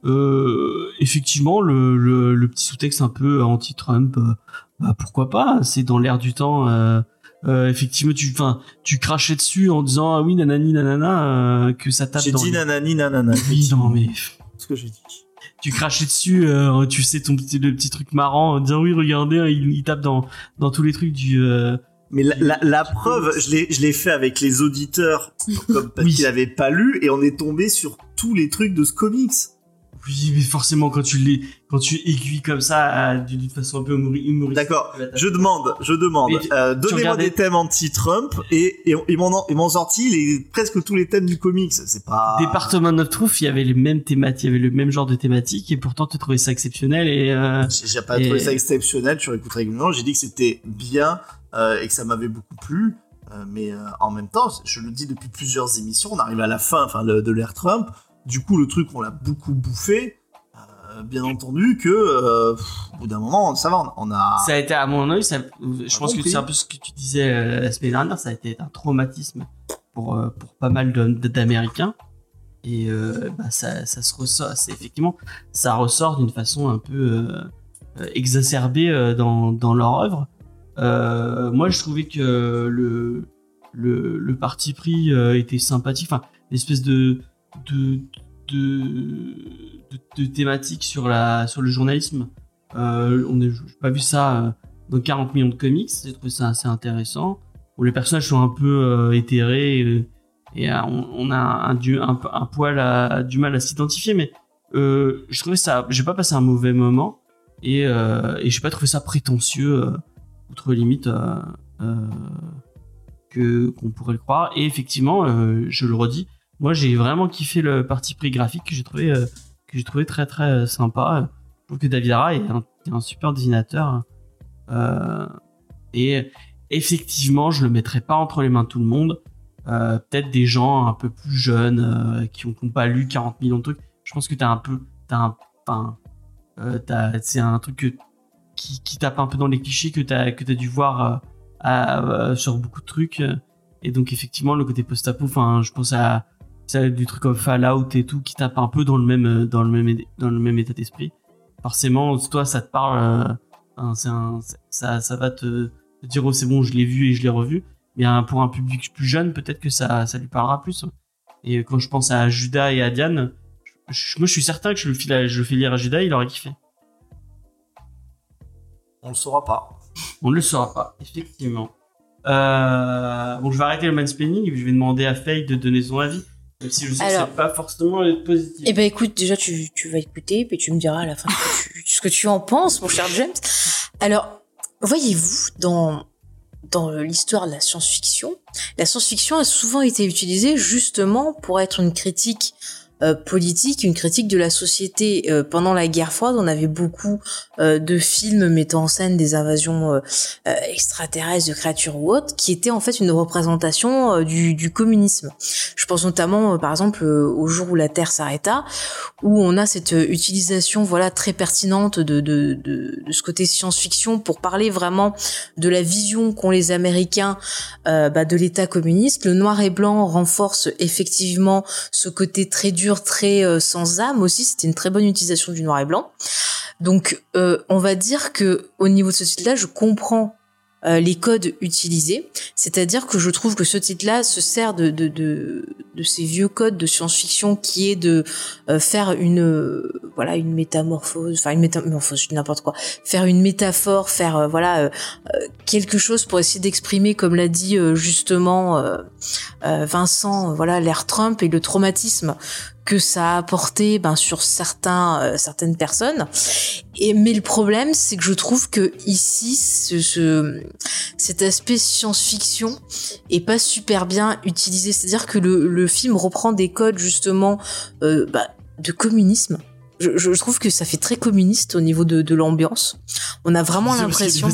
euh, effectivement, le, le, le petit sous-texte un peu anti-Trump, euh, bah, pourquoi pas, c'est dans l'air du temps. Euh, effectivement, tu, enfin, tu crachais dessus en disant ah oui, nanani, nanana, que ça tape J'ai dit les- nanani nanana. Oui, non, mais ce que j'ai dit. Tu crachais dessus, euh, tu sais ton petit, le petit truc marrant, en disant oui, regardez, hein, il, il tape dans, dans tous les trucs du. euh, Mais la, la- la preuve, je l'ai, je l'ai fait avec les auditeurs, comme parce Oui. qu'ils n'avaient pas lu, et on est tombé sur tous les trucs de ce comics. Oui, mais forcément quand tu les, quand tu aiguilles comme ça euh, d'une façon un peu humori- humoristique. D'accord. Je demande, je demande. Euh, Donnez-moi des thèmes anti-Trump et, et, et m'en sorti les, presque tous les thèmes du comics. C'est pas. Département of Truth, il y avait les mêmes thématiques, il y avait le même genre de thématiques et pourtant tu trouvais ça exceptionnel et euh, J'ai pas Et- trouvé ça exceptionnel sur écoute régulièrement. J'ai dit que c'était bien euh, et que ça m'avait beaucoup plu. Euh, mais euh, en même temps, je le dis depuis plusieurs émissions, on arrive à la fin, enfin de l'ère Trump. Du coup, le truc on l'a beaucoup bouffé. Euh, bien entendu que euh, pff, au bout d'un moment, ça va, on a. Ça a été, à mon avis, ça, je pense que c'est un peu ce que tu disais euh, la semaine dernière, ça a été un traumatisme pour, pour pas mal d'Américains. Et bah, ça, ça se ressort, c'est effectivement, ça ressort d'une façon un peu exacerbée dans, dans leur œuvre. Moi, je trouvais que le, le, le parti pris était sympathique, enfin, l'espèce de, de, de, de, de thématique sur, la, sur le journalisme. Euh, on n'a pas vu ça euh, dans 40 millions de comics, j'ai trouvé ça assez intéressant. Où les personnages sont un peu euh, éthérés et, et, euh, on, a un, un, poil à- du mal à s'identifier, mais euh, je trouvais ça, j'ai pas passé un mauvais moment et, euh, et j'ai pas trouvé ça prétentieux, euh, outre limite euh, euh, que qu'on pourrait le croire. Et effectivement, euh, je le redis, moi j'ai vraiment kiffé le parti pris graphique que j'ai trouvé euh, trouvé très très euh, sympa. Je trouve que David Ara est un, super dessinateur. Euh, et effectivement, je le mettrai pas entre les mains de tout le monde. Peut-être des gens un peu plus jeunes qui ont, qui ont pas lu 40 millions de trucs. Je pense que t'as un peu, t'as c'est un truc que, qui, tape un peu dans les clichés que t'as que t'as dû voir sur beaucoup de trucs. Et donc effectivement, le côté post-apo, je pense à, du truc comme Fallout et tout qui tape un peu dans le même, euh, dans le même, dans le même état d'esprit. Forcément, toi, ça te parle. euh, c'est- ça, ça va te, te dire oh c'est bon, je l'ai vu et je l'ai revu. Mais hein, pour un public plus jeune, peut-être que ça, ça lui parlera plus. Et quand je pense à Judas et à Diane, je- moi je suis certain que je le file, je le fais lire à Judas, il aurait kiffé. On le saura pas. On ne le saura pas, effectivement. Euh, bon, je vais arrêter le mansplaining et je vais demander à Faye de donner son avis. Même si je sais Alors- que c'est pas forcément être positif. Eh ben écoute, déjà tu, tu vas écouter, puis tu me diras à la fin ce que tu, ce que tu en penses, mon cher James. Alors, voyez-vous, dans, dans l'histoire de la science-fiction, la science-fiction a souvent été utilisée justement pour être une critique euh, politique, une critique de la société. Euh, pendant la guerre froide, on avait beaucoup euh, de films mettant en scène des invasions euh, euh, extraterrestres, de créatures ou autres, qui étaient en fait une représentation du, du communisme. Je pense notamment, par exemple, au jour où la Terre s'arrêta, où on a cette utilisation, voilà, très pertinente de, de, de, de ce côté science-fiction pour parler vraiment de la vision qu'ont les Américains bah, de l'État communiste. Le noir et blanc renforce effectivement ce côté très dur, très euh, sans âme aussi. C'était une très bonne utilisation du noir et blanc. Donc, euh, on va dire que au niveau de ce titre-là, je comprends euh, les codes utilisés. C'est-à-dire que je trouve que ce titre-là se sert de, ces vieux codes de science-fiction qui est de faire une voilà une métamorphose, enfin une métamorphose, n'importe quoi, faire une métaphore, faire euh, voilà euh, euh, quelque chose pour essayer d'exprimer, comme l'a dit euh, justement Vincent, voilà l'ère Trump et le traumatisme que ça a apporté ben, sur certains certaines personnes. Et mais le problème, c'est que je trouve que ici, ce, ce cet aspect science-fiction est pas super bien utilisé. C'est-à-dire que le, le film reprend des codes justement bah, de communisme. Je, je trouve que ça fait très communiste au niveau de, de l'ambiance. On a vraiment l'impression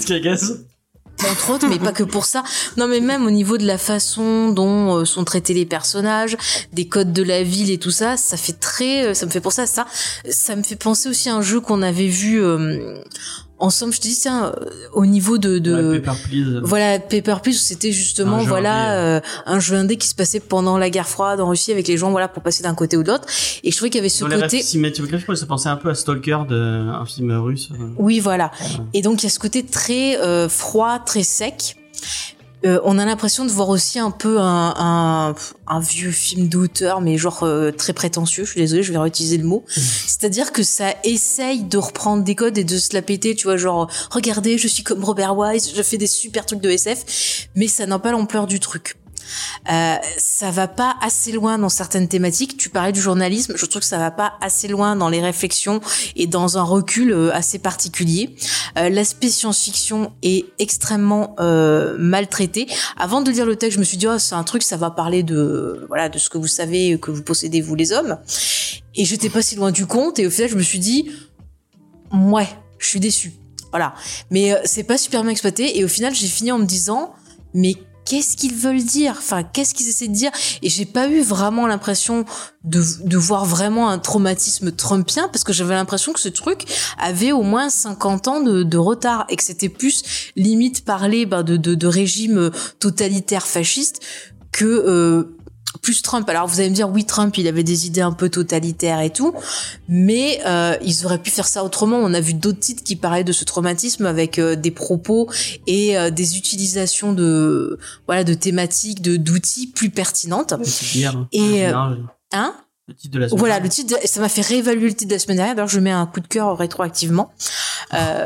entre autres, mais pas que pour ça. Non, mais même au niveau de la façon dont euh, sont traités les personnages, des codes de la ville et tout ça, ça fait très, euh, ça me fait penser à ça. Ça me fait penser aussi à un jeu qu'on avait vu euh, ensemble. Je te dis tiens, euh, au niveau de, de Ouais, Pepper, please. voilà Paper Please, c'était justement Un voilà euh, un jeu indé qui se passait pendant la guerre froide en Russie avec les gens voilà pour passer d'un côté ou de l'autre. Et je trouvais qu'il y avait ce Dans côté moi, ça pensait un peu à Stalker, de, un film russe. euh. Oui, voilà. Et donc il y a ce côté très euh, froid, très sec. Euh, on a l'impression de voir aussi un peu un, un, un vieux film d'auteur, mais genre euh, très prétentieux. Je suis désolée, je vais réutiliser le mot. C'est-à-dire que ça essaye de reprendre des codes et de se la péter, tu vois, genre regardez, je suis comme Robert Wise, je fais des super trucs de SF, mais ça n'a pas l'ampleur du truc. Euh, ça va pas assez loin dans certaines thématiques. Tu parlais du journalisme, je trouve que ça va pas assez loin dans les réflexions et dans un recul euh, assez particulier. Euh, L'aspect science-fiction est extrêmement euh, maltraité. Avant de lire le texte, je me suis dit oh, c'est un truc, ça va parler de voilà de ce que vous savez que vous possédez vous les hommes. Et j'étais pas si loin du compte. Et au final, je me suis dit ouais, je suis déçu. Voilà. Mais euh, c'est pas super bien exploité. Et au final, j'ai fini en me disant mais qu'est-ce qu'ils veulent dire? Enfin, qu'est-ce qu'ils essaient de dire? Et j'ai pas eu vraiment l'impression de, voir vraiment un traumatisme trumpien parce que j'avais l'impression que ce truc avait au moins 50 ans de, retard et que c'était plus limite parler bah, de, de, régime totalitaire fasciste que euh, plus Trump. Alors vous allez me dire oui Trump il avait des idées un peu totalitaires et tout, mais euh, ils auraient pu faire ça autrement. On a vu d'autres titres qui parlaient de ce traumatisme avec euh, des propos et euh, des utilisations de voilà de thématiques, de d'outils plus pertinentes. C'est bien, hein. Et, euh, Bien, Hein? Le titre de la semaine. Voilà, le titre, de- ça m'a fait réévaluer le titre de la semaine dernière. D'ailleurs, je mets un coup de cœur rétroactivement. Euh,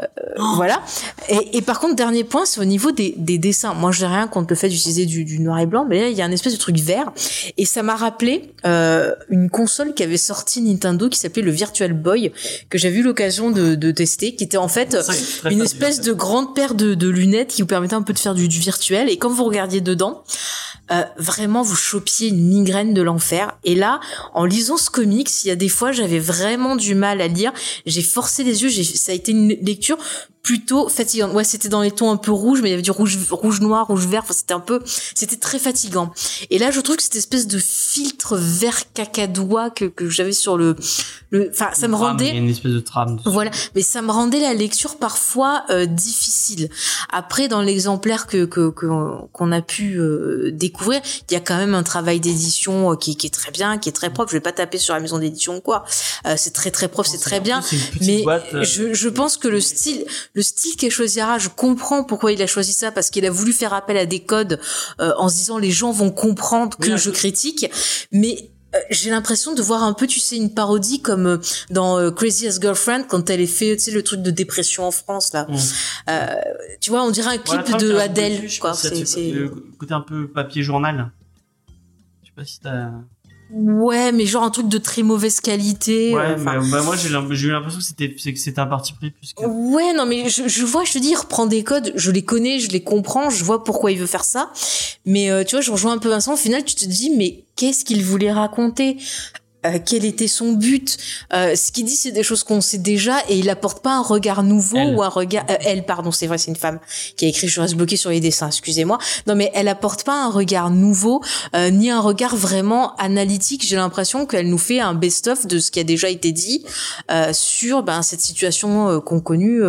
Voilà. Et, et par contre, dernier point, c'est au niveau des, des dessins. Moi, je n'ai rien contre le fait d'utiliser du, du noir et blanc, mais là, il y a un espèce de truc vert. Et ça m'a rappelé euh, une console qui avait sorti Nintendo qui s'appelait le Virtual Boy, que j'avais eu l'occasion de, de tester, qui était en fait une espèce de grande paire de, de lunettes qui vous permettait un peu de faire du, du virtuel. Et quand vous regardiez dedans, euh, vraiment vous chopiez une migraine de l'enfer. Et là, en lisant ce comics, il y a des fois j'avais vraiment du mal à lire. J'ai forcé les yeux. Ça a été une lecture plutôt fatigante. Ouais, c'était dans les tons un peu rouges, mais il y avait du rouge, rouge noir, rouge vert. Enfin, c'était un peu, c'était très fatigant. Et là, je trouve que cette espèce de filtre vert cacadois que, que j'avais sur le, le, enfin, ça me Trame, rendait. Il y a une espèce de trame. dessus. Voilà, mais ça me rendait la lecture parfois euh, difficile. Après, dans l'exemplaire que que qu'on a pu euh, découvrir, il y a quand même un travail d'édition euh, qui, qui est très bien, qui est très propre. Je vais pas taper sur la maison d'édition ou quoi. Euh, c'est très très propre, c'est très bien. Mais boîte, euh, je, je pense que le style, le style qu'elle choisira, je comprends pourquoi il a choisi ça parce qu'il a voulu faire appel à des codes euh, en se disant les gens vont comprendre que Oui, je critique, mais euh, j'ai l'impression de voir un peu, tu sais, une parodie comme euh, dans Crazy as Girlfriend quand elle est fait, tu sais, le truc de dépression en France là. Euh, tu vois, on dirait un clip de il a un Adele, peu dessus, quoi. C'est, fait c'est- Le côté un peu papier journal. Je sais pas si t'as. Ouais, mais genre un truc de très mauvaise qualité. Ouais, euh, enfin, mais bah, moi j'ai eu l'impression que c'était c'est que c'était un parti pris plus que. Ouais, non, mais je, je vois, je te dis, il reprend des codes, je les connais, je les comprends, je vois pourquoi il veut faire ça. Mais euh, tu vois, je rejoins un peu Vincent, au final, tu te dis, mais qu'est-ce qu'il voulait raconter? Euh, quel était son but Euh, Ce qu'il dit, c'est des choses qu'on sait déjà, et il apporte pas un regard nouveau Elle. ou un regard. euh, elle, pardon, c'est vrai, c'est une femme qui a écrit. Je reste bloquée sur les dessins, excusez-moi. Non, mais elle apporte pas un regard nouveau, euh, ni un regard vraiment analytique. J'ai l'impression qu'elle nous fait un best-of de ce qui a déjà été dit euh, sur ben, cette situation qu'ont connue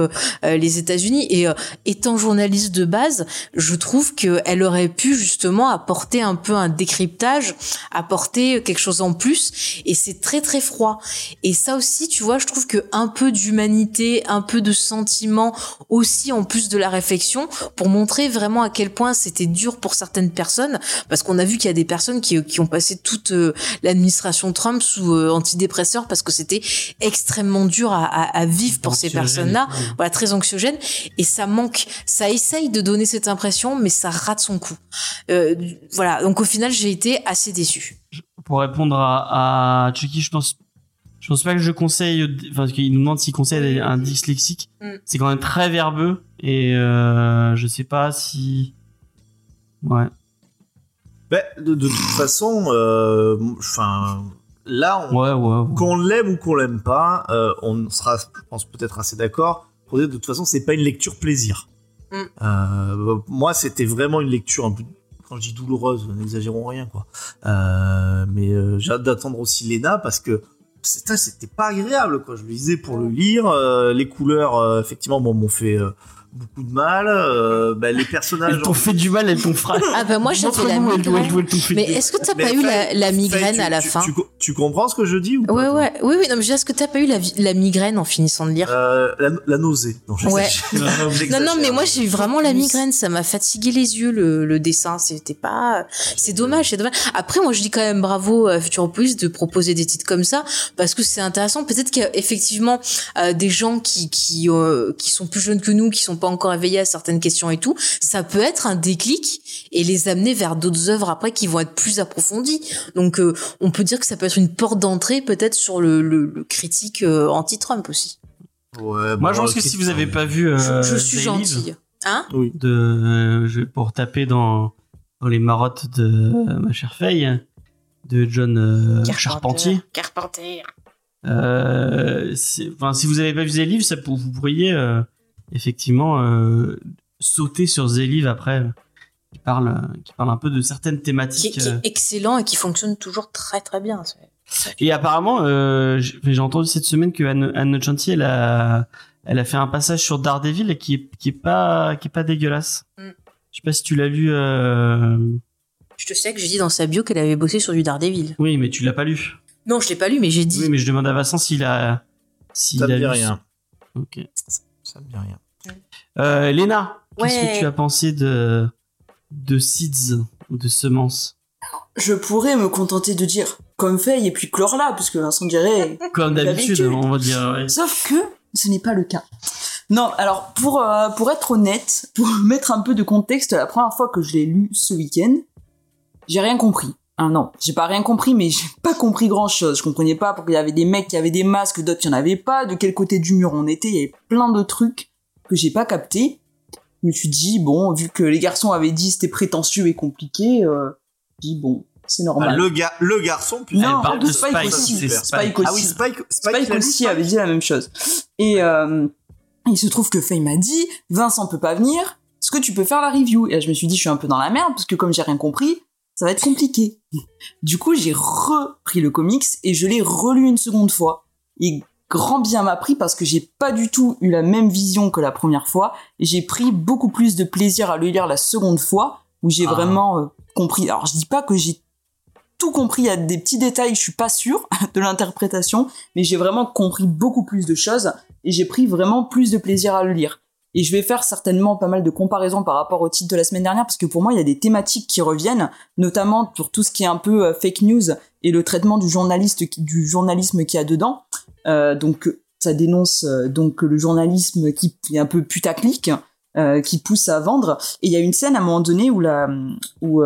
les États-Unis. Et euh, étant journaliste de base, je trouve qu'elle aurait pu justement apporter un peu un décryptage, apporter quelque chose en plus. Et c'est très très froid. Et ça aussi, tu vois, je trouve que un peu d'humanité, un peu de sentiment aussi en plus de la réflexion pour montrer vraiment à quel point c'était dur pour certaines personnes. Parce qu'on a vu qu'il y a des personnes qui, qui ont passé toute euh, l'administration Trump sous euh, antidépresseurs parce que c'était extrêmement dur à, à, à vivre pour ces personnes-là. Voilà, très anxiogène. Et ça manque. Ça essaye de donner cette impression, mais ça rate son coup. Euh, voilà. Donc au final, j'ai été assez déçue. Pour répondre à, à Chucky, je pense je pense pas que je conseille enfin parce qu'il nous demande s'il conseille un dyslexique. Mm. C'est quand même très verbeux et euh, je sais pas si ouais. Ben, de, de toute façon, euh, enfin, là, on, Ouais ouais. ouais. qu'on l'aime ou qu'on l'aime pas, euh, on sera, je pense, peut-être assez d'accord pour dire de toute façon, c'est pas une lecture plaisir. Mm. Euh, moi, c'était vraiment une lecture un peu, quand je dis douloureuse, n'exagérons rien, quoi. Euh, mais euh, j'ai hâte d'attendre aussi Lena parce que c'était pas agréable, quoi. Je le lisais pour le lire. euh, les couleurs, euh, effectivement, bon, m'ont fait euh, beaucoup de mal. Euh, ben, les personnages. Elles t'ont fait du mal, elles t'ont frappé. Ah bah moi j'avais la elles t'ont- elles migraine. fait Mais est-ce que t'as pas eu la, la migraine tu- à la tu- fin tu, tu comprends ce que je dis ou pas, Ouais ouais. Oui oui non mais je veux dire, est-ce que t'as pas eu la, migraine en finissant de lire Euh, la, la nausée. Non, Ouais. Non non mais moi j'ai eu vraiment la migraine ça m'a fatigué les yeux le, le dessin c'était pas c'est dommage c'est dommage. Après moi je dis quand même bravo à Futuropolis de proposer des titres comme ça parce que c'est intéressant. Peut-être qu'il y a effectivement euh, des gens qui qui euh, qui sont plus jeunes que nous qui sont pas encore éveillés à certaines questions et tout. Ça peut être un déclic et les amener vers d'autres œuvres après qui vont être plus approfondies. Donc euh, on peut dire que ça peut être une porte d'entrée peut-être sur le, le, le critique euh, anti-Trump aussi Ouais, Moi bon, je pense que si vous ça avez va. pas vu euh, je, je suis gentille hein? Oui. de euh, je- pour taper dans dans les marottes de euh, ma chère Faye de John euh, Charpentier. Carpentier Euh, c'est- enfin, si vous avez pas vu The Live, ça, pour- vous pourriez euh, effectivement euh, sauter sur The Live après. Qui parle, qui parle un peu de certaines thématiques. qui est excellent et qui fonctionne toujours très très bien. Et apparemment, euh, j'ai entendu cette semaine que Anne, Anne elle a, elle a fait un passage sur Daredevil et qui est, qui est pas, qui est pas dégueulasse. Mm. Je sais pas si tu l'as lu. Euh... Je te sais que j'ai dit dans sa bio qu'elle avait bossé sur du Daredevil. Oui, mais tu l'as pas lu. Non, je l'ai pas lu, mais j'ai dit. Oui, mais je demande à Vincent s'il a, s'il Ça a me dit lu. rien. Ok. Ça me dit rien. Euh, Léna, qu'est-ce Ouais. que tu as pensé de, de seeds ou de semences Je pourrais me contenter de dire comme Faye et puis clore là, puisque Vincent dirait. Comme d'habitude, D'habitude. on va dire. ouais. Sauf que ce n'est pas le cas. Non, alors pour euh, pour être honnête, pour mettre un peu de contexte, la première fois que je l'ai lu ce week-end, j'ai rien compris. Ah non, j'ai pas rien compris, mais j'ai pas compris grand chose. Je comprenais pas pourquoi il y avait des mecs qui avaient des masques, d'autres qui en avaient pas, de quel côté du mur on était, il y avait plein de trucs que j'ai pas capté. Je me suis dit, bon, vu que les garçons avaient dit c'était prétentieux et compliqué, euh, je dis bon, c'est normal. Ah, le, ga le garçon, putain. Non, parle de Spike, Spike, aussi. Spike, Spike. aussi. Ah oui, Spike, Spike, Spike il a lu aussi Spike avait dit la même chose. Et euh, il se trouve que Faye m'a dit, Vincent peut pas venir, est-ce que tu peux faire la review? Et je me suis dit, je suis un peu dans la merde, parce que comme j'ai rien compris, ça va être compliqué. Du coup, j'ai repris le comics et je l'ai relu une seconde fois. Et grand bien m'a pris parce que j'ai pas du tout eu la même vision que la première fois. Et j'ai pris beaucoup plus de plaisir à le lire la seconde fois, où j'ai Ah. vraiment euh, compris. Alors, je dis pas que j'ai tout compris, il y a des petits détails, je suis pas sûre de l'interprétation, mais j'ai vraiment compris beaucoup plus de choses et j'ai pris vraiment plus de plaisir à le lire. Et je vais faire certainement pas mal de comparaisons par rapport au titre de la semaine dernière parce que pour moi il y a des thématiques qui reviennent, notamment pour tout ce qui est un peu euh, fake news et le traitement du journaliste qui- du journalisme qu'il y a dedans. Euh, donc ça dénonce euh, donc le journalisme qui est un peu putaclic, euh, qui pousse à vendre. Et il y a une scène à un moment donné où la où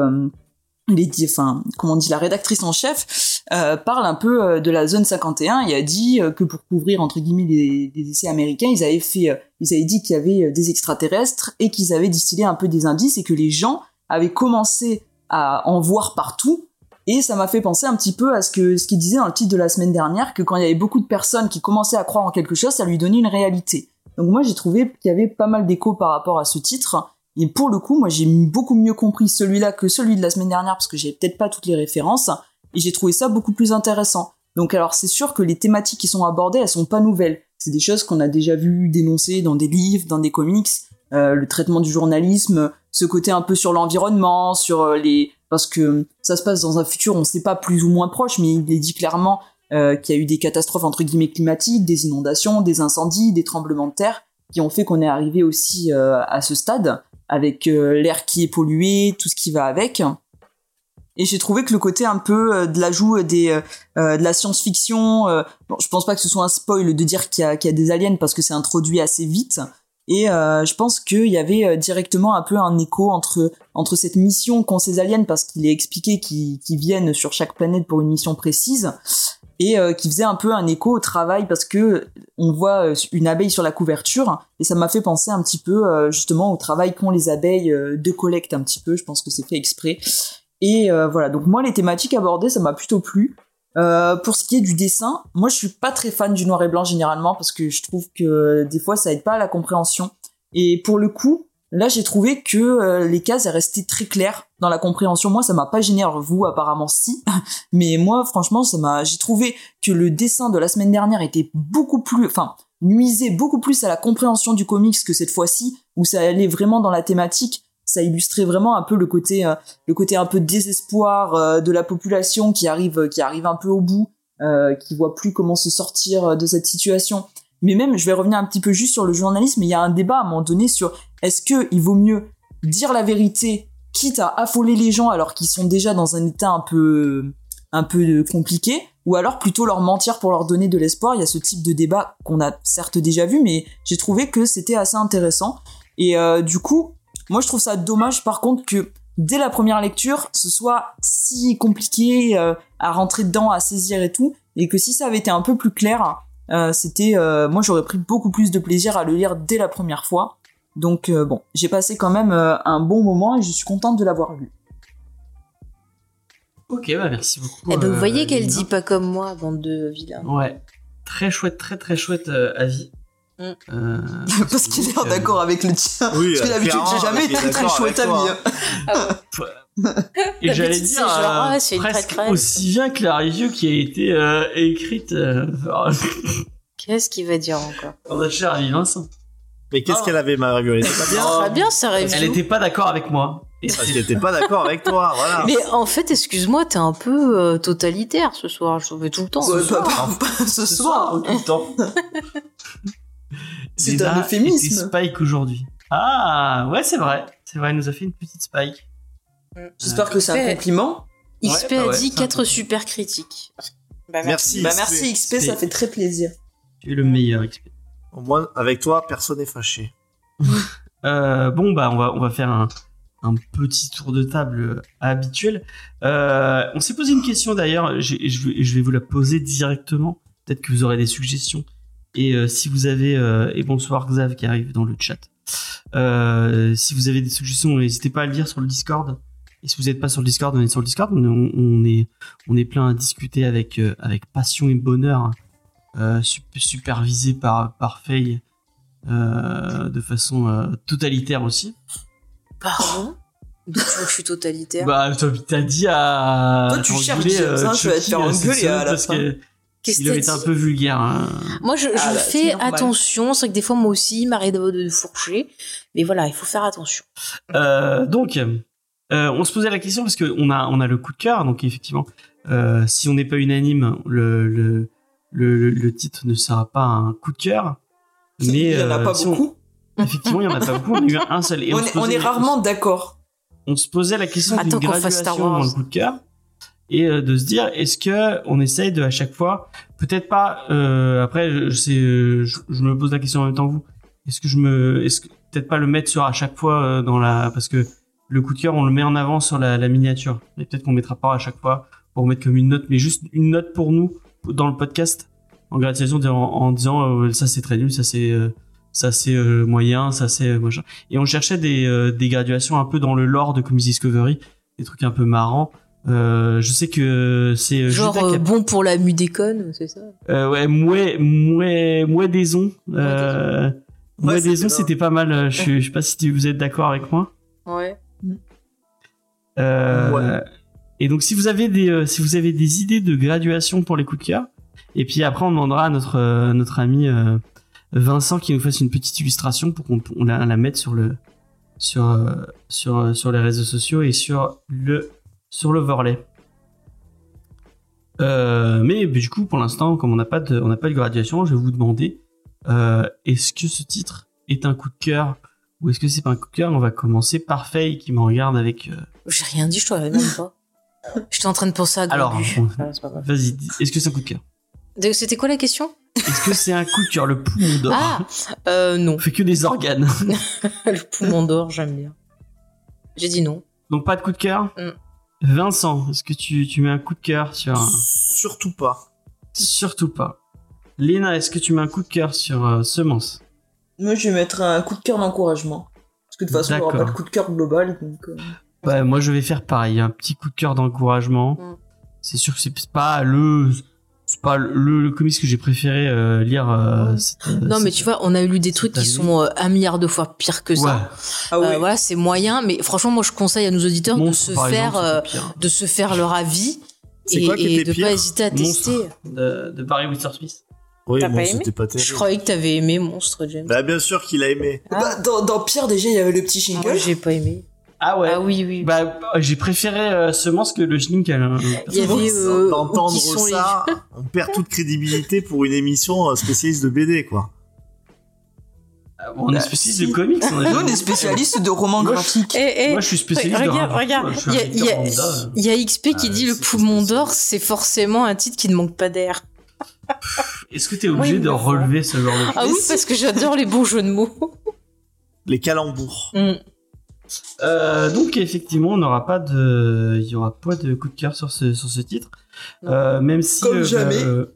les, enfin, comment on dit, la rédactrice en chef parle un peu de la zone 51 et a dit que pour couvrir entre guillemets les, essais américains, ils avaient fait, ils avaient dit qu'il y avait des extraterrestres et qu'ils avaient distillé un peu des indices et que les gens avaient commencé à en voir partout. Et ça m'a fait penser un petit peu à ce que ce qu'il disait dans le titre de la semaine dernière, que quand il y avait beaucoup de personnes qui commençaient à croire en quelque chose, ça lui donnait une réalité. Donc moi j'ai trouvé qu'il y avait pas mal d'écho par rapport à ce titre. Et pour le coup, moi j'ai beaucoup mieux compris celui-là que celui de la semaine dernière parce que j'ai peut-être pas toutes les références et j'ai trouvé ça beaucoup plus intéressant. Donc alors c'est sûr que les thématiques qui sont abordées, elles sont pas nouvelles. C'est des choses qu'on a déjà vu dénoncer dans des livres, dans des comics, euh, le traitement du journalisme, ce côté un peu sur l'environnement, sur euh, les parce que ça se passe dans un futur, on sait pas plus ou moins proche, mais il est dit clairement euh, qu'il y a eu des catastrophes entre guillemets climatiques, des inondations, des incendies, des tremblements de terre qui ont fait qu'on est arrivé aussi euh, à ce stade avec euh, l'air qui est pollué, tout ce qui va avec. Et j'ai trouvé que le côté un peu de l'ajout des de la science-fiction, bon, je pense pas que ce soit un spoil de dire qu'il y a des aliens parce que c'est introduit assez vite. Et euh, je pense qu'il y avait euh, directement un peu un écho entre entre cette mission qu'ont ces aliens parce qu'il est expliqué qu'ils viennent sur chaque planète pour une mission précise et euh, qui faisait un peu un écho au travail parce que on voit euh, une abeille sur la couverture et ça m'a fait penser un petit peu justement au travail qu'ont les abeilles de collecte un petit peu. Je pense que c'est fait exprès. Et voilà. Donc moi les thématiques abordées ça m'a plutôt plu euh, pour ce qui est du dessin moi je suis pas très fan du noir et blanc généralement parce que je trouve que des fois ça aide pas à la compréhension et pour le coup Là, j'ai trouvé que euh, les cases elles restaient très claires dans la compréhension. Moi, ça m'a pas gêné. Vous, apparemment, si. Mais moi, franchement, ça m'a. J'ai trouvé que le dessin de la semaine dernière était beaucoup plus, enfin, nuisait beaucoup plus à la compréhension du comics que cette fois-ci, où ça allait vraiment dans la thématique. Ça illustrait vraiment un peu le côté, euh, le côté un peu désespoir euh, de la population qui arrive, qui arrive un peu au bout, euh, qui voit plus comment se sortir de cette situation. Mais même, je vais revenir un petit peu juste sur le journalisme. Il y a un débat à un moment donné sur est-ce que il vaut mieux dire la vérité, quitte à affoler les gens alors qu'ils sont déjà dans un état un peu, un peu compliqué, ou alors plutôt leur mentir pour leur donner de l'espoir. Il y a ce type de débat qu'on a certes déjà vu, mais j'ai trouvé que c'était assez intéressant. Et euh, du coup, moi je trouve ça dommage par contre que dès la première lecture, ce soit si compliqué euh, à rentrer dedans, à saisir et tout, et que si ça avait été un peu plus clair, euh, c'était, euh, moi j'aurais pris beaucoup plus de plaisir à le lire dès la première fois. Donc euh, bon, j'ai passé quand même euh, un bon moment et je suis contente de l'avoir lu. Ok, bah merci beaucoup. Eh ben, vous euh, voyez qu'elle dit pas comme moi, bande de vilains. Ouais. Très chouette, très très chouette euh, avis. Mm. Euh, Parce qu'il est en euh, d'accord avec le tien. Oui, Parce que d'habitude, clairement, j'ai jamais été très avec ami. toi. hein. Et j'allais D'habitude, dire genre, euh, ah, presque aussi bien que la review qui a été euh, écrite euh, Qu'est-ce qu'il va dire encore? Par notre cher ami Vincent. Mais qu'est-ce Ah. qu'elle avait, ma review Elle était pas bien Oh. Très bien, ça review. Elle était pas d'accord avec moi. Et Parce qu'elle était pas d'accord avec toi, voilà. Mais en fait, excuse-moi, t'es un peu euh, totalitaire ce soir. Je trouvais tout le temps. Ouais, ce pas- soir. pas- pas ce ce soir. soir, tout le temps. C'est un euphémisme. était Spike aujourd'hui. Ah, ouais, c'est vrai. C'est vrai, elle nous a fait une petite Spike. J'espère que c'est un compliment. XP Ouais, bah a ouais, dit c'est 4 un- super critiques. Bah, Merci. Bah merci XP, ça fait très plaisir. Tu es le meilleur XP. Au moins, avec toi, personne n'est fâché. Euh, bon, bah, on va, on va faire un, un petit tour de table euh, habituel. Euh, on s'est posé une question d'ailleurs, je vais, je vais vous la poser directement. Peut-être que vous aurez des suggestions. Et euh, si vous avez, euh, et bonsoir Xav qui arrive dans le chat. Euh, si vous avez des suggestions, n'hésitez pas à le dire sur le Discord. Et si vous n'êtes pas sur le Discord, on est sur le Discord. On, est, on est plein à discuter avec, euh, avec passion et bonheur, euh, sup- supervisé par, par Faye euh, de façon totalitaire aussi. Pardon? D'où je suis totalitaire Bah, t'as dit à. Toi, tu cherches hein, tu vas te Chucky, faire engueuler à semaine la fin. que il t'as été un peu vulgaire. hein. Moi, je, je Ah, bah, fais attention. C'est vrai que des fois, moi aussi, il m'arrive de, de fourcher. Mais voilà, il faut faire attention. Euh, donc, euh, on se posait la question parce que on a, on a le coup de cœur. Donc, effectivement, euh, si on n'est pas unanime, le, le, le, titre ne sera pas un coup de cœur. Mais il y en a euh, pas si on- beaucoup. effectivement, il y en a pas beaucoup. On a eu un seul. Et On est, on rarement d'accord. on se posait la question d'une qu'on graduation dans le coup de cœur et euh, de se dire est-ce que on essaye de à chaque fois peut-être pas euh, après je, euh, je, je me pose la question en même temps que vous. Est-ce que je me est-ce que peut-être pas le mettre sur à chaque fois euh, dans la parce que le coup de cœur on le met en avant sur la, la miniature. Et peut-être qu'on mettra pas à chaque fois pour mettre comme une note mais juste une note pour nous dans le podcast en gratification en, disant ça c'est très nul ça c'est euh, ça c'est moyen ça c'est machin. Et on cherchait des, des graduations un peu dans le lore de Comics Discovery, des trucs un peu marrants. Euh, je sais que c'est euh, Genre Judas euh, a- bon pour la mudécone, c'est ça? Euh, ouais, mouais, mouais, mouais daison. Euh, Ouais, mouais daison, bien. c'était pas mal. euh, Je, je sais pas si tu- vous êtes d'accord avec moi. Ouais. Euh, Ouais. Et donc, si vous avez des, euh, si vous avez des idées de graduation pour les coups de cœur, et puis après, on demandera à notre, euh, notre ami euh, Vincent qui nous fasse une petite illustration pour qu'on on la, la mette sur le, sur, euh, sur, euh, sur les réseaux sociaux et sur le, sur le Vorlay. Euh, mais du coup, pour l'instant, comme on n'a pas de, on n'a pas de graduation, je vais vous demander, euh, est-ce que ce titre est un coup de cœur ou est-ce que c'est pas un coup de cœur? On va commencer par Faye qui me regarde avec. euh, J'ai rien dit, je t'aurais même pas. J'étais en train de penser à Alors. Ah. Vas-y, est-ce que c'est un coup de cœur? C'était quoi la question? Est-ce que c'est un coup de cœur Le poumon d'or? Ah euh, Non. On fait que des organes. Le poumon d'or, j'aime bien. J'ai dit non. Donc pas de coup de cœur? Mm. Vincent, est-ce que tu, tu mets un coup de cœur sur un... Surtout pas. Surtout pas. Léna, est-ce que tu mets un coup de cœur sur euh, Semence? Moi, je vais mettre un coup de cœur d'encouragement. Parce que de toute façon, il n'y aura D'accord. pas de coup de cœur global. Donc, euh, Ouais, moi je vais faire pareil, un petit coup de cœur d'encouragement. Mm. C'est sûr que c'est pas le... C'est pas le, le comics que j'ai préféré euh, lire. euh, cette- euh, Non, mais tu vois, on a lu des trucs qui sont euh, un milliard de fois pires que Ouais. ça. Ah oui. Euh, voilà, c'est moyen, mais franchement, moi, je conseille à nos auditeurs de se faire, exemple, euh, de se faire leur avis et, quoi de pire pas hésiter à Monstre. tester. de, de Barry Windsor Smith. Oui, bon, pas c'était pas Je terrible. croyais que t'avais aimé Monstre, James. Bah, bien sûr qu'il a aimé. Bah, dans, dans Pierre, déjà, il y avait le petit Moi, shingle. j'ai pas aimé. Ah ouais. Ah oui, oui. Bah, j'ai préféré euh, Semence que le Schnick. Il y avait euh, D'entendre qui sont les- ça, on perd toute crédibilité pour une émission euh, spécialiste de BD, quoi. On est Bah, spécialiste si. de comics. on est- Nous, on est spécialiste de romans graphiques. Eh, eh, Moi, je suis spécialiste de regarde, rapport. regarde, un il y a- XP qui Ah, dit le poumon d'or, c'est forcément un titre qui ne manque pas d'air. Est-ce que t'es obligé Oui, de relever ce genre de Ah oui, parce que j'adore les bons jeux de mots. Les calembours. Mm. Euh, donc effectivement, on n'aura pas de, il y aura pas de coup de cœur sur ce sur ce titre. Euh, même si Comme euh, jamais. euh,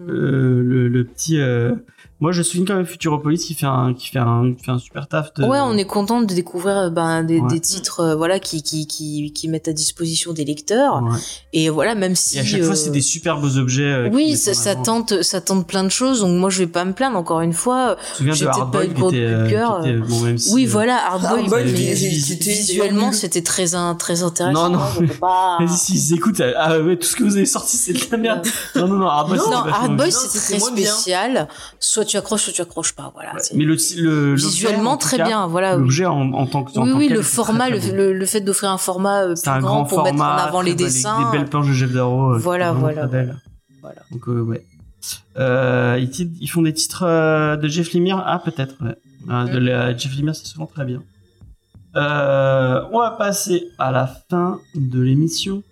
euh, le, le petit euh, Moi, je souligne quand même Futuropolis qui fait un, qui fait un, qui fait un super taf. De... Ouais, on est content de découvrir euh, ben, des, Ouais. des titres euh, voilà qui, qui, qui, qui mettent à disposition des lecteurs. Ouais. Et voilà, même si. Et à chaque fois, euh, c'est des superbes objets. euh, Oui, ça, tente, ça tente plein de choses. Donc moi, je vais pas me plaindre. Encore une fois, Je me souviens de pas qui gros euh, cœur, qui était- bon, même si, oui, euh, voilà, Hardboy. Mais était visuellement, c'était très, très intéressant. Non, non. Écoutent, euh, ah ouais, tout ce que vous avez sorti, c'est de la merde. Non, non, non, Hardboy, c'est c'était très spécial. Soit tu accroches, soit tu accroches pas. Voilà. Ouais. Mais le, le, Visuellement, très cas, bien. Voilà. L'objet en, en tant que en Oui, tant oui, le format, très, le, très le, le fait d'offrir un format euh, C'est plus un grand grand pour mettre en format, avant les dessins. Des belles planches de Jeff Darrow. euh, Voilà, voilà, voilà. Donc, euh, ouais. Euh, ils, font des titres euh, de Jeff Lemire Ah, peut-être, ouais. Euh, de la- Jeff Lemire, c'est souvent très bien. On va passer à la fin de l'émission.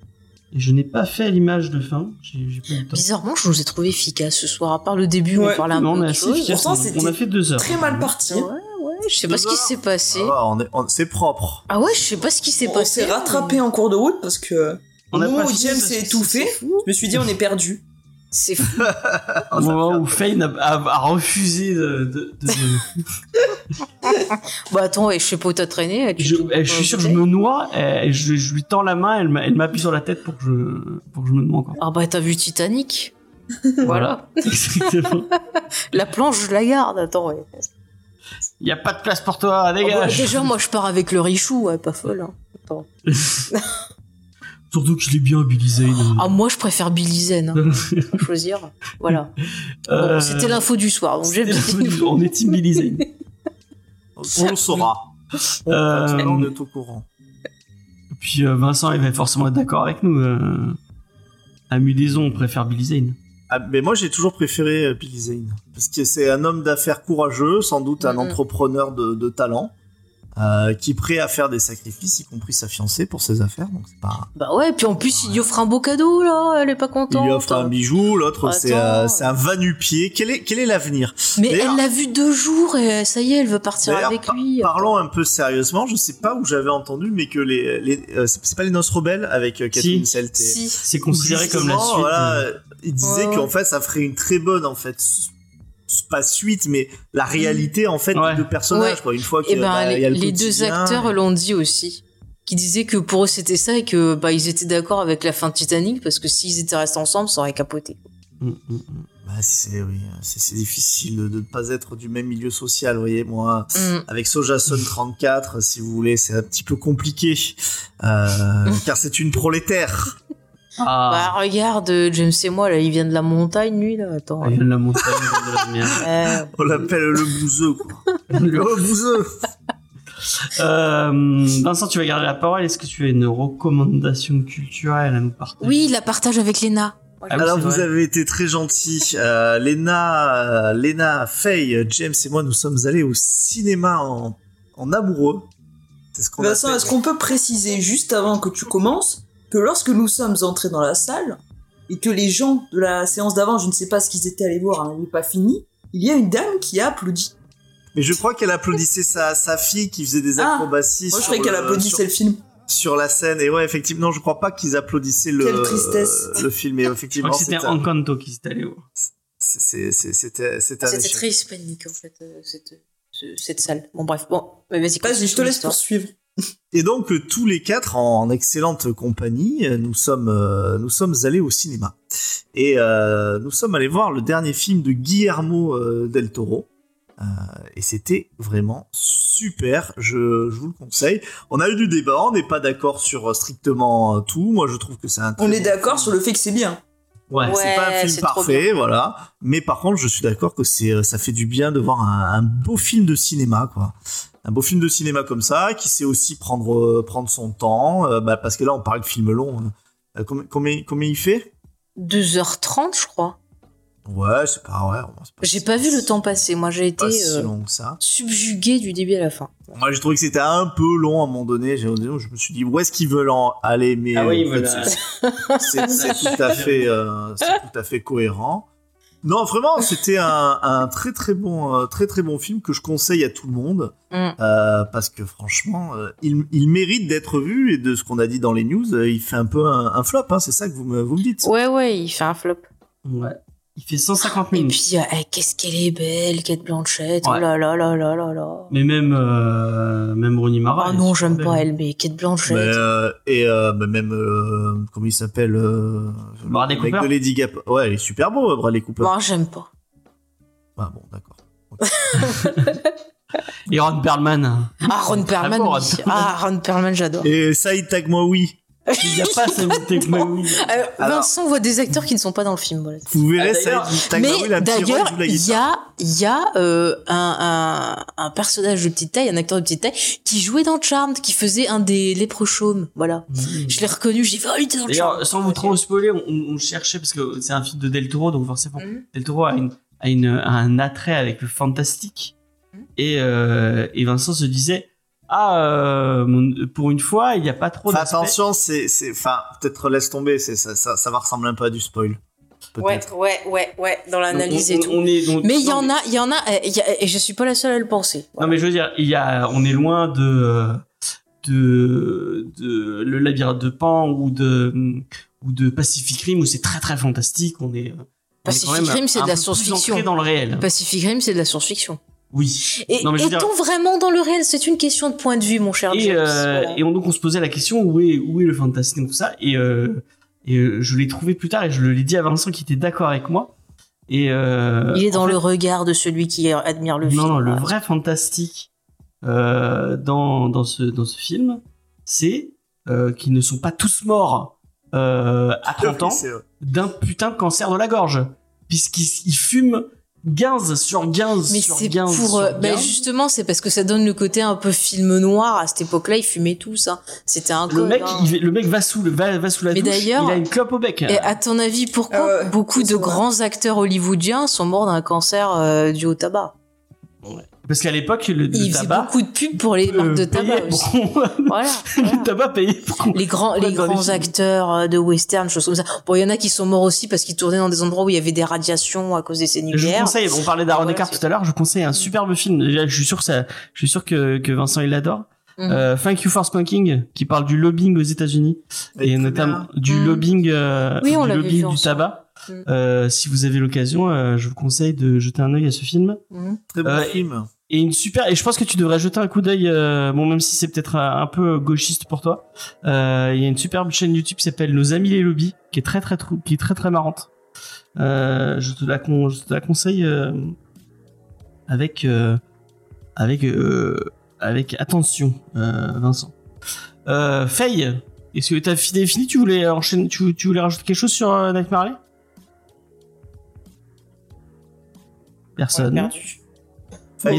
Et je n'ai pas fait l'image de fin. J'ai j'ai pas eu le temps. Bizarrement, je nous ai trouvé efficace ce soir. À part le début, où Ouais. on parlait un Non, peu on de assez efficace. On- On a fait deux heures. Très mal parti. Ouais, ouais, je sais pas ce qui s'est passé. Ah, on on- c'est propre. Ah ouais, je sais pas ce qui s'est On passé. s'est rattrapé en cours de route parce que On au a moment où James s'est étouffé, je me suis dit on est perdu. C'est fou. Au moment où Fane a, a- a refusé de. de- de- Bah attends, et je sais pas où t'as traîné. tu je, eh, suis sûr que je me noie. Et je, je lui tends la main. Elle m'a- elle m'appuie sur la tête pour que je, pour que je me noie encore. Ah bah t'as vu Titanic Voilà. Exactement. La planche, je la garde. Attends, ouais. Il n'y a pas de place pour toi, Ah bah, dégage. déjà, moi, je pars avec le Richou, ouais, pas folle. hein. Attends. Surtout qu'il est bien, Billy Zane. Ah, moi, je préfère Billy Zen. Hein. Faut choisir. Voilà. Bon, Euh, C'était l'info du soir, donc du- On est team Billy Zane. On le saura. Euh, on est au courant. puis euh, Vincent, il va forcément être d'accord avec nous. Euh, à Mudaison, on préfère Billy Zane. Ah, mais moi, j'ai toujours préféré Billy Zane. Parce que c'est un homme d'affaires courageux, sans doute un entrepreneur de, de talent, euh, qui est prêt à faire des sacrifices, y compris sa fiancée, pour ses affaires. Donc, c'est pas. Bah ouais, puis en plus, il lui offre un beau cadeau, là. Elle est pas Il contente. lui offre un bijou, l'autre, c'est Attends. euh, c'est un va-nu-pied. Quel est, quel est l'avenir? Mais elle l'a vu deux jours et ça y est, elle veut partir avec par- lui. Parlons un peu sérieusement. Je sais pas où j'avais entendu, mais que les, les euh, c'est c'est pas les Noces rebelles avec euh, Catherine Selt et- Si. C'est considéré comme la suite. Voilà, euh, il disait Ouais, qu'en fait, ça ferait une très bonne, en fait, pas suite, mais la réalité, en fait, Ouais. des deux personnages, Ouais. quoi. Une fois Et qu'il ben, bah, y a le les deux acteurs et- l'ont dit aussi. Qui disaient que pour eux c'était ça et que bah ils étaient d'accord avec la fin de Titanic parce que s'ils étaient restés ensemble, ça aurait capoté. mm, mm, mm. Bah, c'est, oui, c'est difficile de ne pas être du même milieu social, vous voyez, moi. Mm. Avec Sojason 34, si vous voulez, c'est un petit peu compliqué, euh, car c'est une prolétaire. Ah, Bah regarde, James et moi là, il vient de la montagne lui là. Attends. il vient de la montagne, il vient de la. Ouais. On l'appelle le bouseux, quoi. le bouseux. Euh, Vincent, tu vas garder la parole. Est-ce que tu as une recommandation culturelle à nous partager? Oui, la partage avec Lena. Ah oui, Alors vous vrai. avez été très gentil. Euh, Léna, euh, Léna, Faye, James et moi, nous sommes allés au cinéma en, en amoureux. Ce Vincent, est-ce qu'on peut préciser juste avant que tu commences que lorsque nous sommes entrés dans la salle et que les gens de la séance d'avant, je ne sais pas ce qu'ils étaient allés voir, hein, n'avaient pas fini, il y a une dame qui a applaudi. Mais je crois qu'elle applaudissait sa, sa fille qui faisait des Ah, acrobaties Moi, je sur, croyais qu'elle le- applaudissait sur, le film. sur la scène. Et ouais, effectivement, non, je crois pas qu'ils applaudissaient le, Quelle tristesse. le film. Et Je effectivement, crois que c'était Encanto qui s'est allé voir. c'était échec. très hispanique en fait euh, cette ce- cette salle. Bon bref, bon, mais vas-y. Vas-y, je te laisse poursuivre. Et donc euh, tous les quatre en excellente compagnie, euh, nous sommes euh, nous sommes allés au cinéma et euh, nous sommes allés voir le dernier film de Guillermo euh, del Toro. Euh, et c'était vraiment super, je, je vous le conseille. On a eu du débat, on n'est pas d'accord sur strictement tout. Moi, je trouve que c'est un. très On est bon d'accord sur le fait que c'est bien. Ouais. Ouais. C'est pas un film parfait, voilà. Mais par contre, je suis d'accord que c'est, ça fait du bien de voir un, un beau film de cinéma, quoi. Un beau film de cinéma comme ça, qui sait aussi prendre, euh, prendre son temps, euh, bah, parce que là, on parle de film long. hein. Euh, combien, combien, combien il fait? 2h30 je crois. Ouais, c'est pas, ouais. pas- J'ai pas vu le temps passer. Moi j'ai été pas si long que ça. subjugué du début à la fin. Moi, j'ai trouvé que c'était un peu long à un moment donné. Je me suis dit, où est-ce qu'ils veulent en aller Mais Ah oui, en fait, voilà. c'est- c'est c'est tout à fait, euh, c'est tout à fait cohérent. Non, vraiment, c'était un, un très très bon, euh, très très bon film que je conseille à tout le monde Mm. euh, parce que franchement, euh, il, il mérite d'être vu et de ce qu'on a dit dans les news, euh, il fait un peu un, un flop. Hein, c'est ça que vous me, vous me dites. Ouais ouais, il fait un flop. Ouais. Il fait 150 Et minutes. puis, euh, eh, qu'est-ce qu'elle est belle, Kate Blanchett. Ouais. Oh là là là là là là. Mais même, euh, même Rooney Mara. Ah elle non, j'aime pas elle, mais Kate Blanchett. Mais, euh, et euh, bah, même, euh, comment il s'appelle euh, Bradley Cooper de Lady Gap. Ouais, il est super beau, Bradley Cooper. Moi, j'aime pas. Ah bon, d'accord. Et Ron Perlman. Ah, Ron Perlman, bon, oui. Ron Perlman. Ah, Ron Perlman, j'adore. Et Saïd Tagmoa, oui. Il n'y a pas ça, mais oui. Euh, Alors- Vincent voit des acteurs qui ne sont pas dans le film. Voilà. Vous verrez, Ah, d'ailleurs- Saïd Tagmoa, il a Mais d'ailleurs, il y a, il y a euh, un, un, un personnage de petite taille, un acteur de petite taille, qui jouait dans Charmed, qui faisait un des lépreux chaumes. Voilà. Je l'ai reconnu, j'ai dit, oh, il était dans Charmed. D'ailleurs, sans vous trop spoiler, on, on cherchait, parce que c'est un film de Del Toro, donc forcément, Mhm. Del Toro a, une, a, une, a un attrait avec le fantastique. Et, euh, et Vincent se disait, ah, euh, pour une fois, il n'y a pas trop Enfin, attention, c'est, c'est, enfin, peut-être laisse tomber, c'est, ça, ça, ça va ressembler un peu à du spoil. Ouais, ouais, ouais, ouais, dans l'analyse et tout. on est- donc- Mais il y en a, il y en a, euh, et je suis pas la seule à le penser. Non mais je veux dire, il y a, on est loin de euh, de, de le labyrinthe de Pan ou de ou de Pacific Rim où c'est très très fantastique. On est on est Pacific quand même Rim, c'est de la science-fiction. dans le réel. Pacific Rim, c'est de la science-fiction. Oui. Et est-on dire- vraiment dans le réel? C'est une question de point de vue, mon cher Et, James. euh, Voilà. et on, donc on se posait la question où est où est le fantastique tout ça et euh, et euh, je l'ai trouvé plus tard et je l'ai dit à Vincent qui était d'accord avec moi. Et euh, Il est dans fait, le regard de celui qui admire le film. Non, le vrai fantastique euh, dans, dans, ce, dans ce film, c'est euh, qu'ils ne sont pas tous morts euh, à 30 ans d'un putain de cancer de la gorge. Puisqu'ils ils fument 15 sur 15 Mais sur c'est 15 pour. sur euh, ben 15. justement, c'est parce que ça donne le côté un peu film noir. À cette époque-là, ils fumaient tous. Hein. C'était un le mec, hein. il- le mec va sous, le, va, va sous la Mais douche, d'ailleurs- il a une clope au bec. Et à ton avis, pourquoi Ah beaucoup de vrai. grands acteurs hollywoodiens sont morts d'un cancer euh, dû au tabac? Parce qu'à l'époque, le, le tabac... beaucoup de pubs pour les marques de tabac aussi. pour- Voilà. le tabac payé pour Les grands, les grands acteurs euh, de western, choses comme ça. Bon, il y en a qui sont morts aussi parce qu'ils tournaient dans des endroits où il y avait des radiations à cause des essais Je vous nucléaires. conseille, on parlait d'Aaron Eckhart tout à l'heure, je vous conseille un superbe film. Déjà, Je suis sûr que ça, je suis sûr que, que Vincent il l'adore. Mhm. Euh, Thank You for Smoking, qui parle du lobbying aux États-Unis et notamment bien. du Mhm. lobbying, euh, Oui, on du lobbying du ensemble. tabac. Mhm. Euh, si vous avez l'occasion, euh, je vous conseille de jeter un œil à ce film. Mhm. Très bon Euh, film. Et une super, et je pense que tu devrais jeter un coup d'œil, euh, bon même si c'est peut-être un, un peu gauchiste pour toi. Euh, Il y a une superbe chaîne YouTube qui s'appelle Nos amis les lobbies, qui est très très trou- qui est très très marrante. Euh, je te la con- je te la conseille euh, avec euh, avec euh, avec attention, euh, Vincent. Euh, Faye, est-ce que t'as fini, Tu voulais enchaîner, tu, tu voulais rajouter quelque chose sur euh, Nightmare Alley? Personne.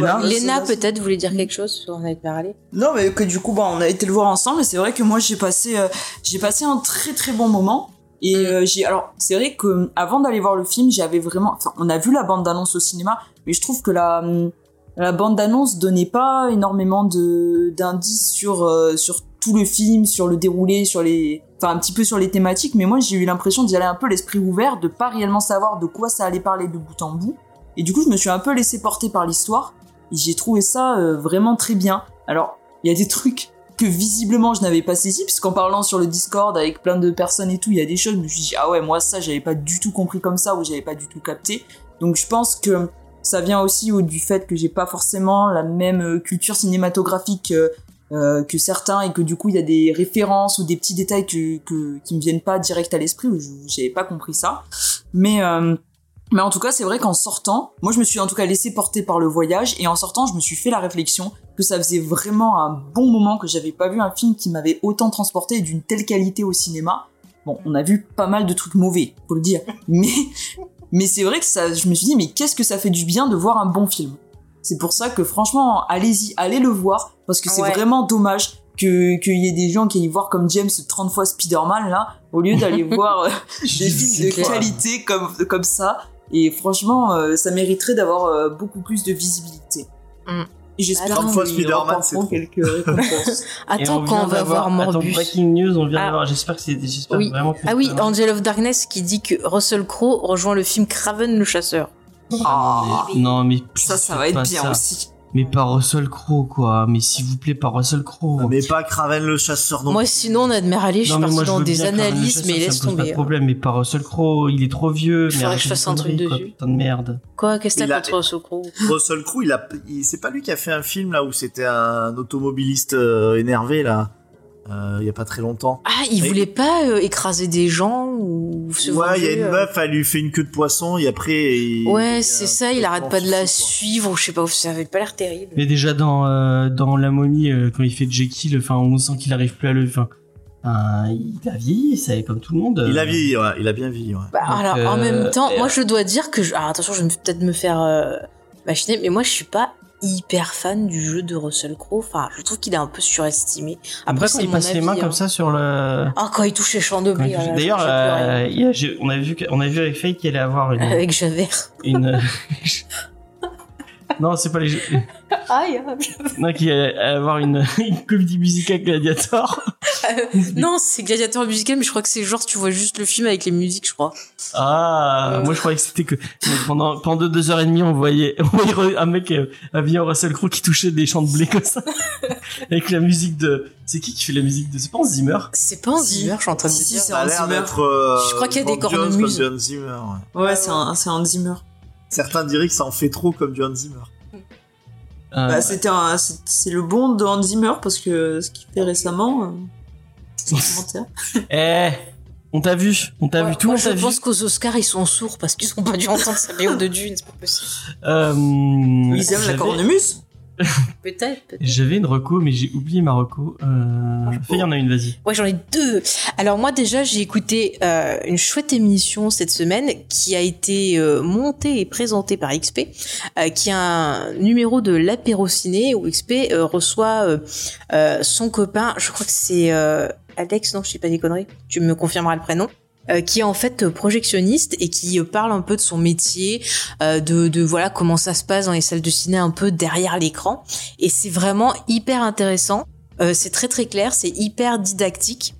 bah, Léna, peut-être, voulait dire quelque chose sur Nightmare Alley Non, mais que du coup, bah, on a été le voir ensemble. Et c'est vrai que moi, j'ai passé, euh, j'ai passé un très très bon moment. Et Mm. euh, j'ai, alors, c'est vrai que euh, avant d'aller voir le film, j'avais vraiment, enfin, on a vu la bande d'annonce au cinéma, mais je trouve que la la bande d'annonce donnait pas énormément de d'indices sur euh, sur tout le film, sur le déroulé, sur les, enfin, un petit peu sur les thématiques. Mais moi, j'ai eu l'impression d'y aller un peu l'esprit ouvert, de pas réellement savoir de quoi ça allait parler de bout en bout. Et du coup, je me suis un peu laissé porter par l'histoire. Et j'ai trouvé ça euh, vraiment très bien. Alors, il y a des trucs que visiblement je n'avais pas saisi, puisqu'en parlant sur le Discord avec plein de personnes et tout, il y a des choses, je me suis dit, ah ouais, moi ça, j'avais pas du tout compris comme ça, ou j'avais pas du tout capté. Donc je pense que ça vient aussi au, du fait que j'ai pas forcément la même euh, culture cinématographique euh, euh, que certains, et que du coup il y a des références ou des petits détails que, que, qui me viennent pas direct à l'esprit, ou j'avais pas compris ça. Mais... euh, mais en tout cas, c'est vrai qu'en sortant, moi je me suis en tout cas laissé porter par le voyage et en sortant, je me suis fait la réflexion que ça faisait vraiment un bon moment que j'avais pas vu un film qui m'avait autant transporté et d'une telle qualité au cinéma. Bon, on a vu pas mal de trucs mauvais, faut le dire, mais mais c'est vrai que ça, je me suis dit mais qu'est-ce que ça fait du bien de voir un bon film? C'est pour ça que franchement, allez-y, allez le voir parce que c'est Ouais. vraiment dommage que qu'il y ait des gens qui aillent voir comme James 30 fois Spider-Man là au lieu d'aller voir euh, des films de clair. qualité comme comme ça et franchement euh, ça mériterait d'avoir euh, beaucoup plus de visibilité. Mm. Et j'espère Attends. remporteront trop. quelques récompenses. Attends, quand on va voir Attends, Morbus. breaking news, on vient Ah. d'avoir. J'espère que c'est, Oui. vraiment que Ah oui, Angel of Darkness qui dit que Russell Crowe rejoint le film Craven le chasseur. Ah, Non mais ça ça fais va être bien ça. aussi. Mais pas Russell Crowe, quoi. Mais s'il vous plaît, pas Russell Crowe. Mais pas Craven le chasseur non Moi, sinon, on a de Merali, je suis mais partie moi, je dans veux des bien Craven le analyses, chasseur, mais laisse pose Pas tomber. de problème, mais pas Russell Crowe, il est trop vieux. Faudrait que je de fasse un truc dessus. Putain de merde. Quoi, qu'est-ce que t'as a- contre Russell Crowe? Russell Crowe, il a, c'est pas lui qui a fait un film là où c'était un automobiliste euh, énervé là, il y a pas très longtemps. Ah, il Et- voulait pas euh, écraser des gens ou se Ouais, il y a une euh. meuf, elle lui fait une queue de poisson et après. il- Ouais, c'est ça, il arrête pas de la suivre je sais pas, ça avait pas l'air terrible. Mais déjà dans euh, dans la momie euh, quand il fait Jekyll, enfin on sent qu'il arrive plus à le, enfin, il a vieilli, c'est comme tout le monde. Il a euh, vieilli, ouais, il a bien vieilli. Ouais. Bah, Donc, alors, en euh, même temps, et- moi je dois dire que. Je... Alors, attention, je vais peut-être me faire euh, machiner, mais moi je suis pas hyper fan du jeu de Russell Crowe. Enfin, je trouve qu'il est un peu surestimé. Après, quand il passe les mains hein. comme ça sur le. Ah, quand il touche les chandeliers. touche- là, D'ailleurs, euh, on a vu on a vu avec Faye qu'il allait avoir une Avec Javert. une. non, c'est pas les jeux. Aïe, Non, qu'il allait avoir une, une comédie musicale Gladiator. Non, c'est Gladiateur musical, mais je crois que c'est genre, tu vois juste le film avec les musiques, je crois. Ah, Euh. moi je croyais que c'était que pendant pendant deux heures et demie on voyait, on voyait un mec euh, habillé en Russell Crowe qui touchait des champs de blé comme ça avec la musique de c'est qui qui fait la musique de c'est pas Hans Zimmer? C'est pas un Si. Zimmer, je suis en train de Si, me si, dire. c'est Ça a Hans l'air Zimmer. d'être. euh, Je crois qu'il y a des Bob cornemuses. Hans Zimmer. ouais. Ouais, c'est un, c'est un Zimmer. Certains diraient que ça en fait trop comme du Hans Zimmer. Euh, Bah, c'était un- c'est c'est le bon de Hans Zimmer parce que ce qu'il fait récemment, euh, c'est un commentaire. Eh, on t'a vu, on t'a Ouais, vu, tout le moi, monde t'a je vu. pense qu'aux Oscars, ils sont sourds parce qu'ils ont pas dû entendre sa BO de Dune, c'est pas possible. Euh, Ils aiment la cornemuse Peut-être, peut-être. J'avais une reco, mais j'ai oublié ma reco. Euh, Faye, il y en a une, vas-y. Ouais, j'en ai deux. Alors moi déjà, j'ai écouté euh, une chouette émission cette semaine qui a été euh, montée et présentée par XP, euh, qui est un numéro de l'apéro ciné où XP reçoit son copain, je crois que c'est Alex, non, je dis pas des conneries, tu me confirmeras le prénom. Euh, qui est en fait euh, projectionniste et qui euh, parle un peu de son métier, de, de voilà comment ça se passe dans les salles de ciné un peu derrière l'écran. Et c'est vraiment hyper intéressant. Euh, c'est très très clair, c'est hyper didactique.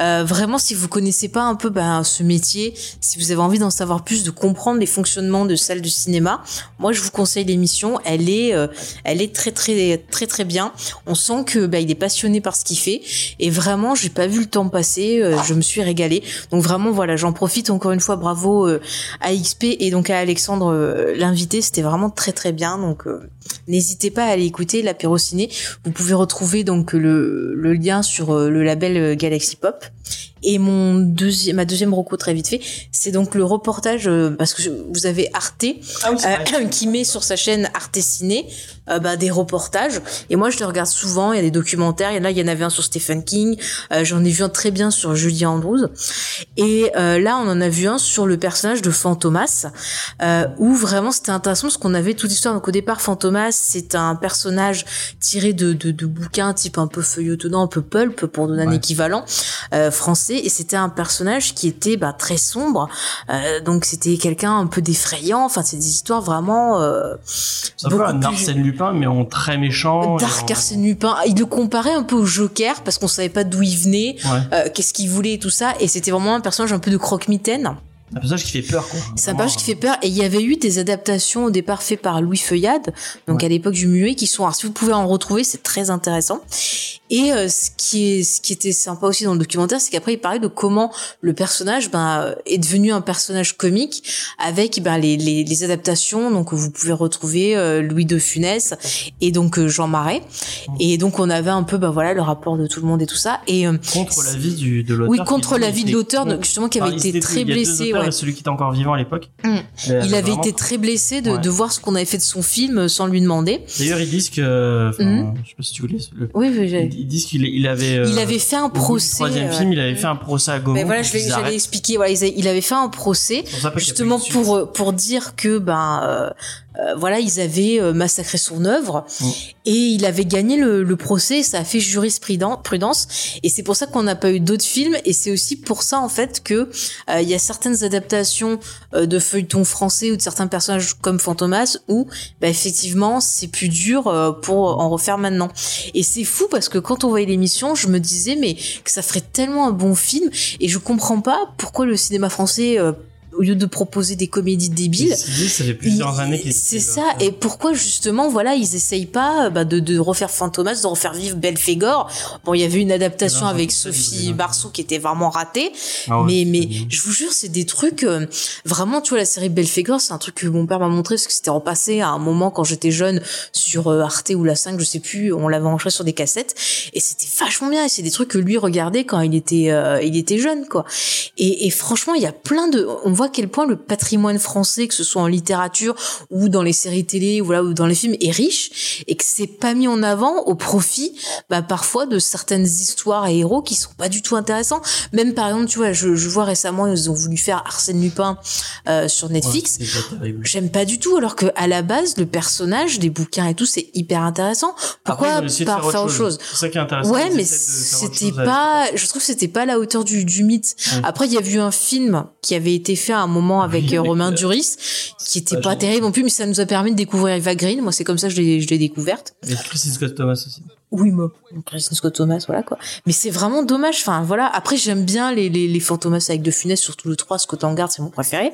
Euh, vraiment, si vous connaissez pas un peu ben, ce métier, si vous avez envie d'en savoir plus, de comprendre les fonctionnements de salles de cinéma, moi je vous conseille l'émission. Elle est, euh, elle est très très très très bien. On sent que ben, il est passionné par ce qu'il fait et vraiment, j'ai pas vu le temps passer. je me suis régalée. Donc vraiment, voilà, j'en profite encore une fois. Bravo à XP et donc à Alexandre l'invité. C'était vraiment très très bien. Donc n'hésitez pas à aller écouter l'apéro ciné. Vous pouvez retrouver donc le, lien sur euh, le label euh, Galaxy Pop. Et mon deuxième, ma deuxième reco très vite fait, c'est donc le reportage euh, parce que je- vous avez Arte Ah oui, euh, qui met sur sa chaîne Arte Ciné euh, bah, des reportages. Et moi, je les regarde souvent. Il y a des documentaires. Il y en a, il y en avait un sur Stephen King. Euh, J'en ai vu un très bien sur Julie Andrews. Et là, on en a vu un sur le personnage de Fantomas, où vraiment c'était intéressant parce qu'on avait toute l'histoire. Donc au départ, Fantomas, c'est un personnage tiré de, de, de bouquins type un peu feuilletonnant, un peu pulp pour donner un équivalent euh, Et c'était un personnage qui était bah, très sombre. Euh, donc c'était quelqu'un un peu d'effrayant. Enfin, c'est des histoires vraiment euh, C'est un peu un Arsène Lupin, mais en très méchant. Dark Arsène Lupin. Il le comparait un peu au Joker parce qu'on savait pas d'où il venait, Ouais. euh, qu'est-ce qu'il voulait et tout ça. Et c'était vraiment un personnage un peu de croque-mitaine. Un personnage qui fait peur, quoi. C'est un personnage qui fait peur. Et il y avait eu des adaptations au départ faites par Louis Feuillade, donc Ouais. à l'époque du muet, qui sont. Alors si vous pouvez en retrouver, c'est très intéressant. Et euh, ce qui est, ce qui était sympa aussi dans le documentaire, c'est qu'après il parlait de comment le personnage ben euh, est devenu un personnage comique avec ben les, les, les adaptations. Donc vous pouvez retrouver euh, Louis de Funès et donc euh, Jean Marais. Et donc on avait un peu ben voilà le rapport de tout le monde et tout ça. Et euh, Contre l'avis du, de l'auteur. oui, contre l'avis qu'il de l'auteur, justement qui avait été très blessé. Ouais. celui qui était encore vivant à l'époque. Mm. Euh, Il avait vraiment- été très blessé de, Ouais. de voir ce qu'on avait fait de son film sans lui demander. D'ailleurs, ils disent que. Mhm. Je sais pas si tu voulais. le- Oui, Ils disent qu'il il avait. euh, il avait fait un procès. troisième euh, film, il avait fait un procès à Gaumont. Mais voilà, je vais, j'allais expliquer. Voilà, il avait fait un procès justement pour euh, pour dire que ben euh, voilà ils avaient euh, massacré son œuvre. Mm. et il avait gagné le, le procès ça a fait jurisprudence prudence. Et c'est pour ça qu'on n'a pas eu d'autres films. Et c'est aussi pour ça en fait que euh, il y a certaines adaptations euh, de feuilletons français ou de certains personnages comme Fantomas où bah, effectivement c'est plus dur euh, pour en refaire maintenant. Et c'est fou parce que quand on voyait l'émission je me disais mais que ça ferait tellement un bon film. Et je comprends pas pourquoi le cinéma français euh, lieu de proposer des comédies débiles, ça fait plusieurs années c'est ça. Et pourquoi justement, voilà, ils essayent pas bah, de, de refaire Fantomas, de refaire vivre Belphégor? Bon, il y avait une adaptation avec Sophie Barceau qui était vraiment ratée. Ah ouais, mais mais bien. je vous jure, c'est des trucs euh, vraiment. Tu vois, la série Belphégor, c'est un truc que mon père m'a montré parce que c'était repassé à un moment quand j'étais jeune sur euh, Arte ou la 5, je sais plus. On l'avait enregistré sur des cassettes et c'était vachement bien. Et c'est des trucs que lui regardait quand il était euh, il était jeune, quoi. Et, et franchement, il y a plein de. On voit à quel point le patrimoine français, que ce soit en littérature ou dans les séries télé, ou, ou dans les films, est riche et que c'est pas mis en avant au profit, bah, parfois de certaines histoires et héros qui sont pas du tout intéressants. Même par exemple, tu vois, je, je vois récemment, ils ont voulu faire Arsène Lupin euh, sur Netflix. Ouais. J'aime pas du tout, alors que à la base, le personnage, les bouquins et tout, c'est hyper intéressant. Pourquoi Après, pas faire autre chose C'est ça qui est intéressant. Ouais, mais faire c'était pas. Je trouve que c'était pas à la hauteur du, du mythe. Ouais. Après, il y a eu un film qui avait été fait à un moment avec Oui, euh, Romain euh, Duris, qui était pas terrible non plus, mais ça nous a permis de découvrir Eva Green. Moi, c'est comme ça que je l'ai découverte. Et Christine Scott Thomas aussi. Oui, moi. Kristen Scott Thomas, voilà quoi. Mais c'est vraiment dommage. Enfin, voilà. Après, j'aime bien les, les, les Fantomas avec De Funès, surtout le 3, Scott en garde, c'est mon préféré.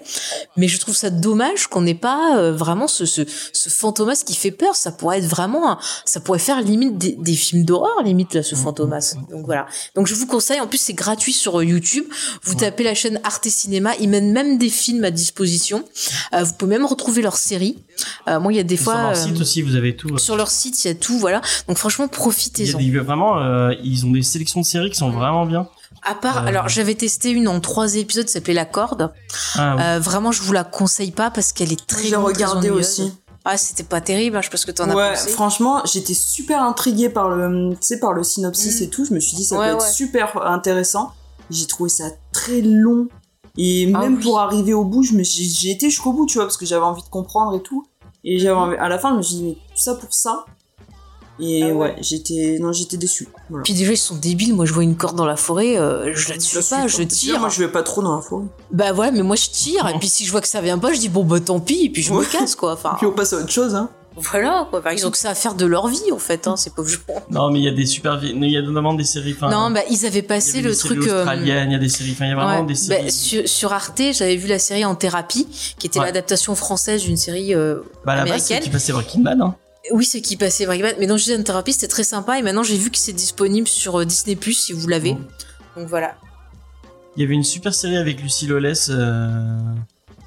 Mais je trouve ça dommage qu'on n'ait pas euh, vraiment ce, ce, ce Fantomas qui fait peur. Ça pourrait être vraiment, un- ça pourrait faire limite des, des films d'horreur, limite, là, ce Fantomas. Donc voilà. Donc je vous conseille. En plus, c'est gratuit sur euh, YouTube. Vous tapez la chaîne Arte Cinéma. Ils mettent même des films à disposition. Euh, vous pouvez même retrouver leurs séries. Euh, moi, il y a des Et fois. sur leur euh, site aussi, vous avez tout. sur leur site, il y a tout, voilà. Donc franchement, profitez-en. des- vraiment, euh, ils ont des sélections de séries qui sont vraiment bien. À part, Euh. alors j'avais testé une en trois épisodes, ça s'appelait La Corde. Ah, oui. Euh, vraiment, je vous la conseille pas parce qu'elle est très J'ai regardé aussi. Ah, c'était pas terrible, hein, je ce que t'en as Ouais, pensé. franchement, j'étais super intriguée par le, sais, par le synopsis Mm. et tout. Je me suis dit, ça Ouais, peut être ouais. super intéressant. J'ai trouvé ça très long. Et Ah même oui. pour arriver au bout, je me suis, j'ai été jusqu'au bout, tu vois, parce que j'avais envie de comprendre et tout. Et j'avais envie- à la fin, je me suis dit, mais tout ça pour ça? Et Ah ouais. ouais, j'étais, non, j'étais déçue. Voilà. Puis déjà, ils sont débiles. Moi, je vois une corde dans la forêt, euh, je la tue Je suis pas, je tire. Moi, je vais pas trop dans la forêt. Bah voilà, mais moi, je tire. Et puis si je vois que ça vient pas, je dis bon, bah tant pis, et puis je me casse, quoi. Enfin, Puis on passe à autre chose, hein. voilà, quoi. Enfin, ils ont que ça à faire de leur vie, en fait, hein, ces pauvres gens. Non, mais il y a des super, il y a notamment des séries. enfin, non, bah ils avaient y passé des le truc. euh, il y a des séries, il y a vraiment Ouais, des séries. bah, sur, sur Arte, j'avais vu la série En thérapie, qui était Ouais. l'adaptation française d'une série euh, bah, à la base, c'est américaine. qui passait Breaking Bad, hein. Oui, c'est qui passait Breaking Bad. Mais non, je disais En thérapie, c'était très sympa. Et maintenant, j'ai vu que c'est disponible sur euh, Disney Plus si vous l'avez. Donc voilà. Il y avait une super série avec Lucie Lawless, euh,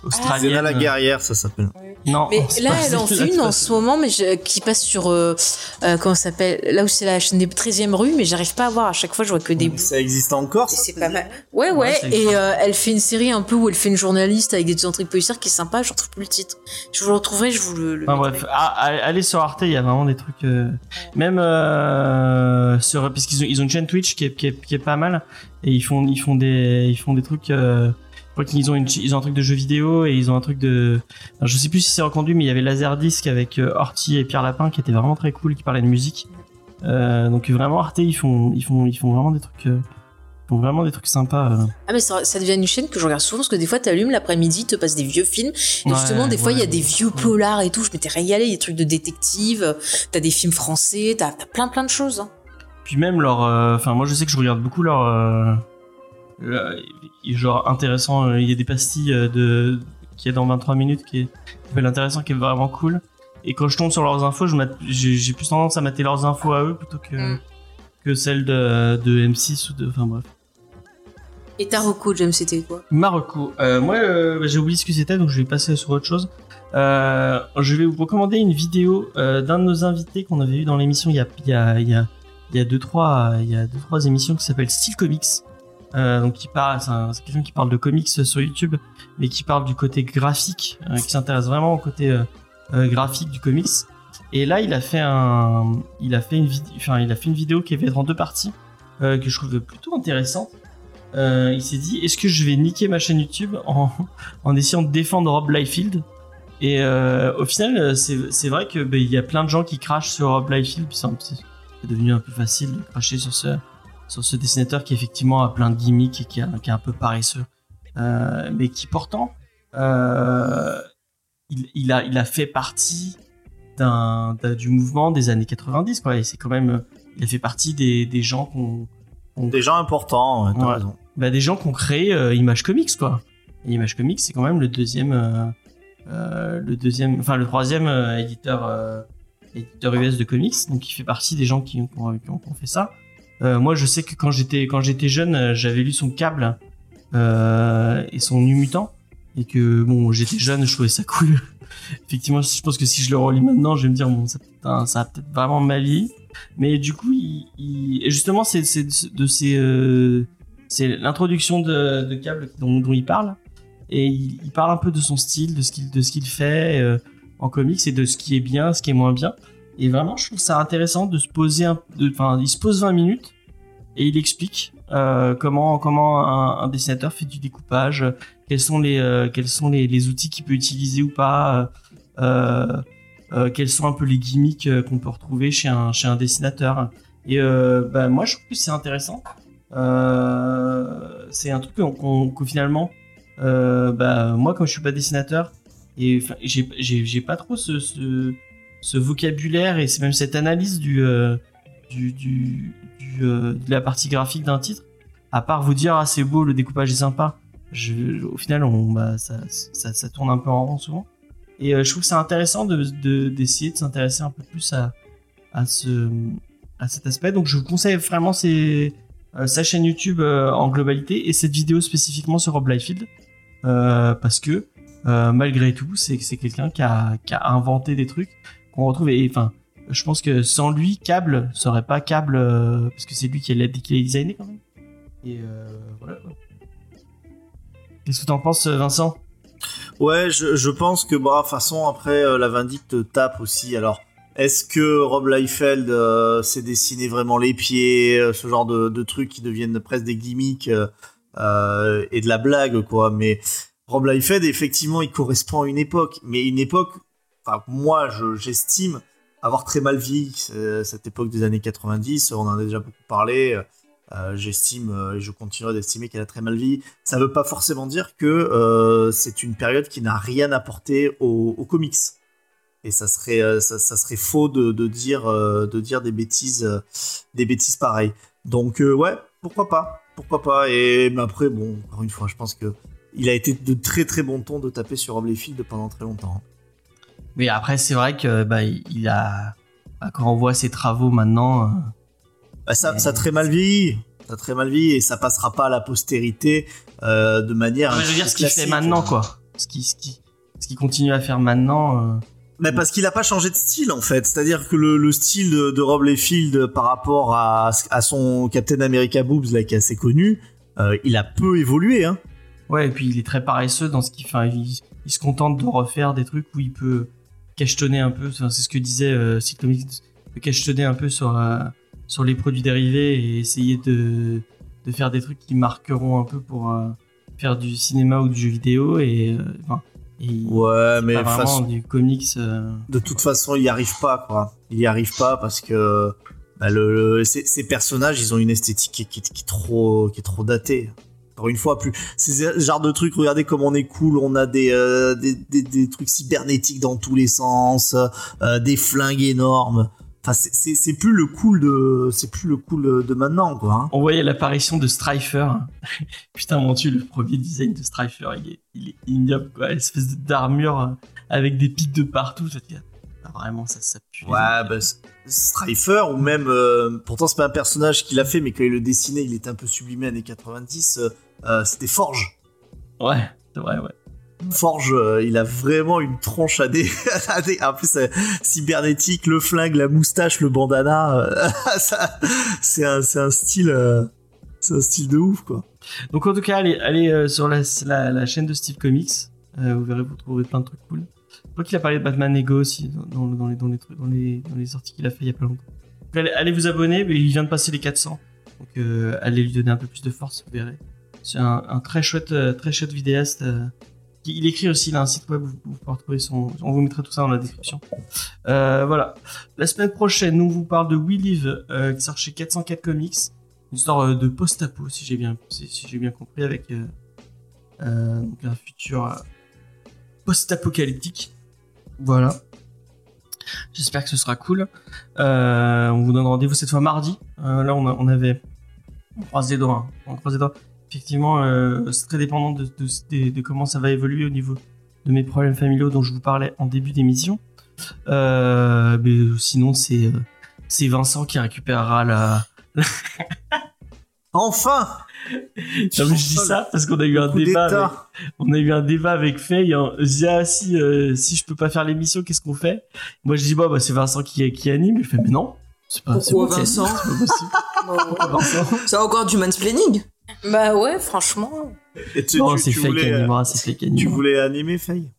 australienne. Zéna la guerrière, ça s'appelle. Non, Mais là, pas elle en fait c'est une en ce moment, mais je- qui passe sur euh, euh, comment ça s'appelle Là où c'est la chaîne des 13e rue, mais j'arrive pas à voir. À chaque fois, je vois que des bouts. Ça existe encore, c'est pas mal. Ouais, ouais. Et euh, elle fait une série un peu où elle fait une journaliste avec des intrigues policières qui est sympa. Je retrouve plus le titre. Je vous le retrouverai. Je vous le. le Enfin bref, ah, allez sur Arte, il y a vraiment des trucs. euh, Même euh, sur parce qu'ils ont ils ont une chaîne Twitch qui est, qui est, qui est pas mal et ils font ils font des ils font des trucs. Je crois qu'ils ont une ils ont un truc de jeu vidéo et ils ont un truc de. je sais plus si c'est reconduit, mais il y avait Laserdisc avec euh, Horty et Pierre Lapin qui était vraiment très cool, qui parlait de musique. Euh, donc vraiment Arte, ils font ils font ils font vraiment des trucs. euh, ils font vraiment des trucs sympas. euh. Ah mais ça, ça devient une chaîne que je regarde souvent parce que des fois t'allumes l'après-midi, te passe des vieux films. Et Ouais, justement, des fois il y a des vieux polars et tout. Je m'étais régalé, des trucs de détective. T'as des films français, t'as t'as plein plein de choses. hein. Puis même leur, enfin moi je sais que je regarde beaucoup leur, le- genre intéressant. euh, Il y a des pastilles euh, de qui est dans 23 minutes qui est qui intéressant, qui est vraiment cool. Et quand je tombe sur leurs infos, j'ai plus tendance à mater leurs infos à eux plutôt que Mm. que celles de, de M6 ou de, enfin bref. Et ta reco, James, c'était quoi? Marocco. Euh, moi, euh, bah, j'ai oublié ce que c'était, donc je vais passer sur autre chose. Euh, je vais vous recommander une vidéo euh, d'un de nos invités qu'on avait eu dans l'émission il y a il y a il y a il y a deux trois il y a deux trois émissions qui s'appelle Style Comics. Euh, donc qui parle, c'est un- c'est quelqu'un qui parle de comics sur YouTube, mais qui parle du côté graphique, euh, qui s'intéresse vraiment au côté euh, euh, graphique du comics. Et là, il a fait un, il a fait une vidéo, enfin, il a fait une vidéo qui va être en deux parties, que je trouve plutôt intéressante. Il s'est dit, est-ce que je vais niquer ma chaîne YouTube en, en essayant de défendre Rob Liefeld? Et au final, c'est vrai que ben, il y a plein de gens qui crachent sur Rob Liefeld, c'est c'est devenu un peu facile de cracher sur ce sur ce dessinateur qui effectivement a plein de gimmicks et qui, a- qui est un peu paresseux, euh, mais qui pourtant euh, il, il a il a fait partie d'un d'un- du mouvement des années 90 quoi. Et c'est quand même il a fait partie des, des gens qu'on Des gens importants, ouais, t'as Ouais. raison. bah, des gens qui ont créé euh, Image Comics quoi. Et Image Comics, c'est quand même le deuxième, euh, euh, le deuxième, enfin le troisième euh, éditeur, euh, éditeur US de comics. Donc il fait partie des gens qui, qui ont, qui ont- qui ont fait ça. Euh, moi, je sais que quand j'étais quand j'étais jeune, euh, j'avais lu son câble euh, et son Nu Mutant et que bon, j'étais jeune, je trouvais ça cool. Effectivement, je pense que si je le relis maintenant, je vais me dire bon, ça, putain, a peut-être vraiment mal vieilli. Mais du coup, justement, c'est de ces c'est l'introduction de, de câble dont, il parle et il, parle un peu de son style, de ce qu'il de ce qu'il fait en comics et de ce qui est bien, ce qui est moins bien. Et vraiment, je trouve ça intéressant de se poser un, enfin, il se pose 20 minutes et il explique euh, comment comment un, dessinateur fait du découpage, quels sont les euh, quels sont les, les outils qu'il peut utiliser ou pas, euh, euh, quels sont un peu les gimmicks qu'on peut retrouver chez un chez un dessinateur. Et bah, moi, je trouve que c'est intéressant. C'est un truc qu'on finalement, bah, moi, comme je suis pas dessinateur et j'ai pas trop ce ce vocabulaire et c'est même cette analyse du euh, euh, de la partie graphique d'un titre, à part vous dire ah c'est beau, le découpage est sympa, au final on, bah, ça, ça, tourne un peu en rond souvent. Et euh, je trouve que c'est intéressant de de- d'essayer de, s'intéresser un peu plus à, à, ce, à cet aspect. Donc je vous conseille vraiment sa chaîne YouTube en globalité et cette vidéo spécifiquement sur Rob Liefeld parce que malgré tout c'est quelqu'un qui a, qui a inventé des trucs qu'on retrouve et enfin je pense que sans lui Cable serait pas Cable euh, parce que c'est lui qui l'a qui l'a designé quand même et euh, voilà. Qu'est-ce que t'en penses Vincent? Ouais, je, pense que, bah, façon, après, euh, la Vindicte tape aussi. Alors, est-ce que Rob Liefeld s'est dessiné vraiment les pieds, ce genre de, trucs qui deviennent presque des gimmicks et de la blague, quoi? Mais Rob Liefeld, effectivement, il correspond à une époque. Mais une époque, enfin, moi, je- j'estime avoir très mal vieilli euh, cette époque des années 90. On en a déjà beaucoup parlé. Euh, J'estime euh, et je continuerai d'estimer qu'elle a très mal vieilli ça veut pas forcément dire que c'est une période qui n'a rien apporté aux, comics. Et ça serait, ça, serait faux de, dire, de dire des bêtises, des bêtises pareilles. Donc ouais, pourquoi pas, pourquoi pas. Et mais après, bon, encore une fois, je pense que il a été de très très bon ton de taper sur Rob Liefeld pendant très longtemps. Mais après c'est vrai que bah il a bah, quand on voit ses travaux maintenant euh, Bah, ça, ça a très mal vieilli. Ça a très mal vieilli et ça passera pas à la postérité euh, de manière. Non, mais je veux dire ce qu'il fait maintenant quoi. Ce qui ce qui ce qu'il continue à faire maintenant. euh, Mais parce qu'il a pas changé de style en fait, c'est-à-dire que le, le style de, de Rob Liefeld par rapport à, à son Captain America Boobs là qui est assez connu, euh, il a peu évolué hein. Ouais, et puis il est très paresseux dans ce qu'il fait. Il, il se contente de refaire des trucs où il peut cachetonner un peu. Enfin, c'est ce que disait euh, de cachetonner un peu sur euh, sur les produits dérivés et essayer de de faire des trucs qui marqueront un peu pour euh, faire du cinéma ou du jeu vidéo et euh, et Ouais, mais pas façon- du comics. euh, de toute façon, il y arrive pas quoi. Il y arrive pas parce que bah, le, le- ces, ces personnages, ils ont une esthétique qui, qui- qui est trop qui est trop datée. Encore une fois, plus c'est ce genre de trucs. Regardez comme on est cool. On a des euh, des, des, des trucs cybernétiques dans tous les sens, euh, des flingues énormes. Enfin, c'est- plus le cool de c'est plus le cool de maintenant quoi. hein. On voyait l'apparition de Strifer. Putain, mon dieu, le premier design de Strifer, il est, il est ignoble, quoi. Espèce d'armure euh, avec des pics de partout. Je te dis, ah, vraiment, ça, ça pue. Ouais, bah, Strifer, ou même, euh, pourtant c'est pas un personnage qu'il a fait, mais quand il le dessinait, il était un peu sublimé années 90, euh, euh, c'était Forge. Ouais, c'est vrai, ouais. Forge, euh, il a vraiment une tronche à des... à des- en plus, euh, cybernétique, le flingue, la moustache, le bandana, euh, c'est un, un style... c'est un style de ouf, quoi. Donc, en tout cas, allez, allez sur la, la, la chaîne de Steve Comics. Vous verrez, vous trouverez plein de trucs cool. Je crois qu'il a parlé de Batman Ego aussi dans, dans, dans les, dans, les, dans, les, dans les sorties qu'il a fait il y a pas longtemps. Donc, allez, allez vous abonner, mais il vient de passer les 400. Donc, euh, allez lui donner un peu plus de force, vous verrez. C'est un, très chouette, euh, très chouette vidéaste. euh, il écrit aussi, il a un site web, vous, vous pouvez retrouver son. On vous mettra tout ça dans la description. Euh, voilà. La semaine prochaine, on vous parle de We Live, qui sort chez 404 Comics. Une histoire de post-apo, si j'ai bien, si, j'ai bien compris, avec un futur post-apocalyptique. Voilà. J'espère que ce sera cool. On vous donne rendez-vous cette fois mardi. Là, on avait. On croise les doigts. hein. On croise les doigts. Effectivement, euh, c'est très dépendant de, de, de- de comment ça va évoluer au niveau de mes problèmes familiaux dont je vous parlais en début d'émission. Euh, mais sinon, c'est euh, c'est Vincent qui récupérera la. Enfin Non, mais je dis ça parce qu'on a eu un débat. Avec, on a eu un débat avec Faye. Hein. Je dis, ah, si euh, si je peux pas faire l'émission, qu'est-ce qu'on fait? Moi, je dis bah, bah c'est Vincent qui qui anime. Il fait mais non. C'est pas, Pourquoi anime, pas possible. Vincent. C'est encore du mansplaining Bah ouais, franchement. Et tu, Non, c'est voulais, animera. C'est Faye qui tu voulais animer Faye?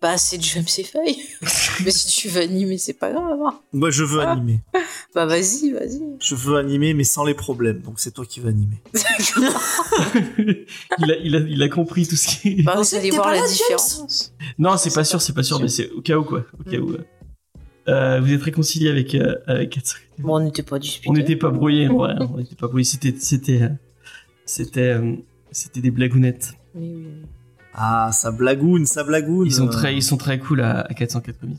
Bah c'est du MC Faye. Mais si tu veux animer, c'est pas grave. hein. Moi, je veux Ah. animer. Bah vas-y, vas-y. Je veux animer, mais sans les problèmes. Donc, c'est toi qui vas animer. il, a, il, a, il a compris tout ce qui. Bah vous allez voir la différence. Non, c'est pas sûr, c'est pas sûr, mais c'est au cas où quoi. Au cas où. euh. Euh, vous êtes réconcilié avec euh, avec. Bon, on n'était pas disputés. On n'était pas brouillés, en vrai. On n'était pas brouillés. C'était c'était euh, c'était euh, c'était des blagounettes. Oui, oui. Ah, ça blagoune, ça blagoune. Ils sont très ils sont très cool à, à 404 comics.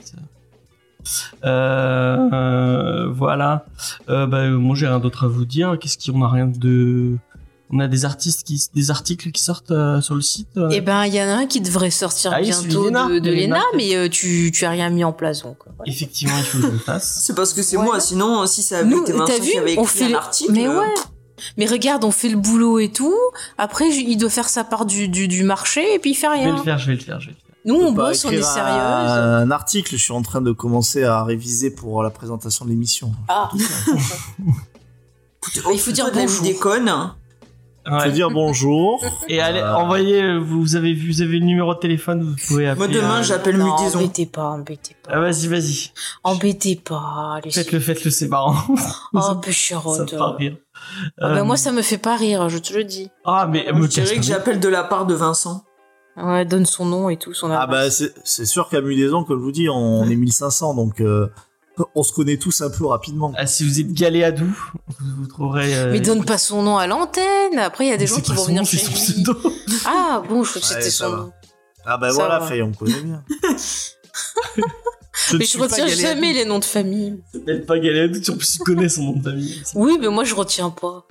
Euh, euh, voilà. Euh, bah, moi j'ai rien d'autre à vous dire. Qu'est-ce qu'on a rien de on a des artistes qui des articles qui sortent euh, sur le site. euh? Eh ben, il y en a un qui devrait sortir Ah bientôt de, Lena, mais euh, tu, tu as rien mis en place donc. voilà. Effectivement, il faut que je le fasse. C'est parce que c'est Ouais. moi, sinon, si ça avait Nous, été Vincent vu, qui avait on écrit fait un le- article. Mais euh, ouais. Mais regarde, on fait le boulot et tout. Après, il doit faire sa part du, du, du marché et puis il fait Je vais rien. le faire, je vais le faire, je vais le faire. Nous, on bosse, on est sérieuse. Un, article, je suis en train de commencer à réviser pour la présentation de l'émission. Ah, Il faut dire bonjour. connes. hein. Ouais. Faut dire bonjour. Et allez, Euh, envoyez, vous, avez vu, vous avez le numéro de téléphone, vous pouvez appeler. Moi, demain, euh, j'appelle Mutaison. embêtez pas, embêtez pas. Ah, vas-y, vas-y. Embêtez pas, allez. Faites-le, faites-le, c'est marrant. Oh, ça, ça me fait rire. Ah bah Euh, moi, ça me fait pas rire, je te le dis. Ah, mais, Moi, me je dirais casse que j'appelle de la part de Vincent. Ouais, donne son nom et tout, son Ah bah c'est c'est sûr qu'à Mudaison, comme je vous dis, on est 1500, donc euh, on se connaît tous un peu rapidement. Ah, si vous êtes galéadou, vous, vous trouverez. euh, Mais donne pas son nom à l'antenne. Après, il y a des mais gens qui vont venir nom, chez lui. pseudo. Ah bon, je crois que c'était ça son va. nom. Ah bah Ça voilà. Faye, on connaît bien. je Mais je retiens jamais les noms de famille. s'appelle pas galéadou, tu en plus, tu connais son nom de famille. Oui, mais moi je retiens pas.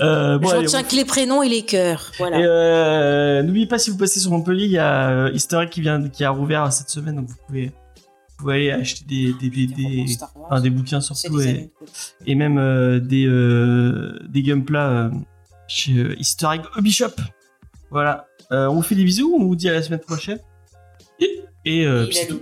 Euh, bon, je allez, retiens on- que les prénoms et les cœurs. Voilà. Euh, n'oubliez pas si vous passez sur Montpellier, il y a euh, Easter Egg qui vient, qui a rouvert cette semaine, donc vous pouvez, vous pouvez aller acheter des, des, des, des, enfin, des bouquins surtout et, et même euh, des, euh, des gunpla euh, chez euh, Easter Egg Hobby Shop. Voilà. Euh, on vous fait des bisous, on vous dit à la semaine prochaine. Et, et puis c'est tout.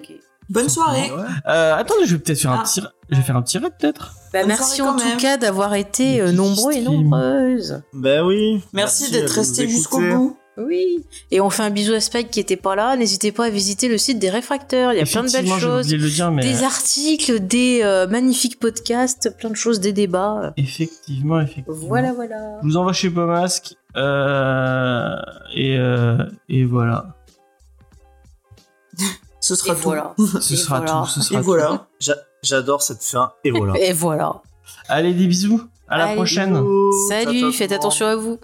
Bonne soirée. Ouais. Euh, attendez, je vais peut-être faire un Ah. petit, je vais faire un petit raid peut-être. Bah, Bonne merci en tout même. cas d'avoir été euh, nombreux et nombreuses. Ben oui. Merci, de d'être resté jusqu'au bout. Oui. Et on fait un bisou à Spike qui était pas là. N'hésitez pas à visiter le site des réfracteurs. Il y a plein de belles choses. de le dire, mais Des articles, des euh, magnifiques podcasts, plein de choses, des débats. effectivement, effectivement. Voilà, voilà. Je vous envoie chez Pomasque. Euh, et, euh, et voilà. Ce Et sera tout. voilà. Ce Et sera voilà. tout. Ce sera Et tout. voilà. J'a- J'adore cette fin, et voilà. Et voilà. Allez, des bisous. À la prochaine. Bisous, Salut, faites attention à vous.